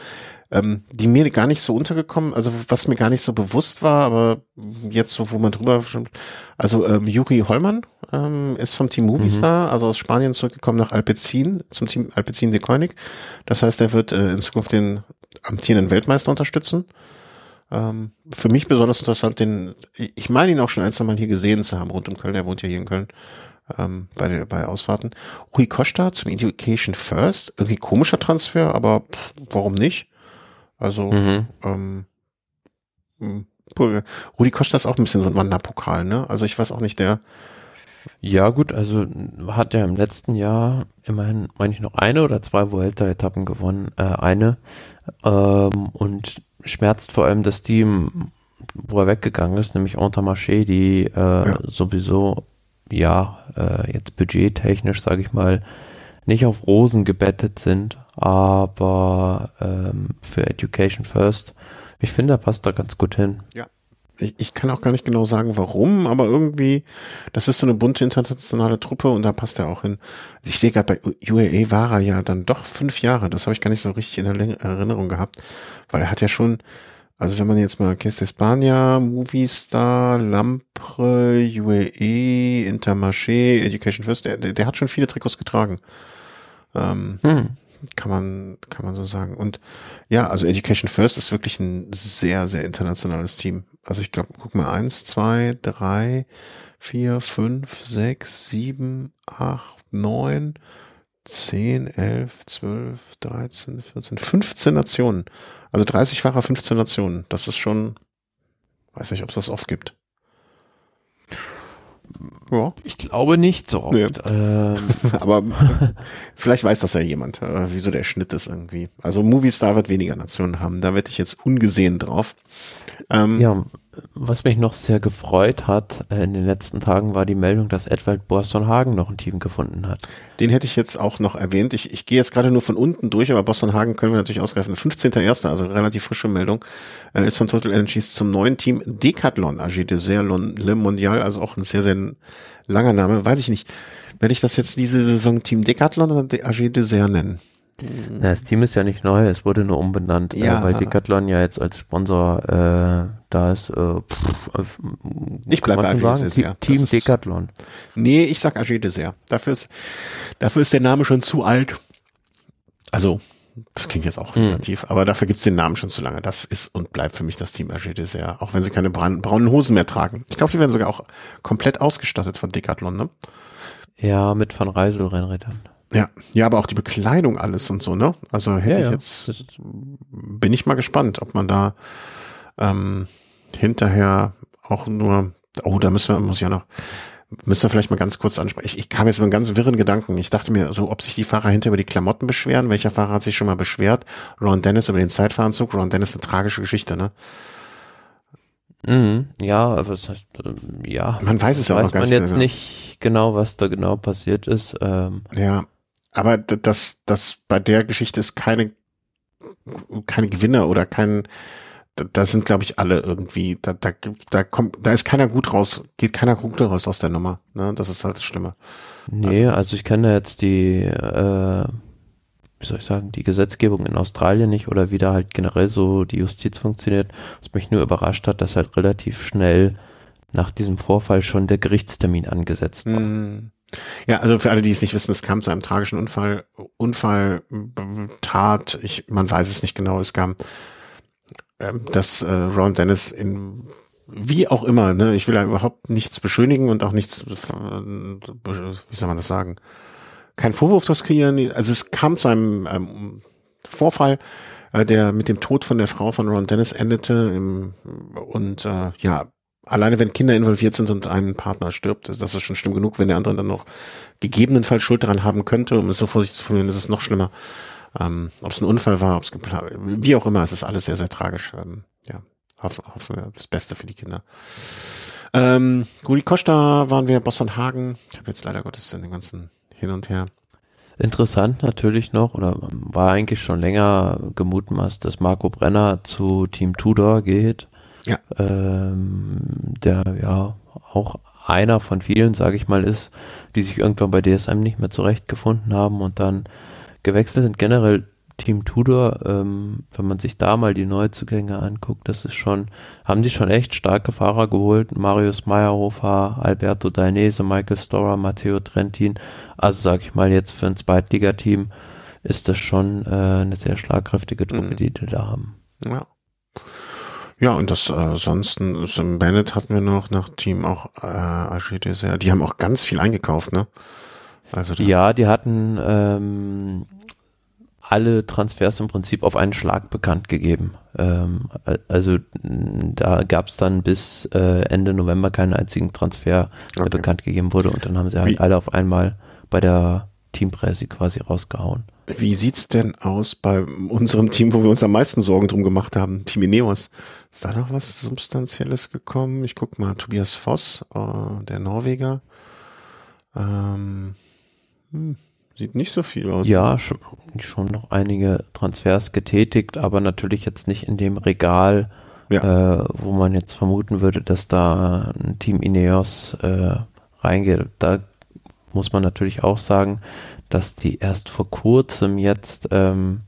ähm, die mir gar nicht so untergekommen, also was mir gar nicht so bewusst war, aber jetzt so, wo man drüber, also ähm, Juri Hollmann ähm, ist vom Team Movistar, mhm. also aus Spanien zurückgekommen nach Alpecin, zum Team Alpecin de Koenig. Das heißt, er wird äh, in Zukunft den amtierenden Weltmeister unterstützen. Ähm, für mich besonders interessant, den, ich meine ihn auch schon ein, zwei Mal hier gesehen zu haben, rund um Köln, er wohnt ja hier in Köln. ähm, bei, bei Ausfahrten. Rui Costa zum Education First, irgendwie komischer Transfer, aber pff, warum nicht? Also, Mhm. ähm, hm, Rudi Costa ist auch ein bisschen so ein Wanderpokal, ne? Also ich weiß auch nicht, der, Ja, gut, also hat er im letzten Jahr immerhin, meine ich, noch eine oder zwei Vuelta-Etappen gewonnen. Äh, eine. Ähm, und schmerzt vor allem das Team, wo er weggegangen ist, nämlich Intermarché, die äh, Ja. sowieso, ja, äh, jetzt budgettechnisch, sage ich mal, nicht auf Rosen gebettet sind, aber ähm, für Education First, ich finde, er passt da ganz gut hin. Ich, ich kann auch gar nicht genau sagen, warum, aber irgendwie, das ist so eine bunte internationale Truppe und da passt er auch hin. Also ich sehe gerade bei UAE war er ja dann doch fünf Jahre, das habe ich gar nicht so richtig in Erinnerung gehabt, weil er hat ja schon, also wenn man jetzt mal Case España, Movistar, Lampre, UAE, Intermarché, Education First, der, der, der hat schon viele Trikots getragen. Ähm, Hm. Kann man, kann man so sagen. Und ja, also Education First ist wirklich ein sehr, sehr internationales Team. Also ich glaube, guck mal, eins, zwei, drei, vier, fünf, sechs, sieben, acht, neun, zehn, elf, zwölf, dreizehn, vierzehn, 15 Nationen. Also 30 Fahrer, 15 Nationen. Das ist schon, weiß nicht, ob es das oft gibt. Ja, Ich glaube nicht so oft. Nee. Ähm, <laughs> aber vielleicht weiß das ja jemand, äh, wieso der Schnitt ist irgendwie. Also Movistar wird weniger Nationen haben, da wette ich jetzt ungesehen drauf. Ähm, Ja, was mich noch sehr gefreut hat äh, in den letzten Tagen war die Meldung, dass Edwald Borsson Hagen noch ein Team gefunden hat. Den hätte ich jetzt auch noch erwähnt. Ich, ich gehe jetzt gerade nur von unten durch, aber Boston Hagen können wir natürlich ausgreifen. 15.01., also relativ frische Meldung, äh, ist von Total Energies zum neuen Team Decathlon AG Dessert Le Mondial, also auch ein sehr, sehr langer Name. Weiß ich nicht, werde ich das jetzt diese Saison Team Decathlon oder De- AG Dessert nennen? Na, das Team ist ja nicht neu, es wurde nur umbenannt, Ja. äh, weil Decathlon ja jetzt als Sponsor äh, da ist. Äh, pff, äh, Ich kann bleib man bei schon AG sagen, Dessert. Team Das ist- Decathlon. Nee, ich sag AG Dessert. Dafür ist, dafür ist der Name schon zu alt. Also, das klingt jetzt auch Hm. relativ, aber dafür gibt's den Namen schon zu lange. Das ist und bleibt für mich das Team AG Dessert, auch wenn sie keine braun, braunen Hosen mehr tragen. Ich glaube, sie werden sogar auch komplett ausgestattet von Decathlon, ne? Ja, mit Van Reisel Rennrädern. Ja, ja, aber auch die Bekleidung alles und so, ne? Also hätte Ja, ich jetzt, bin ich mal gespannt, ob man da ähm, hinterher auch nur, oh, da müssen wir, muss ich ja noch, müssen wir vielleicht mal ganz kurz ansprechen. Ich, ich kam jetzt mit einem ganz wirren Gedanken. Ich dachte mir so, ob sich die Fahrer hinter über die Klamotten beschweren. Welcher Fahrer hat sich schon mal beschwert? Ron Dennis über den Zeitfahranzug. Ron Dennis eine tragische Geschichte, ne? Mhm, ja, aber was heißt, ähm, ja. Man weiß es ja auch noch gar man nicht jetzt genau. nicht genau, was da genau passiert ist. Ähm, Ja, aber das, das bei der Geschichte ist keine, keine Gewinner oder kein, da, da sind glaube ich alle irgendwie, da, da, da kommt, da ist keiner gut raus, geht keiner gut raus aus der Nummer, ne? Das ist halt das Schlimme. Nee, also, ich kenne jetzt die, äh, wie soll ich sagen, die Gesetzgebung in Australien nicht oder wie da halt generell so die Justiz funktioniert. Was mich nur überrascht hat, dass halt relativ schnell nach diesem Vorfall schon der Gerichtstermin angesetzt war. Hm. Ja, also für alle, die es nicht wissen, es kam zu einem tragischen Unfall, Unfall, Tat, ich, man weiß es nicht genau, es kam, ähm, dass äh, Ron Dennis in wie auch immer, ne, ich will da überhaupt nichts beschönigen und auch nichts, wie soll man das sagen, kein Vorwurf das kreieren. Also es kam zu einem ähm, Vorfall, äh, der mit dem Tod von der Frau von Ron Dennis endete im, und äh, ja, alleine wenn Kinder involviert sind und ein Partner stirbt, ist das ist schon schlimm genug, wenn der andere dann noch gegebenenfalls Schuld daran haben könnte, um es so vorsichtig zu formulieren, ist es noch schlimmer. Ähm, ob es ein Unfall war, ob es geplant, wie auch immer, es ist alles sehr, sehr tragisch. Ähm, ja, hoffen, hoffen wir das Beste für die Kinder. Ähm, Rudi Costa waren wir, Boston Hagen. Ich habe jetzt leider Gottes in den ganzen hin und her. Interessant natürlich noch, oder war eigentlich schon länger gemutmaßt, dass Marco Brenner zu Team Tudor geht. Ja. Ähm, der ja auch einer von vielen, sage ich mal, ist, die sich irgendwann bei DSM nicht mehr zurechtgefunden haben und dann gewechselt sind. Generell Team Tudor, ähm, wenn man sich da mal die Neuzugänge anguckt, das ist schon, haben die schon echt starke Fahrer geholt. Marius Meyerhofer, Alberto Dainese, Michael Storer, Matteo Trentin. Also sag ich mal jetzt für ein Zweitligateam ist das schon äh, eine sehr schlagkräftige Truppe, Mhm. die die da haben. Ja. Ja, und das äh, sonst, im Bennett hatten wir noch nach Team auch äh, Archites, die haben auch ganz viel eingekauft, ne? Also ja, die hatten ähm, alle Transfers im Prinzip auf einen Schlag bekannt gegeben. Ähm, also da gab es dann bis äh, Ende November keinen einzigen Transfer, der okay. bekannt gegeben wurde und dann haben sie halt Wie? alle auf einmal bei der Teampresse quasi rausgehauen. Wie sieht's denn aus bei unserem Team, wo wir uns am meisten Sorgen drum gemacht haben, Team Ineos? Ist da noch was Substanzielles gekommen? Ich guck mal, Tobias Voss, äh, der Norweger. Ähm, hm. Sieht nicht so viel aus. Ja, schon, schon noch einige Transfers getätigt, aber natürlich jetzt nicht in dem Regal, ja. äh, wo man jetzt vermuten würde, dass da ein Team Ineos äh, reingeht. Da muss man natürlich auch sagen, dass die erst vor kurzem jetzt, ähm,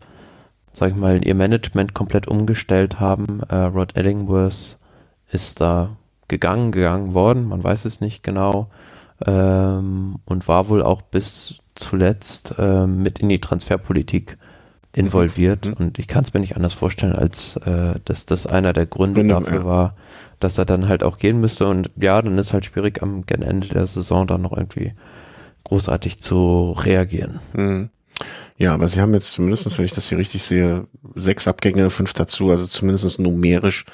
sag ich mal, ihr Management komplett umgestellt haben. Äh, Rod Ellingworth ist da gegangen, gegangen worden, man weiß es nicht genau, ähm, und war wohl auch bis zuletzt äh, mit in die Transferpolitik involviert mhm. und ich kann es mir nicht anders vorstellen, als äh, dass das einer der Gründe Gründe, dafür ja. war, dass er dann halt auch gehen müsste und ja, dann ist halt schwierig am Ende der Saison dann noch irgendwie großartig zu reagieren. Mhm. Ja, aber sie haben jetzt zumindestens, wenn ich das hier richtig sehe, sechs Abgänge, fünf dazu, also zumindest numerisch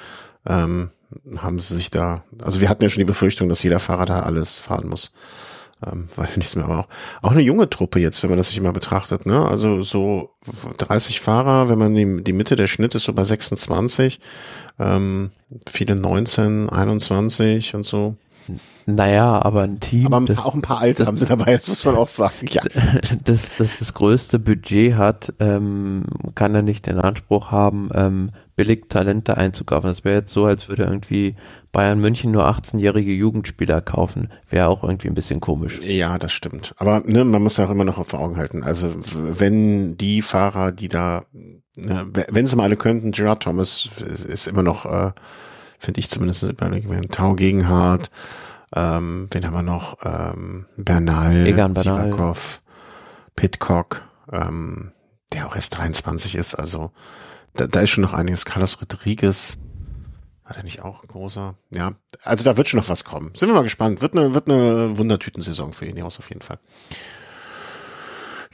ähm, haben sie sich da, also wir hatten ja schon die Befürchtung, dass jeder Fahrer da alles fahren muss ähm, weil <laughs> nichts mehr, aber auch, auch eine junge Truppe jetzt, wenn man das sich immer betrachtet, ne? Also so 30 Fahrer, wenn man die, die Mitte der Schnitt ist so bei 26, ähm, viele 19, 21 und so. Naja, aber ein Team. Aber das, auch ein paar Alte das, haben sie dabei, das muss man auch sagen. Ja. <laughs> Das, das das größte Budget hat, ähm, kann er nicht den Anspruch haben, ähm, billig Talente einzukaufen. Das wäre jetzt so, als würde irgendwie Bayern München nur 18-jährige Jugendspieler kaufen. Wäre auch irgendwie ein bisschen komisch. Ja, das stimmt. Aber ne, man muss ja auch immer noch vor Augen halten. Also wenn die Fahrer, die da, ne, wenn sie mal alle könnten, Gerard Thomas ist, ist immer noch, äh, finde ich zumindest, Tau Gegenhardt, ähm, wen haben wir noch? Ähm, Bernal, Egan Bernal. Sivakov, Pitcock, ähm, der auch erst 23 ist. Also da, da ist schon noch einiges. Carlos Rodriguez, war der nicht auch großer? Ja, also da wird schon noch was kommen. Sind wir mal gespannt. Wird eine, wird eine Wundertütensaison für Ineos auf jeden Fall.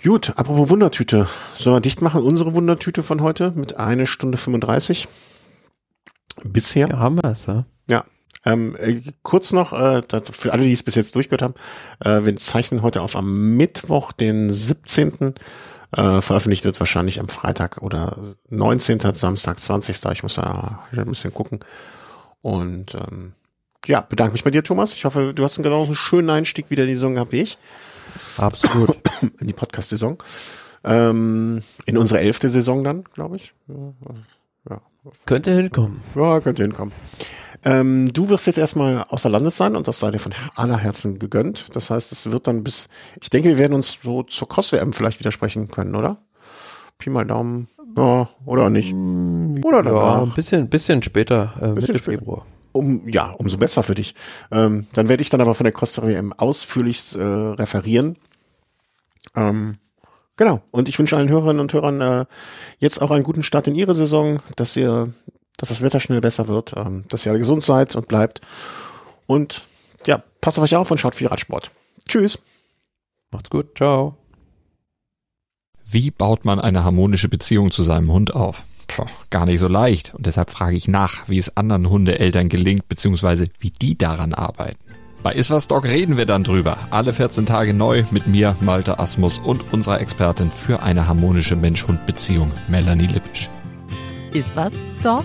Gut, apropos Wundertüte. Sollen wir dicht machen unsere Wundertüte von heute mit eine Stunde 35? Bisher. Ja, haben wir es, ja. Ja. Ähm, äh, kurz noch, äh, für alle, die es bis jetzt durchgehört haben, äh, wir zeichnen heute auf am Mittwoch, den 17. Äh, veröffentlicht wird wahrscheinlich am Freitag oder 19. Samstag 20. Ich muss da ein bisschen gucken. Und ähm, ja, bedanke mich bei dir, Thomas. Ich hoffe, du hast einen genauso schönen Einstieg wieder in die Saison gehabt wie ich. Absolut. <coughs> In die Podcast-Saison. Ähm, in unsere elfte Saison dann, glaube ich. Ja, ja. Könnte hinkommen. Ja, könnte hinkommen. Ähm, du wirst jetzt erstmal außer Landes sein und das sei dir von aller Herzen gegönnt. Das heißt, es wird dann bis, ich denke, wir werden uns so zur Cross-WM vielleicht widersprechen können, oder? Pi mal Daumen. Ja, oder nicht? Mm, oder danach. Ja, ein bisschen, bisschen später, äh, bisschen Mitte später. Februar. Um, ja, umso besser für dich. Ähm, dann werde ich dann aber von der Costa WM ausführlich äh, referieren. Ähm, genau. Und ich wünsche allen Hörerinnen und Hörern äh, jetzt auch einen guten Start in ihre Saison, dass ihr dass das Wetter schnell besser wird, ähm, dass ihr alle gesund seid und bleibt. Und ja, passt auf euch auf und schaut viel Radsport. Tschüss. Macht's gut. Ciao. Wie baut man eine harmonische Beziehung zu seinem Hund auf? Puh, gar nicht so leicht. Und deshalb frage ich nach, wie es anderen Hundeeltern gelingt, beziehungsweise wie die daran arbeiten. Bei Iswas Dog reden wir dann drüber. Alle 14 Tage neu mit mir, Malte Asmus und unserer Expertin für eine harmonische Mensch-Hund-Beziehung, Melanie Lippisch. Iswas Dog?